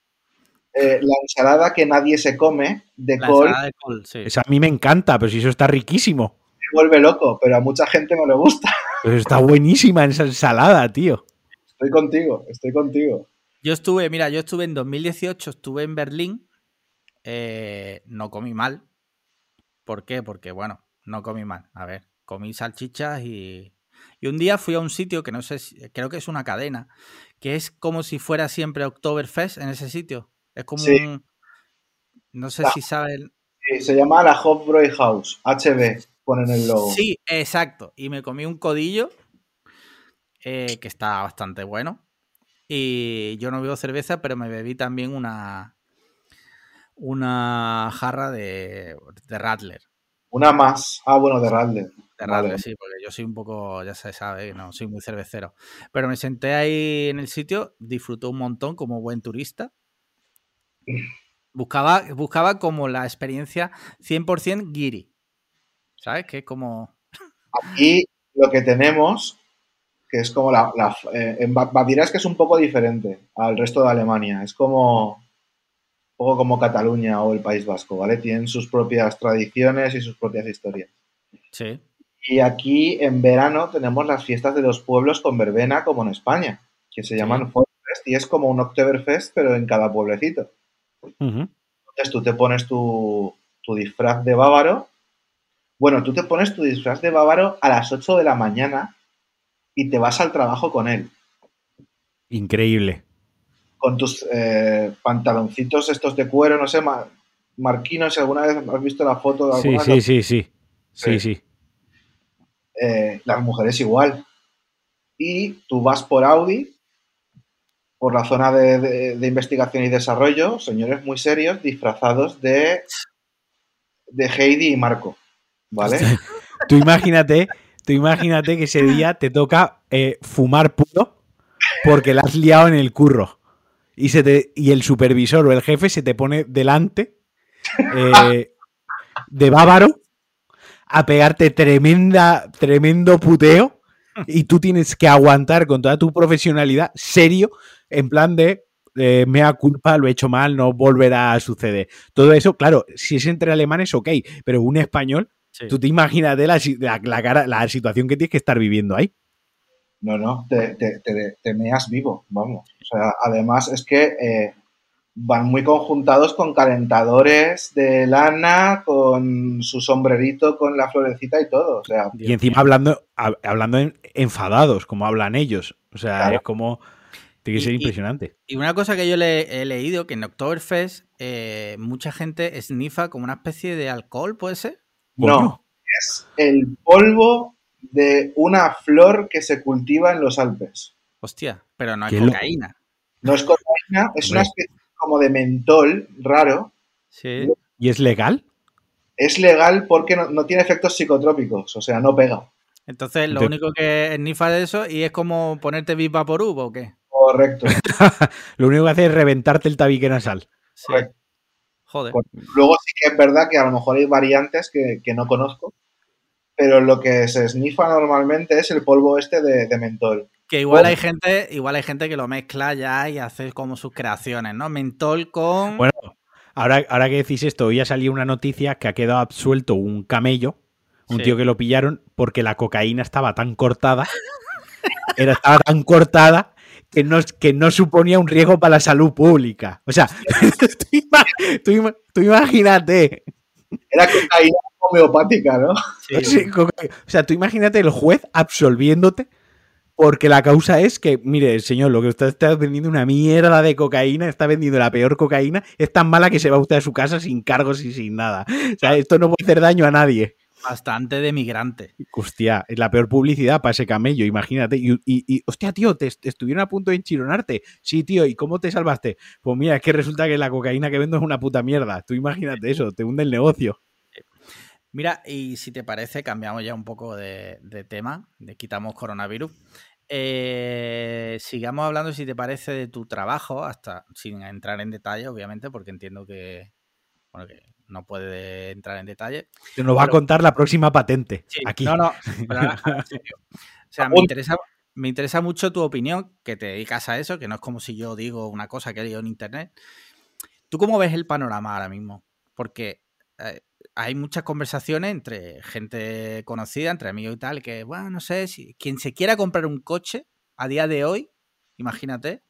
eh, la ensalada que nadie se come de La col ensalada de col, sí. Eso a mí me encanta, pero si eso está riquísimo. me vuelve loco, pero a mucha gente no le gusta. Pero está buenísima esa ensalada, tío. Estoy contigo, estoy contigo. Yo estuve, mira, yo estuve en 2018, estuve en Berlín. Eh, no comí mal. ¿Por qué? Porque, bueno, no comí mal. A ver, comí salchichas y. Y un día fui a un sitio que no sé si. Creo que es una cadena. Que es como si fuera siempre Oktoberfest en ese sitio. Es como Sí. un. No sé Ah. si saben. Sí, se llama la Hofbräu House, HB, ponen el logo. Sí, exacto. Y me comí un codillo eh, que está bastante bueno. Y yo no bebo cerveza, pero me bebí también una una jarra de, de Radler. Una más. Ah, bueno, de Radler. De Vale. Radler, sí, porque yo soy un poco, ya se sabe, no soy muy cervecero. Pero me senté ahí en el sitio, disfruté un montón como buen turista. Buscaba, buscaba como la experiencia 100% guiri. ¿Sabes? Que es como... Aquí lo que tenemos, que es como la... la- eh, en Ba- Baviera es que es un poco diferente al resto de Alemania. Es como... Un poco como Cataluña o el País Vasco, ¿vale? Tienen sus propias tradiciones y sus propias historias. Sí. Y aquí en verano tenemos las fiestas de los pueblos con verbena, como en España, que se llaman Volksfest y es como un Oktoberfest, pero en cada pueblecito. Entonces tú te pones tu, tu disfraz de bávaro. Bueno, tú te pones tu disfraz de bávaro a las 8 de la mañana y te vas al trabajo con él. Increíble. Con tus eh, pantaloncitos estos de cuero, no sé, ma- marquinos, si alguna vez has visto la foto de alguna sí, sí, sí. Sí, Sí. sí. eh, las mujeres igual. Y tú vas por Audi, por la zona de, de- de investigación y desarrollo, señores muy serios, disfrazados de, de Heidi y Marco. ¿Vale? Tú imagínate, tú imagínate que ese día te toca eh, fumar puro porque la has liado en el curro. Y, se te, y el supervisor o el jefe se te pone delante eh, de bávaro a pegarte tremenda, tremendo puteo y tú tienes que aguantar con toda tu profesionalidad serio en plan de eh, mea culpa, lo he hecho mal, no volverá a suceder. Todo eso, claro, si es entre alemanes, ok, pero un español sí. Tú te imagínate la, la, la cara, la situación que tienes que estar viviendo ahí. No, no, te, te, te- te meas vivo, vamos. O sea, además es que eh, van muy conjuntados con calentadores de lana, con su sombrerito, con la florecita y todo. O sea, Y encima hablando, hab- hablando en- enfadados, como hablan ellos. O sea, Claro. es como. Tiene que ser y- impresionante. Y una cosa que yo le he leído, que en Oktoberfest eh, mucha gente snifa como una especie de alcohol, ¿puede ser? No, es el polvo de una flor que se cultiva en los Alpes. Hostia, pero no es loco. No es cocaína, es una especie como de mentol raro. Sí. ¿Y es legal? Es legal porque no, no tiene efectos psicotrópicos, o sea, no pega. Entonces, lo De- único que snifa de eso y es como ponerte Big Vaporub o qué. Correcto. Lo único que hace es reventarte el tabique nasal. Sí. Correcto. Joder. Luego sí que es verdad que a lo mejor hay variantes que, que no conozco, pero lo que se snifa normalmente es el polvo este de, de mentol. Que igual Oh. hay gente, igual hay gente que lo mezcla ya y hace como sus creaciones, ¿no? Mentol con. Bueno, ahora, ahora que decís esto, hoy ha salido una noticia que ha quedado absuelto un camello, un Sí. tío que lo pillaron porque la cocaína estaba tan cortada, era, estaba tan cortada que no, que no suponía un riesgo para la salud pública. O sea, tú, ima- tú ima- tú imagínate. Era cocaína homeopática, ¿no? Sí. O sea, tú imagínate el juez absolviéndote Porque la causa es que, mire, señor, lo que usted está vendiendo una mierda de cocaína, está vendiendo la peor cocaína, es tan mala que se va usted a su casa sin cargos y sin nada. O sea, esto no puede hacer daño a nadie. Bastante de migrante. Hostia, es la peor publicidad para ese camello, imagínate. Y, y- y, hostia, tío, te, te estuvieron a punto de enchironarte. Sí, tío, ¿y cómo te salvaste? Pues mira, es que resulta que la cocaína que vendo es una puta mierda. Tú imagínate eso, te hunde el negocio. Mira, y si te parece, cambiamos ya un poco de, de tema, de quitamos coronavirus. Eh, sigamos hablando, si te parece, de tu trabajo, hasta sin entrar en detalle, obviamente, porque entiendo que, bueno, que no puede entrar en detalle. Te nos va a contar la próxima patente. Sí, aquí. No, no, pero ahora, ahora en serio. O sea, me interesa, me interesa mucho tu opinión, que te dedicas a eso, que no es como si yo digo una cosa que he leído en internet. ¿Tú cómo ves el panorama ahora mismo? Porque eh, hay muchas conversaciones entre gente conocida, entre amigos y tal, que, bueno, no sé, si quien se quiera comprar un coche a día de hoy, imagínate,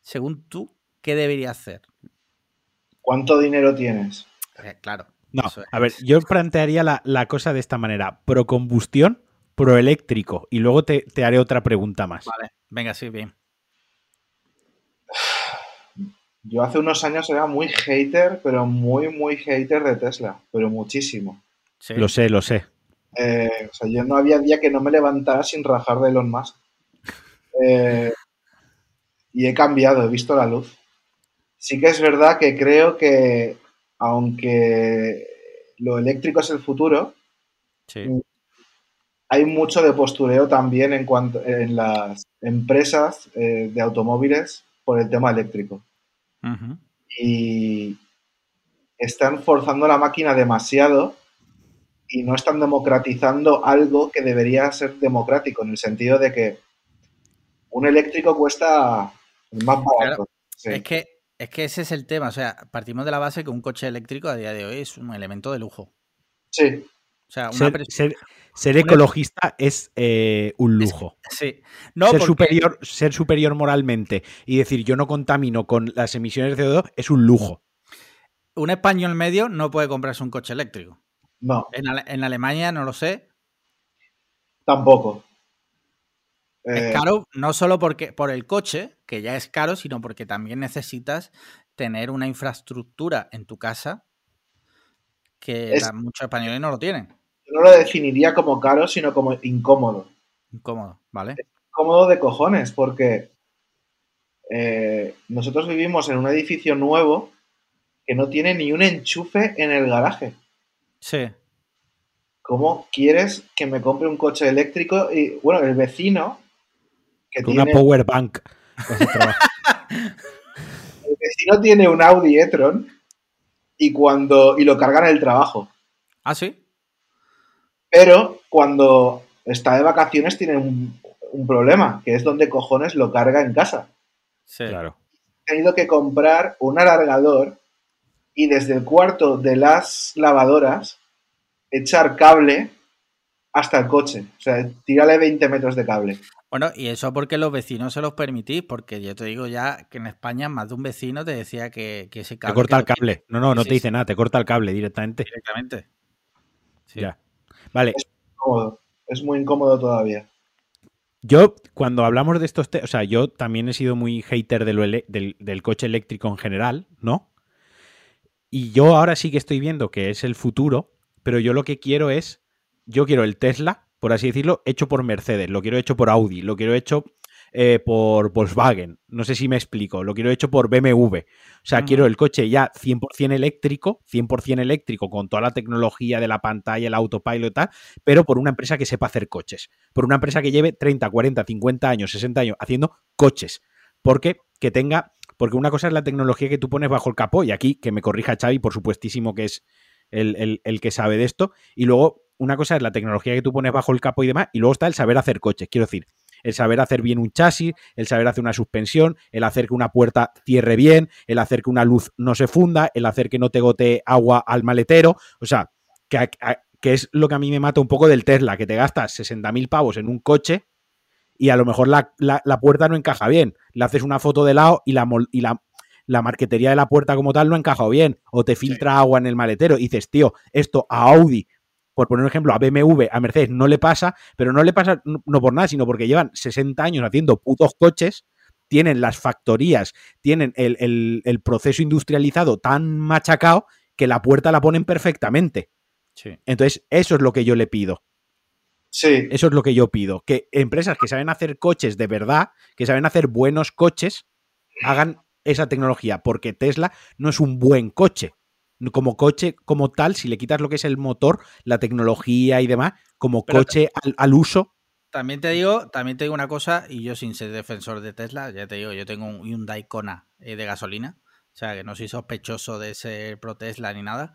según tú, ¿qué debería hacer? ¿Cuánto dinero tienes? Eh, claro. No, a ver, yo plantearía la, la cosa de esta manera: pro combustión, pro eléctrico. Y luego te, te haré otra pregunta más. Vale, venga, sí, bien. Yo hace unos años era muy hater, pero muy, muy hater de Tesla, pero muchísimo. Sí. Lo sé, lo sé. Eh, o sea, yo no había día que no me levantara sin rajar de Elon Musk. Eh, y he cambiado, he visto la luz. Sí que es verdad que creo que, aunque lo eléctrico es el futuro, Sí. hay mucho de postureo también en cuanto en las empresas eh, de automóviles por el tema eléctrico. Y están forzando la máquina demasiado y no están democratizando algo que debería ser democrático, en el sentido de que un eléctrico cuesta el más barato. Sí. Es que, es que ese es el tema. O sea, partimos de la base que un coche eléctrico a día de hoy es un elemento de lujo. Sí, O sea, una Ser, pers- ser- ser ecologista es eh, un lujo. Sí. No, ser, porque- superior, ser superior moralmente y decir yo no contamino con las emisiones de CO2 es un lujo. un español medio no puede comprarse un coche eléctrico. no, En, Ale- en Alemania no lo sé. tampoco. Eh, Es caro no solo porque, por el coche, que ya es caro, sino porque también necesitas tener una infraestructura en tu casa que Es- la- muchos españoles no lo tienen. No lo definiría como caro, sino como incómodo. Incómodo, ¿vale? Incómodo de cojones, porque eh, nosotros vivimos en un edificio nuevo que no tiene ni un enchufe en el garaje. Sí. ¿Cómo quieres que me compre un coche eléctrico? Y bueno, el vecino que Con tiene, una power bank. El vecino tiene un Audi e-tron y cuando y lo carga en el trabajo. Ah, sí. Pero cuando está de vacaciones tiene un, un problema, que es donde cojones lo carga en casa. Sí. claro. He tenido que comprar un alargador y desde el cuarto de las lavadoras echar cable hasta el coche. O sea, tírale 20 metros de cable. Bueno, y eso porque los vecinos se los permitís, porque yo te digo ya que en España más de un vecino te decía que, que ese Te cable. corta que el cable. No, no, no Sí, te sí, dice nada, te corta el cable directamente. Directamente. Sí. Ya. Vale, Cómodo. Es muy incómodo todavía. Yo, cuando hablamos de estos, te- o sea, yo también he sido muy hater de lo ele- del, del coche eléctrico en general, ¿no? Y yo ahora sí que estoy viendo que es el futuro, pero yo lo que quiero es, yo quiero el Tesla, por así decirlo, hecho por Mercedes, lo quiero hecho por Audi, lo quiero hecho eh, por Volkswagen, no sé si me explico, lo quiero hecho por BMW. O sea, quiero el coche ya 100% eléctrico, 100% eléctrico con toda la tecnología de la pantalla, el autopilot y tal, pero por una empresa que sepa hacer coches, por una empresa que lleve 30, 40, 50 años, 60 años haciendo coches, porque que tenga, porque una cosa es la tecnología que tú pones bajo el capó, y aquí que me corrija Xavi, por supuestísimo que es el, el- el que sabe de esto, y luego una cosa es la tecnología que tú pones bajo el capó y demás, y luego está el saber hacer coches, quiero decir, el saber hacer bien un chasis, el saber hacer una suspensión, el hacer que una puerta cierre bien, el hacer que una luz no se funda, el hacer que no te gotee agua al maletero, o sea, que, a- que es lo que a mí me mata un poco del Tesla, que te gastas 60.000 pavos en un coche y a lo mejor la, la- la puerta no encaja bien. Le haces una foto de lado y la, mol- y la, la marquetería de la puerta como tal no ha encajado bien. O te filtra agua en el maletero. Y dices, tío, esto a Audi por poner un ejemplo, a BMW, a Mercedes no le pasa, pero no le pasa no, por nada, sino porque llevan 60 años haciendo putos coches, tienen las factorías, tienen el, el- el proceso industrializado tan machacado que la puerta la ponen perfectamente. Sí. Entonces, eso es lo que yo le pido. Sí, Eso es lo que yo pido. Que empresas que saben hacer coches de verdad, que saben hacer buenos coches, hagan esa tecnología. Porque Tesla no es un buen coche. Como coche, como tal, si le quitas lo que es el motor, la tecnología y demás, como Pero- coche al, al uso, También te digo, también te digo una cosa, y yo sin ser defensor de Tesla, ya te digo, yo tengo un Hyundai Kona eh, de gasolina, o sea que no soy sospechoso de ser pro Tesla ni nada,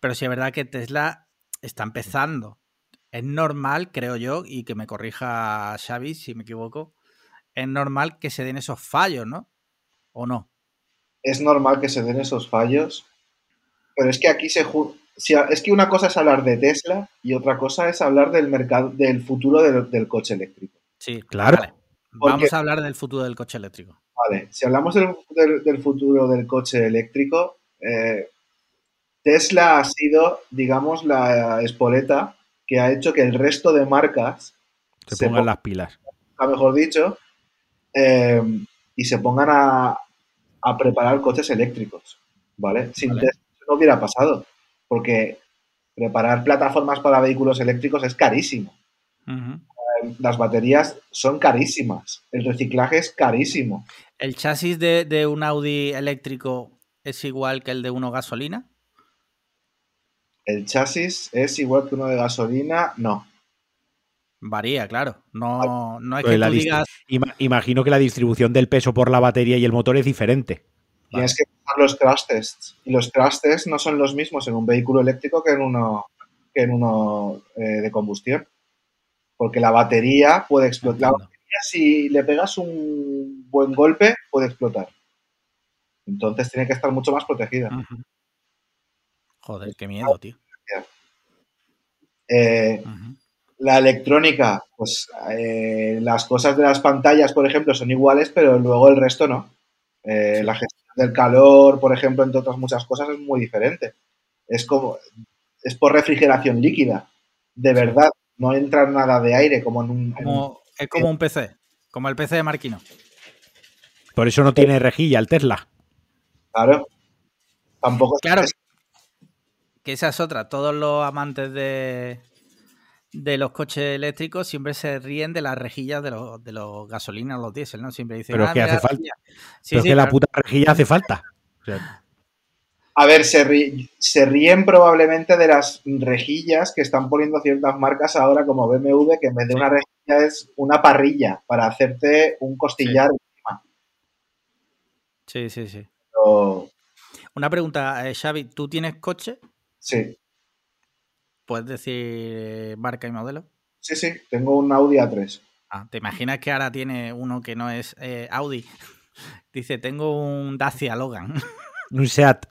pero sí es verdad que Tesla está empezando. Es normal, creo yo, y que me corrija Xavi si me equivoco, es normal que se den esos fallos, ¿no? ¿O no? es normal que se den esos fallos, pero es que aquí se... si a- es que una cosa es hablar de Tesla y otra cosa es hablar del mercado, del futuro del, del coche eléctrico. Sí, Claro. vale. Vamos a hablar del futuro del coche eléctrico. Vale, si hablamos del, del- del futuro del coche eléctrico, eh, Tesla ha sido, digamos, la espoleta que ha hecho que el resto de marcas se se pongan pongan, las pilas. mejor dicho, eh, y se pongan a, a preparar coches eléctricos, ¿vale? Sin Vale. No hubiera pasado, porque preparar plataformas para vehículos eléctricos es carísimo. Ujú. Las baterías son carísimas, el reciclaje es carísimo. ¿El chasis de, de un Audi eléctrico es igual que el de uno gasolina? El chasis es igual que uno de gasolina, no. Varía, claro. No, no es que la tú digas. Ima- imagino que la distribución del peso por la batería y el motor es diferente. Tienes que pasar los crash tests. Y los crash tests no son los mismos en un vehículo eléctrico que en uno, que en uno eh, de combustión. Porque la batería puede explotar. La batería, si le pegas un buen golpe, puede explotar. Entonces tiene que estar mucho más protegida. Joder, qué miedo, tío. Eh, la electrónica, pues eh, las cosas de las pantallas, por ejemplo, son iguales, pero luego el resto no. Eh. La gestión del calor, por ejemplo, entre otras muchas cosas, es muy diferente. Es como es por refrigeración líquida. De verdad, no entra nada de aire como en un. en un- Como, es como un PC, como el PC de Marquino. Por eso no tiene rejilla el Tesla. claro. Tampoco es- Claro. Que esa es otra. Todos los amantes de, de los coches eléctricos siempre se ríen de las rejillas de los, de los gasolinas o los diésel, ¿no? Siempre dicen. Pero es "Ah, que hace la falta. rejilla". Sí, Pero sí, es que la puta rejilla hace falta. O sea, A ver, se, ri- se ríen probablemente de las rejillas que están poniendo ciertas marcas ahora como BMW, que en vez de una rejilla es una parrilla para hacerte un costillar. Sí, sí, sí. Pero, Una pregunta, eh, Xavi, ¿tú tienes coche? sí, ¿Puedes decir marca y modelo? sí, sí, tengo un Audi A3. Ah, ¿te imaginas que ahora tiene uno que no es eh, Audi? Dice, tengo un Dacia Logan. un Seat.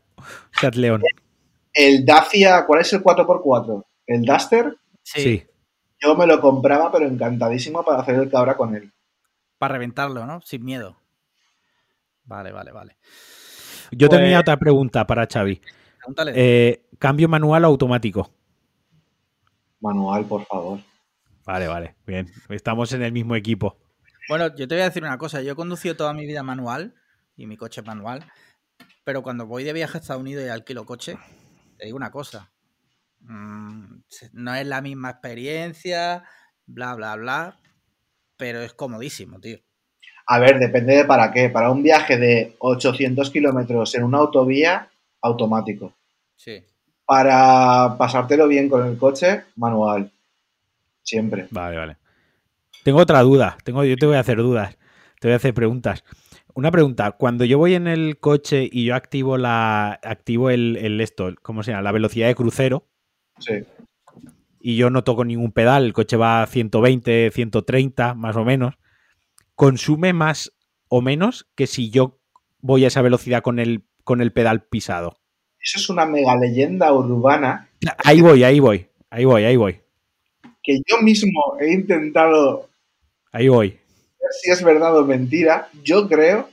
Seat León. El Dacia, ¿cuál es el 4x4? ¿El Duster? Sí. Yo me lo compraba, pero encantadísimo para hacer el cabra con él. Para reventarlo, ¿no? Sin miedo. Vale, vale, vale. Yo Pues- tenía otra pregunta para Xavi. Pregúntale. Eh, ¿Cambio manual o automático? Manual, por favor. Vale, vale. Bien. Estamos en el mismo equipo. Bueno, yo te voy a decir una cosa. Yo he conducido toda mi vida manual y mi coche es manual. Pero cuando voy de viaje a Estados Unidos y alquilo coche, te digo una cosa. Mm, no es la misma experiencia, bla, bla, bla. Pero es comodísimo, tío. A ver, depende de para qué. Para un viaje de 800 kilómetros en una autovía, automático. Sí. Para pasártelo bien con el coche, manual. Siempre. Vale, vale. Tengo otra duda. Tengo, yo te voy a hacer dudas. Te voy a hacer preguntas. Una pregunta. Cuando yo voy en el coche y yo activo la. activo el, el esto, ¿cómo se llama? La velocidad de crucero. Sí. Y yo no toco ningún pedal. El coche va a 120, 130, más o menos. Consume más o menos que si yo voy a esa velocidad con el, con el pedal pisado. Eso es una mega leyenda urbana Ahí voy, ahí voy. Ahí voy, ahí voy. que yo mismo he intentado Ahí voy. ver si es verdad o mentira. Yo creo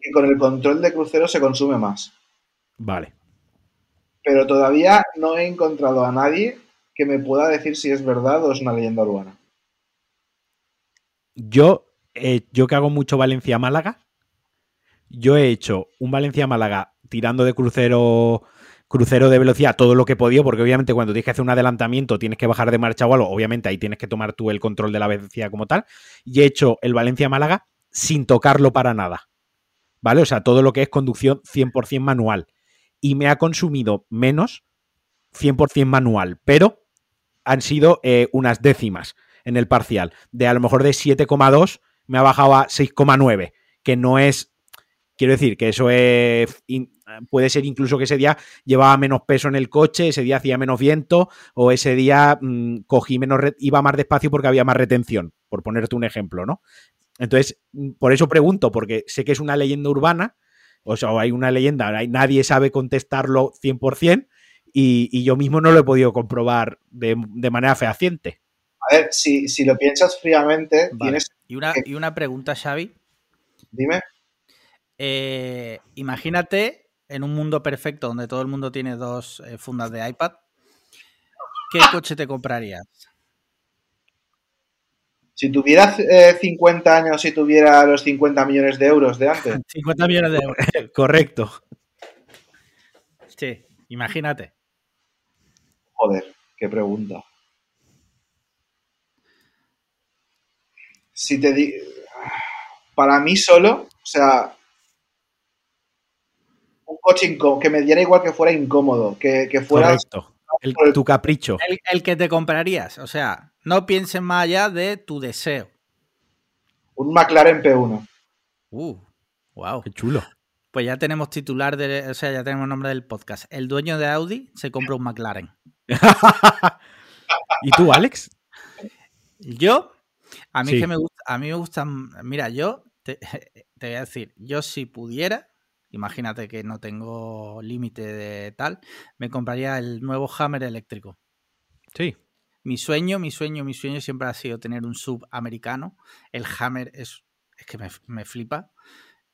que con el control de crucero se consume más. Vale. Pero todavía no he encontrado a nadie que me pueda decir si es verdad o es una leyenda urbana. Yo, eh, yo que hago mucho Valencia-Málaga, yo he hecho un Valencia-Málaga tirando de crucero crucero de velocidad todo lo que podido, porque obviamente cuando tienes que hacer un adelantamiento tienes que bajar de marcha o algo, obviamente ahí tienes que tomar tú el control de la velocidad como tal, y he hecho el Valencia-Málaga sin tocarlo para nada. ¿Vale? O sea, todo lo que es conducción 100% manual. Y me ha consumido menos 100% manual, pero han sido eh, unas décimas en el parcial. De a lo mejor de 7,2 me ha bajado a 6,9, que no es Quiero decir que eso es. Puede ser incluso que ese día llevaba menos peso en el coche, ese día hacía menos viento, o ese día mm, cogí menos. iba más despacio porque había más retención, por ponerte un ejemplo, ¿no? Entonces, mm, por eso pregunto, porque sé que es una leyenda urbana, o sea, hay una leyenda, nadie sabe contestarlo 100%, y, y yo mismo no lo he podido comprobar de, manera fehaciente. A ver, si, lo piensas fríamente, tienes. Y una, y una pregunta, Xavi. Dime. Eh, imagínate en un mundo perfecto donde todo el mundo tiene dos eh, fundas de iPad, ¿qué coche te comprarías? Si tuvieras 50 eh, años y tuviera los 50 millones de euros de antes. 50 millones de euros. Correcto. Sí, imagínate. Joder, qué pregunta. Si te di... Para mí solo, o sea, un coche que me diera igual que fuera incómodo, que, fuera... Correcto. tu capricho. El, que te comprarías. O sea, no pienses más allá de tu deseo. Un McLaren P1. Uh, wow. Qué chulo. Pues ya tenemos titular, de, o sea, ya tenemos nombre del podcast. El dueño de Audi se compra un McLaren. ¿Y tú, Alex? Yo, a mí que me gusta, a mí me gustan, mira, yo te, te voy a decir, yo si pudiera, imagínate que no tengo límite de tal, me compraría el nuevo Hammer eléctrico. Sí. Mi sueño, mi sueño, mi sueño siempre ha sido tener un sub americano. El Hammer es, es que me, flipa.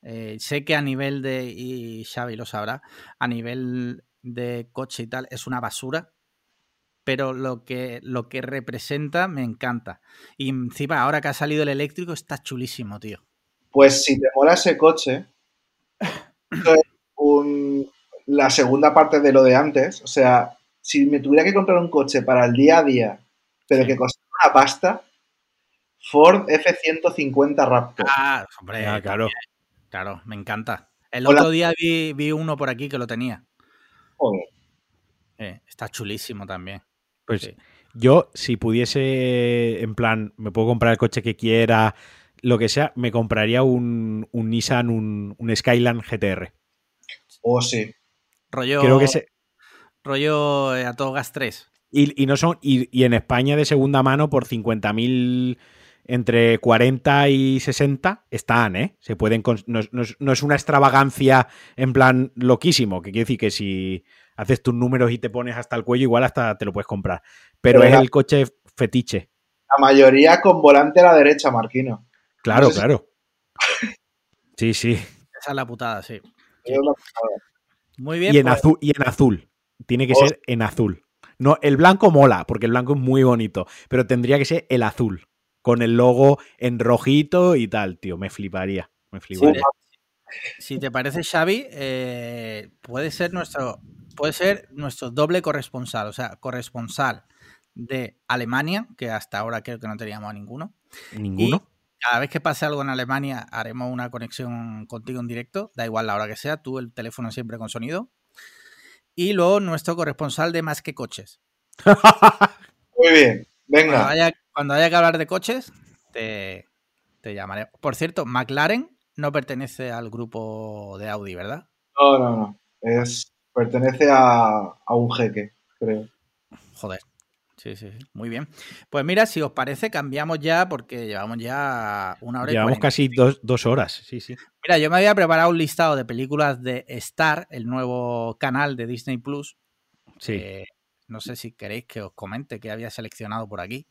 Eh, sé que a nivel de, y Xavi lo sabrá, a nivel de coche y tal, es una basura, pero lo que, lo que representa me encanta. Y encima, ahora que ha salido el eléctrico, está chulísimo, tío. Pues si te mola ese coche, la segunda parte de lo de antes. O sea, si me tuviera que comprar un coche para el día a día, pero que costara una pasta, Ford F-150 Raptor. Ah, hombre, ah, claro. Claro, me encanta. El otro día vi, uno por aquí que lo tenía. Joder. Eh, está chulísimo también. Pues yo, si pudiese, en plan, me puedo comprar el coche que quiera, lo que sea, me compraría un, Nissan, un, un, Skyline GTR. Oh, sí. Rollo. Creo que se... Rollo eh, a todo gas 3. Y, no son, y, en España de segunda mano por 50.000 entre 40 y 60 están, ¿eh? Se pueden. No, no, es una extravagancia en plan loquísimo, que quiere decir que si haces tus números y te pones hasta el cuello, igual hasta te lo puedes comprar. Pero, es el coche fetiche. La mayoría con volante a la derecha, Marquino. Claro, claro. Sí, sí. Esa es la putada, sí. Muy bien. Y en, pues. azul, y en azul. Tiene que ser en azul. No, el blanco mola, porque el blanco es muy bonito, pero tendría que ser el azul, con el logo en rojito y tal, tío. Me fliparía. Me fliparía. Si te parece, Xavi, eh, puede ser nuestro puede ser nuestro doble corresponsal, o sea, corresponsal de Alemania, que hasta ahora creo que no teníamos a ninguno. ¿Ninguno? Cada vez que pase algo en Alemania haremos una conexión contigo en directo, da igual la hora que sea, tú el teléfono siempre con sonido. Y luego nuestro corresponsal de Más que Coches. Muy bien, venga. Cuando haya, que hablar de coches, te, llamaré. Por cierto, McLaren no pertenece al grupo de Audi, ¿verdad? No, no, no. Es, pertenece a, a un jeque, creo. Joder. Sí, sí, muy bien. Pues mira, si os parece, cambiamos ya porque llevamos ya una hora. Llevamos casi dos, horas, sí, sí. Mira, yo me había preparado un listado de películas de Star, el nuevo canal de Disney Plus. Sí. Eh, no sé si queréis que os comente qué había seleccionado por aquí.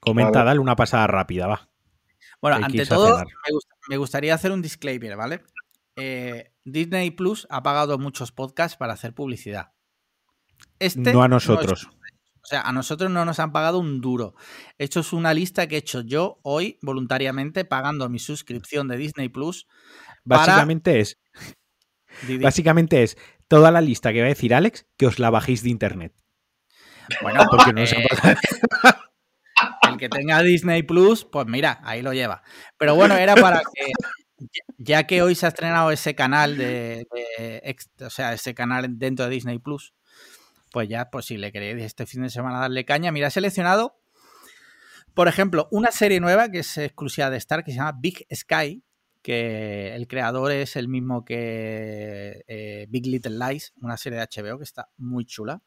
Comenta, dale una pasada rápida, va. Bueno, ante todo, me, gustaría hacer un disclaimer, ¿vale? Eh, Disney Plus ha pagado muchos podcasts para hacer publicidad. Este no a nosotros. O sea, a nosotros no nos han pagado un duro. Esto es una lista que he hecho yo hoy voluntariamente pagando mi suscripción de Disney Plus. Básicamente es. Básicamente es toda la lista que va a decir Alex que os la bajéis de internet. Bueno, porque no eh, El que tenga Disney Plus, pues mira, ahí lo lleva. Pero bueno, era para que ya que hoy se ha estrenado ese canal de, o sea, ese canal dentro de Disney Plus, pues ya, pues si le queréis este fin de semana darle caña, mira, he seleccionado, por ejemplo, una serie nueva que es exclusiva de Star, que se llama Big Sky, que el creador es el mismo que eh, Big Little Lies, una serie de HBO que está muy chula.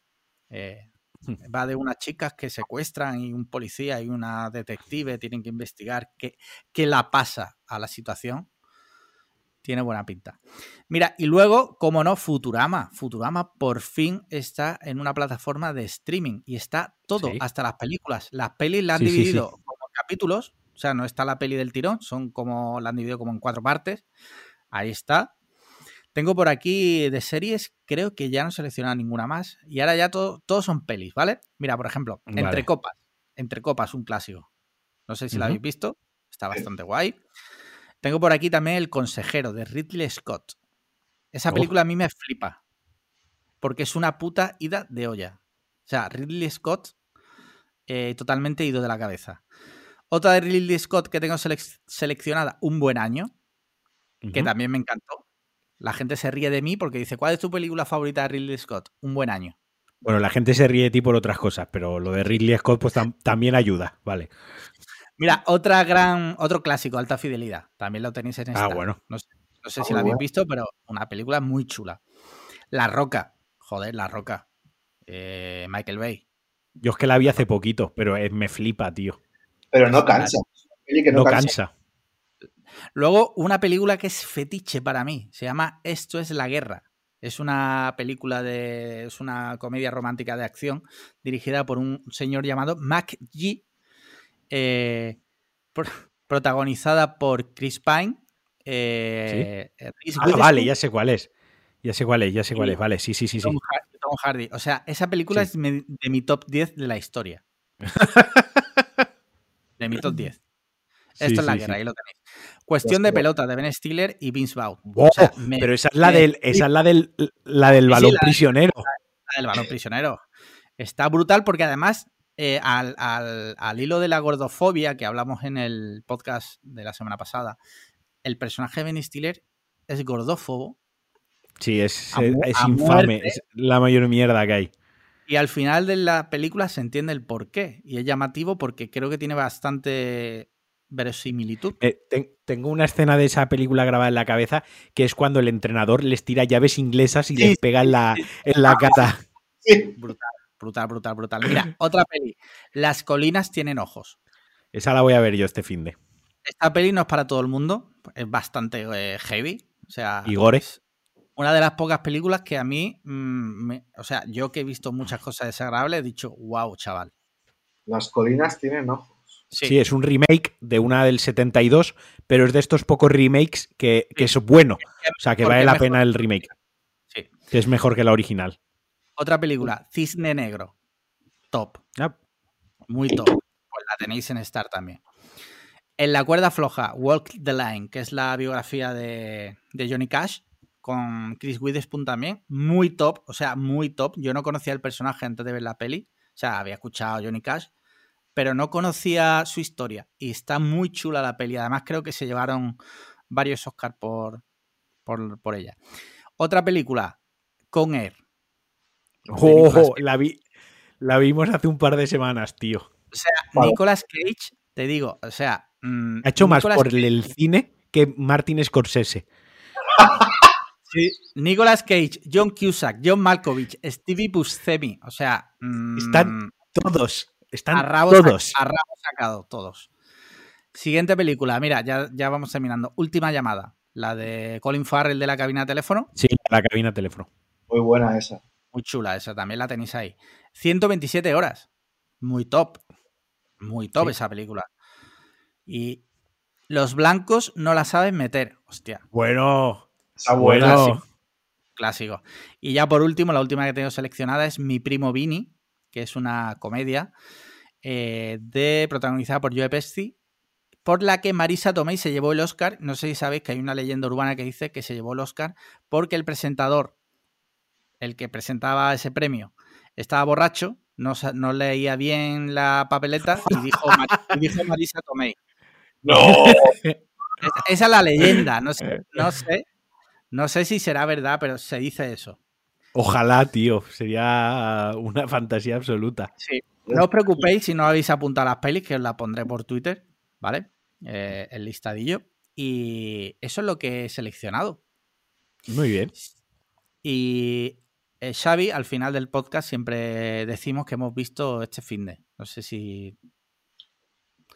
Eh, hmm. va de unas chicas que secuestran y un policía y una detective tienen que investigar qué, qué la pasa a la situación tiene buena pinta. Mira, y luego, como no, Futurama. Futurama por fin está en una plataforma de streaming y está todo, hasta las películas. Las pelis la han dividido como capítulos, o sea, no está la peli del tirón, son como la han dividido como en cuatro partes. Ahí está. Tengo por aquí de series, creo que ya no he seleccionado ninguna más. Y ahora ya todo, todos son pelis, ¿vale? Mira, por ejemplo, Entre Copas. Entre Copas, un clásico. No sé si la habéis visto. Está bastante guay. Tengo por aquí también El consejero de Ridley Scott. Esa película a mí me flipa. Porque es una puta ida de olla. O sea, Ridley Scott eh, totalmente ido de la cabeza. Otra de Ridley Scott que tengo seleccionada, Un buen año, que también me encantó. La gente se ríe de mí porque dice, ¿cuál es tu película favorita de Ridley Scott? Un buen año. Bueno, la gente se ríe de ti por otras cosas, pero lo de Ridley Scott pues también ayuda, vale. Mira, otra gran, otro clásico, Alta Fidelidad. También lo tenéis en esta. Ah, bueno. No sé, si ah, la habéis visto, pero una película muy chula. La Roca. Joder, La Roca. Eh, Michael Bay. Yo es que la vi hace poquito, pero me flipa, tío. Pero no cansa. no, cansa. Luego, una película que es fetiche para mí. Se llama Esto es la guerra. Es una película de. Es una comedia romántica de acción dirigida por un señor llamado Mac G. Eh, protagonizada por Chris Pine. Eh, eh, ah, vale, ya sé cuál es. Ya sé cuál es, ya sé cuál es. Vale, sí, sí, sí. Tom, Hardy. O sea, esa película es de mi top 10 de la historia. de mi top 10. Esto es la guerra, ahí lo tenéis. Cuestión de pelota de Ben Stiller y Vince Vaughn. pero esa es la del, esa es la del, la del balón prisionero. la, del balón prisionero. Está brutal porque además eh, al, hilo de la gordofobia que hablamos en el podcast de la semana pasada, el personaje de Ben Stiller es gordófobo. Sí, es, infame, es la mayor mierda que hay. Y al final de la película se entiende el por qué. Y es llamativo porque creo que tiene bastante verosimilitud. Eh, tengo una escena de esa película grabada en la cabeza que es cuando el entrenador les tira llaves inglesas y les pega en la, en la cara. Brutal. Brutal, brutal, brutal. Mira, otra peli. Las colinas tienen ojos. Esa la voy a ver yo este fin de. Esta peli no es para todo el mundo. Es bastante eh, heavy. O sea. Y gores. Una de las pocas películas que a mí. Mm, o sea, yo que he visto muchas cosas desagradables, he dicho, wow, chaval. Las colinas tienen ojos. Sí. es un remake de una del 72, pero es de estos pocos remakes que, que es bueno. O sea, que vale la pena el remake. Sí. Que es mejor que la original. Otra película, Cisne Negro. Top. Muy top. Pues la tenéis en Star también. En la cuerda floja, Walk the Line, que es la biografía de, Johnny Cash, con Chris Witherspoon también. Muy top, o sea, muy top. Yo no conocía el personaje antes de ver la peli. O sea, había escuchado a Johnny Cash, pero no conocía su historia. Y está muy chula la peli. Además, creo que se llevaron varios Oscars por, por, por ella. Otra película, Con Air. Oh, la, vi, la vimos hace un par de semanas, tío. O sea, Nicolas Cage, te digo, o sea. Mm, ha hecho más por el cine que Martin Scorsese. sí, Nicolas Cage, John Cusack, John Malkovich, Stevie Buscemi, o sea. Mm, están todos. Están todos. A, rabo sacado, todos. Siguiente película, mira, ya, ya vamos terminando. Última llamada, la de Colin Farrell de la cabina de teléfono. Sí, la cabina de teléfono. Muy buena esa. Muy chula esa, también la tenéis ahí. 127 horas. Muy top. Muy top esa película. Y los blancos no la saben meter. Hostia. Bueno. Clásico. Clásico. Y ya por último, la última que tengo seleccionada es Mi Primo Vini, que es una comedia eh, de, protagonizada por Joe Pesci, por la que Marisa Tomei se llevó el Oscar. No sé si sabéis que hay una leyenda urbana que dice que se llevó el Oscar porque el presentador, el que presentaba ese premio, estaba borracho, no, no leía bien la papeleta y dijo, y dijo Marisa Tomei. ¡No! Esa, esa es la leyenda, no sé, no sé, no sé si será verdad, pero se dice eso. Ojalá, tío. Sería una fantasía absoluta. Sí. No os preocupéis si no habéis apuntado las pelis, que os las pondré por Twitter, ¿vale? Eh, el listadillo. Y eso es lo que he seleccionado. Muy bien. Y eh, Xavi, al final del podcast, siempre decimos que hemos visto este fin de. No sé si.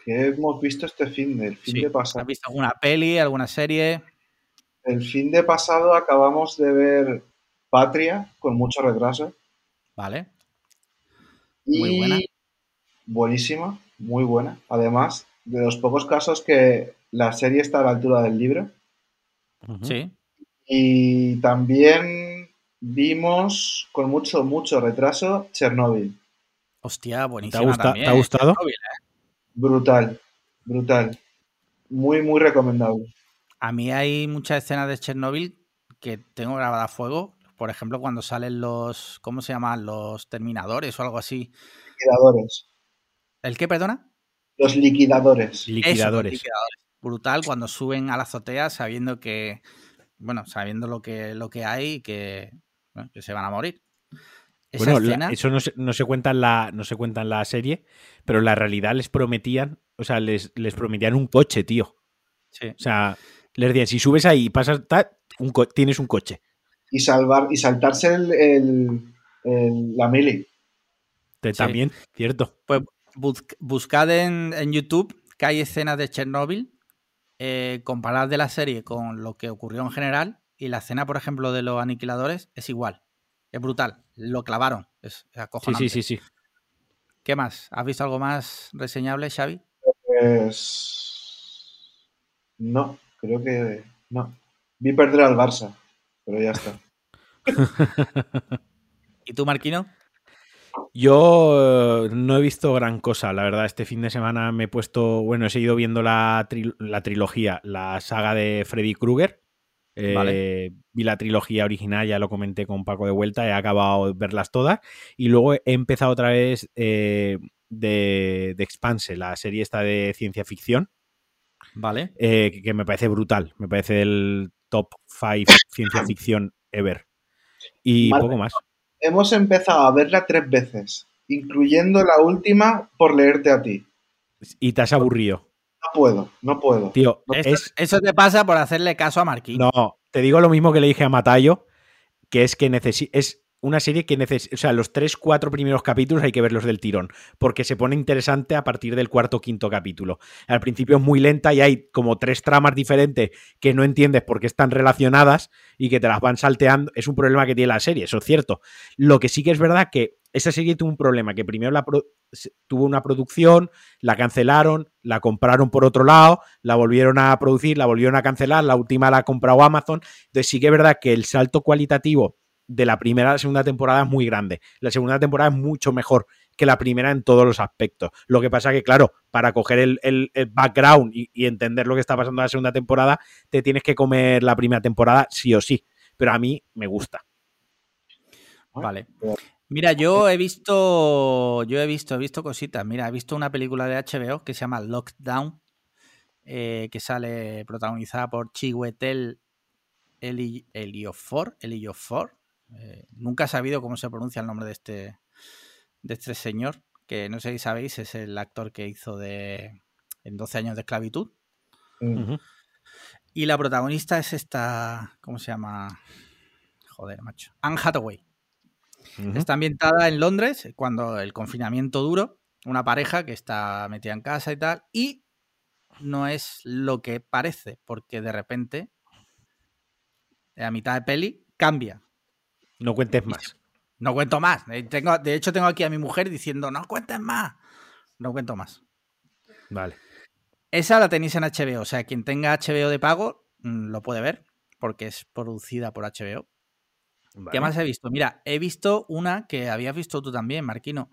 Que hemos visto este fin de, el fin sí, de ¿Has pasado. visto alguna peli, alguna serie? El fin de pasado acabamos de ver Patria con mucho retraso. Vale. Y Muy buena. Buenísima, muy buena. Además, de los pocos casos que la serie está a la altura del libro. Sí. Y también vimos con mucho, mucho retraso Chernobyl. Hostia, buenísima gusta- también. te ha gustado? Chernobyl, ¿eh? Brutal, brutal. Muy, muy recomendable. A mí hay muchas escenas de Chernobyl que tengo grabadas a fuego. Por ejemplo, cuando salen los. ¿Cómo se llaman? Los terminadores o algo así. Liquidadores. ¿El qué, perdona? Los liquidadores. Eso, Liquidadores. los liquidadores. Brutal cuando suben a la azotea sabiendo que. Bueno, sabiendo lo que, lo que hay y que, que se van a morir. Esa Bueno, la- escena. eso no se, no se cuenta en la, no se cuenta en la serie, pero en la realidad les prometían, o sea, les, les prometían un coche, tío. sí. O sea, les decían, si subes ahí y pasas, ta- un co- tienes un coche. Y salvar, y saltarse el, el- el- la mili. Te- Sí. También, cierto. Pues bus- buscad en, en YouTube que hay escenas de Chernobyl, eh, comparad de la serie con lo que ocurrió en general, y la escena, por ejemplo, de los aniquiladores es igual. Es brutal. Lo clavaron. Es Sí, acojonante. sí, sí, sí. ¿Qué más? ¿Has visto algo más reseñable, Xavi? Pues. No, creo que. No. Vi perder al Barça, pero ya está. ¿Y tú, Marquino? Yo eh, no he visto gran cosa, la verdad. Este fin de semana me he puesto, bueno, he seguido viendo la, tri- la trilogía, la saga de Freddy Krueger. Eh, Vale. Vi la trilogía original, ya lo comenté con Paco de vuelta, he acabado de verlas todas. Y luego he empezado otra vez eh, de, de Expanse, la serie esta de ciencia ficción, Vale. eh, que, que me parece brutal. Me parece el top 5 ciencia ficción ever. Y poco más. Hemos empezado a verla tres veces, incluyendo la última por leerte a ti. Y te has aburrido. No puedo, no puedo. Tío, es, Eso te pasa por hacerle caso a Marquino. No, te digo lo mismo que le dije a Matayo, que es que necesi- es una serie que necesita, o sea, los tres, cuatro primeros capítulos hay que verlos del tirón, porque se pone interesante a partir del cuarto o quinto capítulo. Al principio es muy lenta y hay como tres tramas diferentes que no entiendes por qué están relacionadas y que te las van salteando. Es un problema que tiene la serie, eso es cierto. Lo que sí que es verdad que esa serie tuvo un problema, que primero la tuvo una producción, la cancelaron, la compraron por otro lado, la volvieron a producir, la volvieron a cancelar, la última la ha comprado Amazon. Entonces sí que es verdad que el salto cualitativo de la primera a la segunda temporada es muy grande. La segunda temporada es mucho mejor que la primera en todos los aspectos. Lo que pasa que, claro, para coger el, el- el background y, y entender lo que está pasando en la segunda temporada, te tienes que comer la primera temporada sí o sí. Pero a mí me gusta. Vale. Mira, yo he visto. Yo he visto, he visto cositas. Mira, he visto una película de HBO que se llama Lockdown. eh, que sale protagonizada por Chiwetel Eli- Eliofor. Eliofor. Eh, nunca he sabido cómo se pronuncia el nombre de este. De este señor. Que no sé si sabéis, es el actor que hizo de. En 12 años de esclavitud. Mm. Y la protagonista es esta. ¿Cómo se llama? Joder, macho. Anne Hathaway. Está ambientada en Londres, cuando el confinamiento duro, una pareja que está metida en casa y tal, y no es lo que parece, porque de repente, a mitad de peli, cambia. No cuentes más. No cuento más. Eh, Tengo, de hecho, tengo aquí a mi mujer diciendo, no cuentes más. No cuento más. Vale. Esa la tenéis en HBO, o sea, quien tenga HBO de pago mm, lo puede ver, porque es producida por HBO. ¿Qué más he visto? Mira, he visto una que habías visto tú también, Marquino,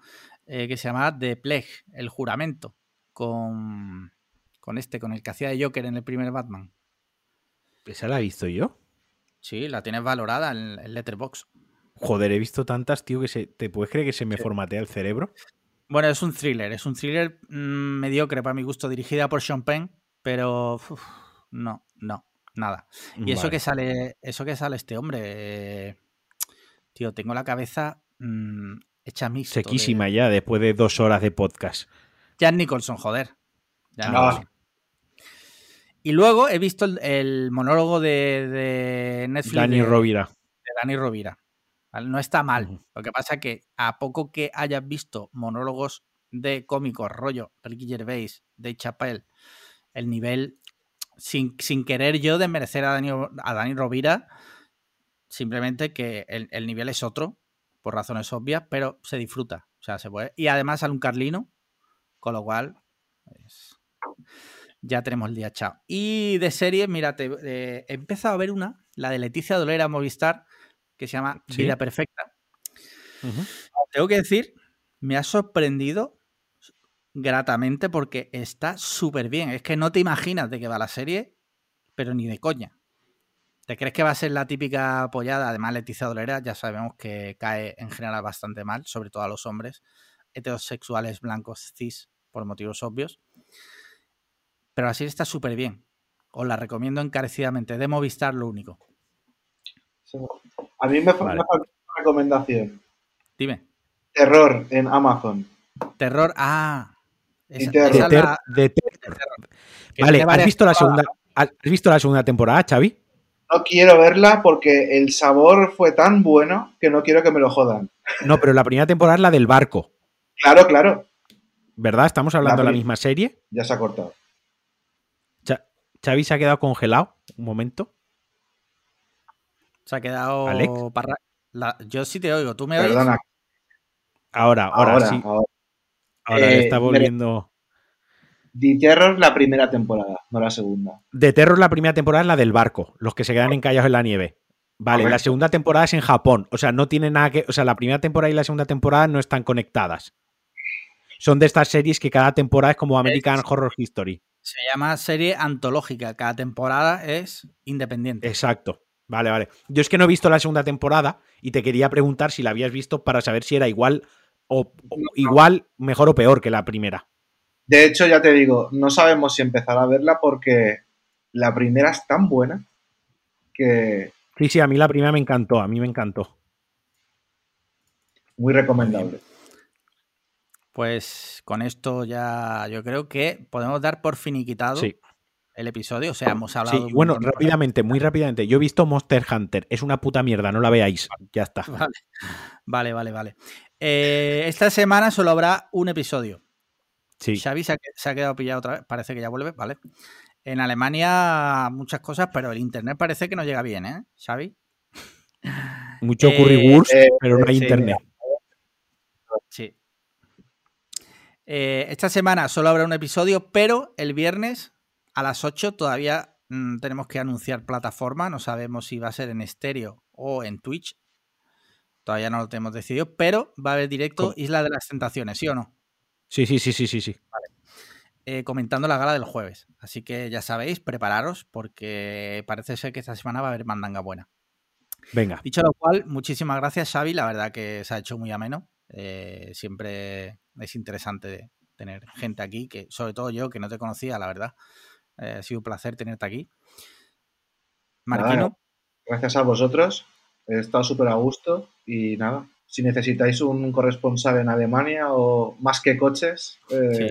eh, que se llamaba The Plague, el juramento, con, con este, con el que hacía de Joker en el primer Batman. ¿Esa la he visto yo? Sí, la tienes valorada en, en Letterboxd. Joder, he visto tantas, tío, que se, ¿te puedes creer que se me Sí. formatea el cerebro? Bueno, es un thriller, es un thriller mm, mediocre para mi gusto, dirigida por Sean Penn, pero uf, no, no, nada. Y eso que sale, eso que sale este hombre, eh, tío, tengo la cabeza mm, hecha mixto. de- Sequísima ya, después de dos horas de podcast. Jan Nicholson, joder. Jan Ah. Nicholson. Y luego he visto el, el monólogo de, de Netflix Dani de, Rovira. de Dani Rovira. ¿vale? No está mal. Lo que pasa que a poco que hayas visto monólogos de cómicos, rollo Ricky Gervais, Dave Chappelle, el nivel, sin, sin querer yo desmerecer a Dani, a Dani Rovira, simplemente que el, el nivel es otro, por razones obvias, pero se disfruta. O sea, se puede. Y además sale un Carlino, con lo cual, pues, ya tenemos el día chao. Y de series, mírate, eh, he empezado a ver una, la de Leticia Dolera Movistar, que se llama Sí. Vida Perfecta. Tengo que decir, me ha sorprendido gratamente porque está súper bien. Es que no te imaginas de qué va la serie, pero ni de coña. ¿Te crees que va a ser la típica apoyada? Además, Leticia Dolera ya sabemos que cae en general bastante mal, sobre todo a los hombres heterosexuales blancos cis, por motivos obvios. Pero serie está súper bien. Os la recomiendo encarecidamente. De Movistar, lo único. Sí. A mí me, Vale. falta una recomendación. Dime. Terror en Amazon. Terror. Ah. Esa, terror. esa De ter- la- de ter- que Vale, ¿has visto, la segunda, ¿has visto la segunda temporada, Xavi? No quiero verla porque el sabor fue tan bueno que no quiero que me lo jodan. No, pero la primera temporada es la del barco, Claro, claro. ¿verdad? Estamos hablando de la misma serie. Ya se ha cortado. Xavi se ha quedado congelado un momento. Se ha quedado. Alex. parra- la- Yo sí te oigo. ¿Tú me oyes? Perdona. Ahora, ahora, Ahora, sí. ahora. Ahora Eh, está volviendo. The Terror la primera temporada, no la segunda. De Terror, la primera temporada es la del barco, los que se quedan encallados en la nieve. Vale, la segunda temporada es en Japón. O sea, no tiene nada que. O sea, la primera temporada y la segunda temporada no están conectadas. Son de estas series que cada temporada es como American Horror History. Se llama serie antológica. Cada temporada es independiente. Exacto. Vale, vale. Yo es que no he visto la segunda temporada y te quería preguntar si la habías visto para saber si era igual o, o igual, mejor o peor que la primera. De hecho, ya te digo, no sabemos si empezar a verla porque la primera es tan buena que Sí, sí, a mí la primera me encantó, a mí me encantó. muy recomendable. Pues con esto ya yo creo que podemos dar por finiquitado Sí. el episodio. O sea, hemos hablado. Sí, bueno, rápidamente, muy rápidamente. Yo he visto Monster Hunter, es una puta mierda, no la veáis. Ya está. Vale, vale, vale. vale. Eh, esta semana solo habrá un episodio. Sí. Xavi se ha, se ha quedado pillado otra vez. Parece que ya vuelve, vale. En Alemania muchas cosas, pero el internet parece que no llega bien, ¿eh, Xavi? Mucho Eh, currywurst, eh, pero no hay sí, internet. Sí. Eh, esta semana solo habrá un episodio, pero el viernes a las 8 todavía mm, tenemos que anunciar plataforma. No sabemos si va a ser en estéreo o en Twitch. Todavía no lo tenemos decidido, pero va a haber directo ¿Cómo? Isla de las Tentaciones, ¿sí o no? Sí, sí, sí, sí, sí, sí. Eh, comentando la gala del jueves. Así que ya sabéis, prepararos porque parece ser que esta semana va a haber mandanga buena. Venga. Dicho lo cual, muchísimas gracias, Xavi. La verdad que se ha hecho muy ameno. Eh, siempre es interesante tener gente aquí, que sobre todo yo, que no te conocía, la verdad. Eh, ha sido un placer tenerte aquí. Marquino, Nada, Gracias a vosotros. He estado súper a gusto y nada. Si necesitáis un corresponsal en Alemania o más que coches, eh, Sí.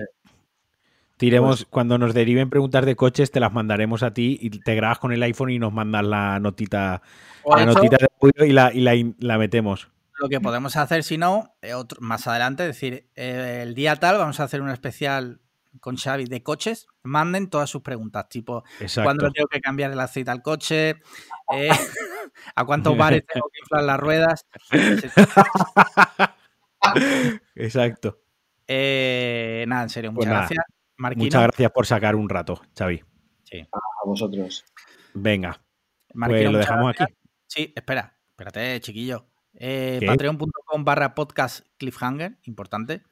Tiremos, Pues- cuando nos deriven preguntas de coches, te las mandaremos a ti y te grabas con el iPhone y nos mandas la notita, la hecho, notita de audio y la, y la metemos. lo que podemos hacer, si no, eh, otro- más adelante, es decir, eh, el día tal vamos a hacer un especial con Xavi de coches. Manden todas sus preguntas, tipo, Exacto. ¿Cuándo tengo que cambiar el aceite al coche? Eh, ¿A cuántos bares tengo que inflar las ruedas? Exacto. Eh, nada, en serio, Pues muchas gracias. Marquino, Muchas gracias por sacar un rato, Xavi. a vosotros. Venga, Marquino, pues lo dejamos gracias. aquí. Sí, espera. Espérate, chiquillo. Eh. Patreon.com barra podcast cliffhanger, importante.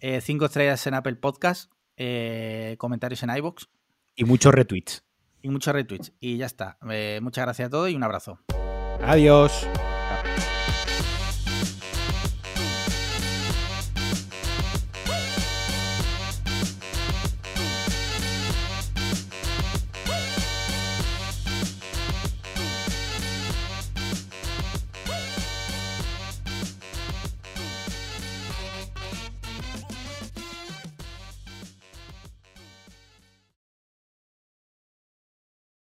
Eh, cinco estrellas en Apple Podcast. Eh, comentarios en iBox Y muchos retweets. y muchos retweets. Y ya está. Eh, muchas gracias a todos y un abrazo. Adiós.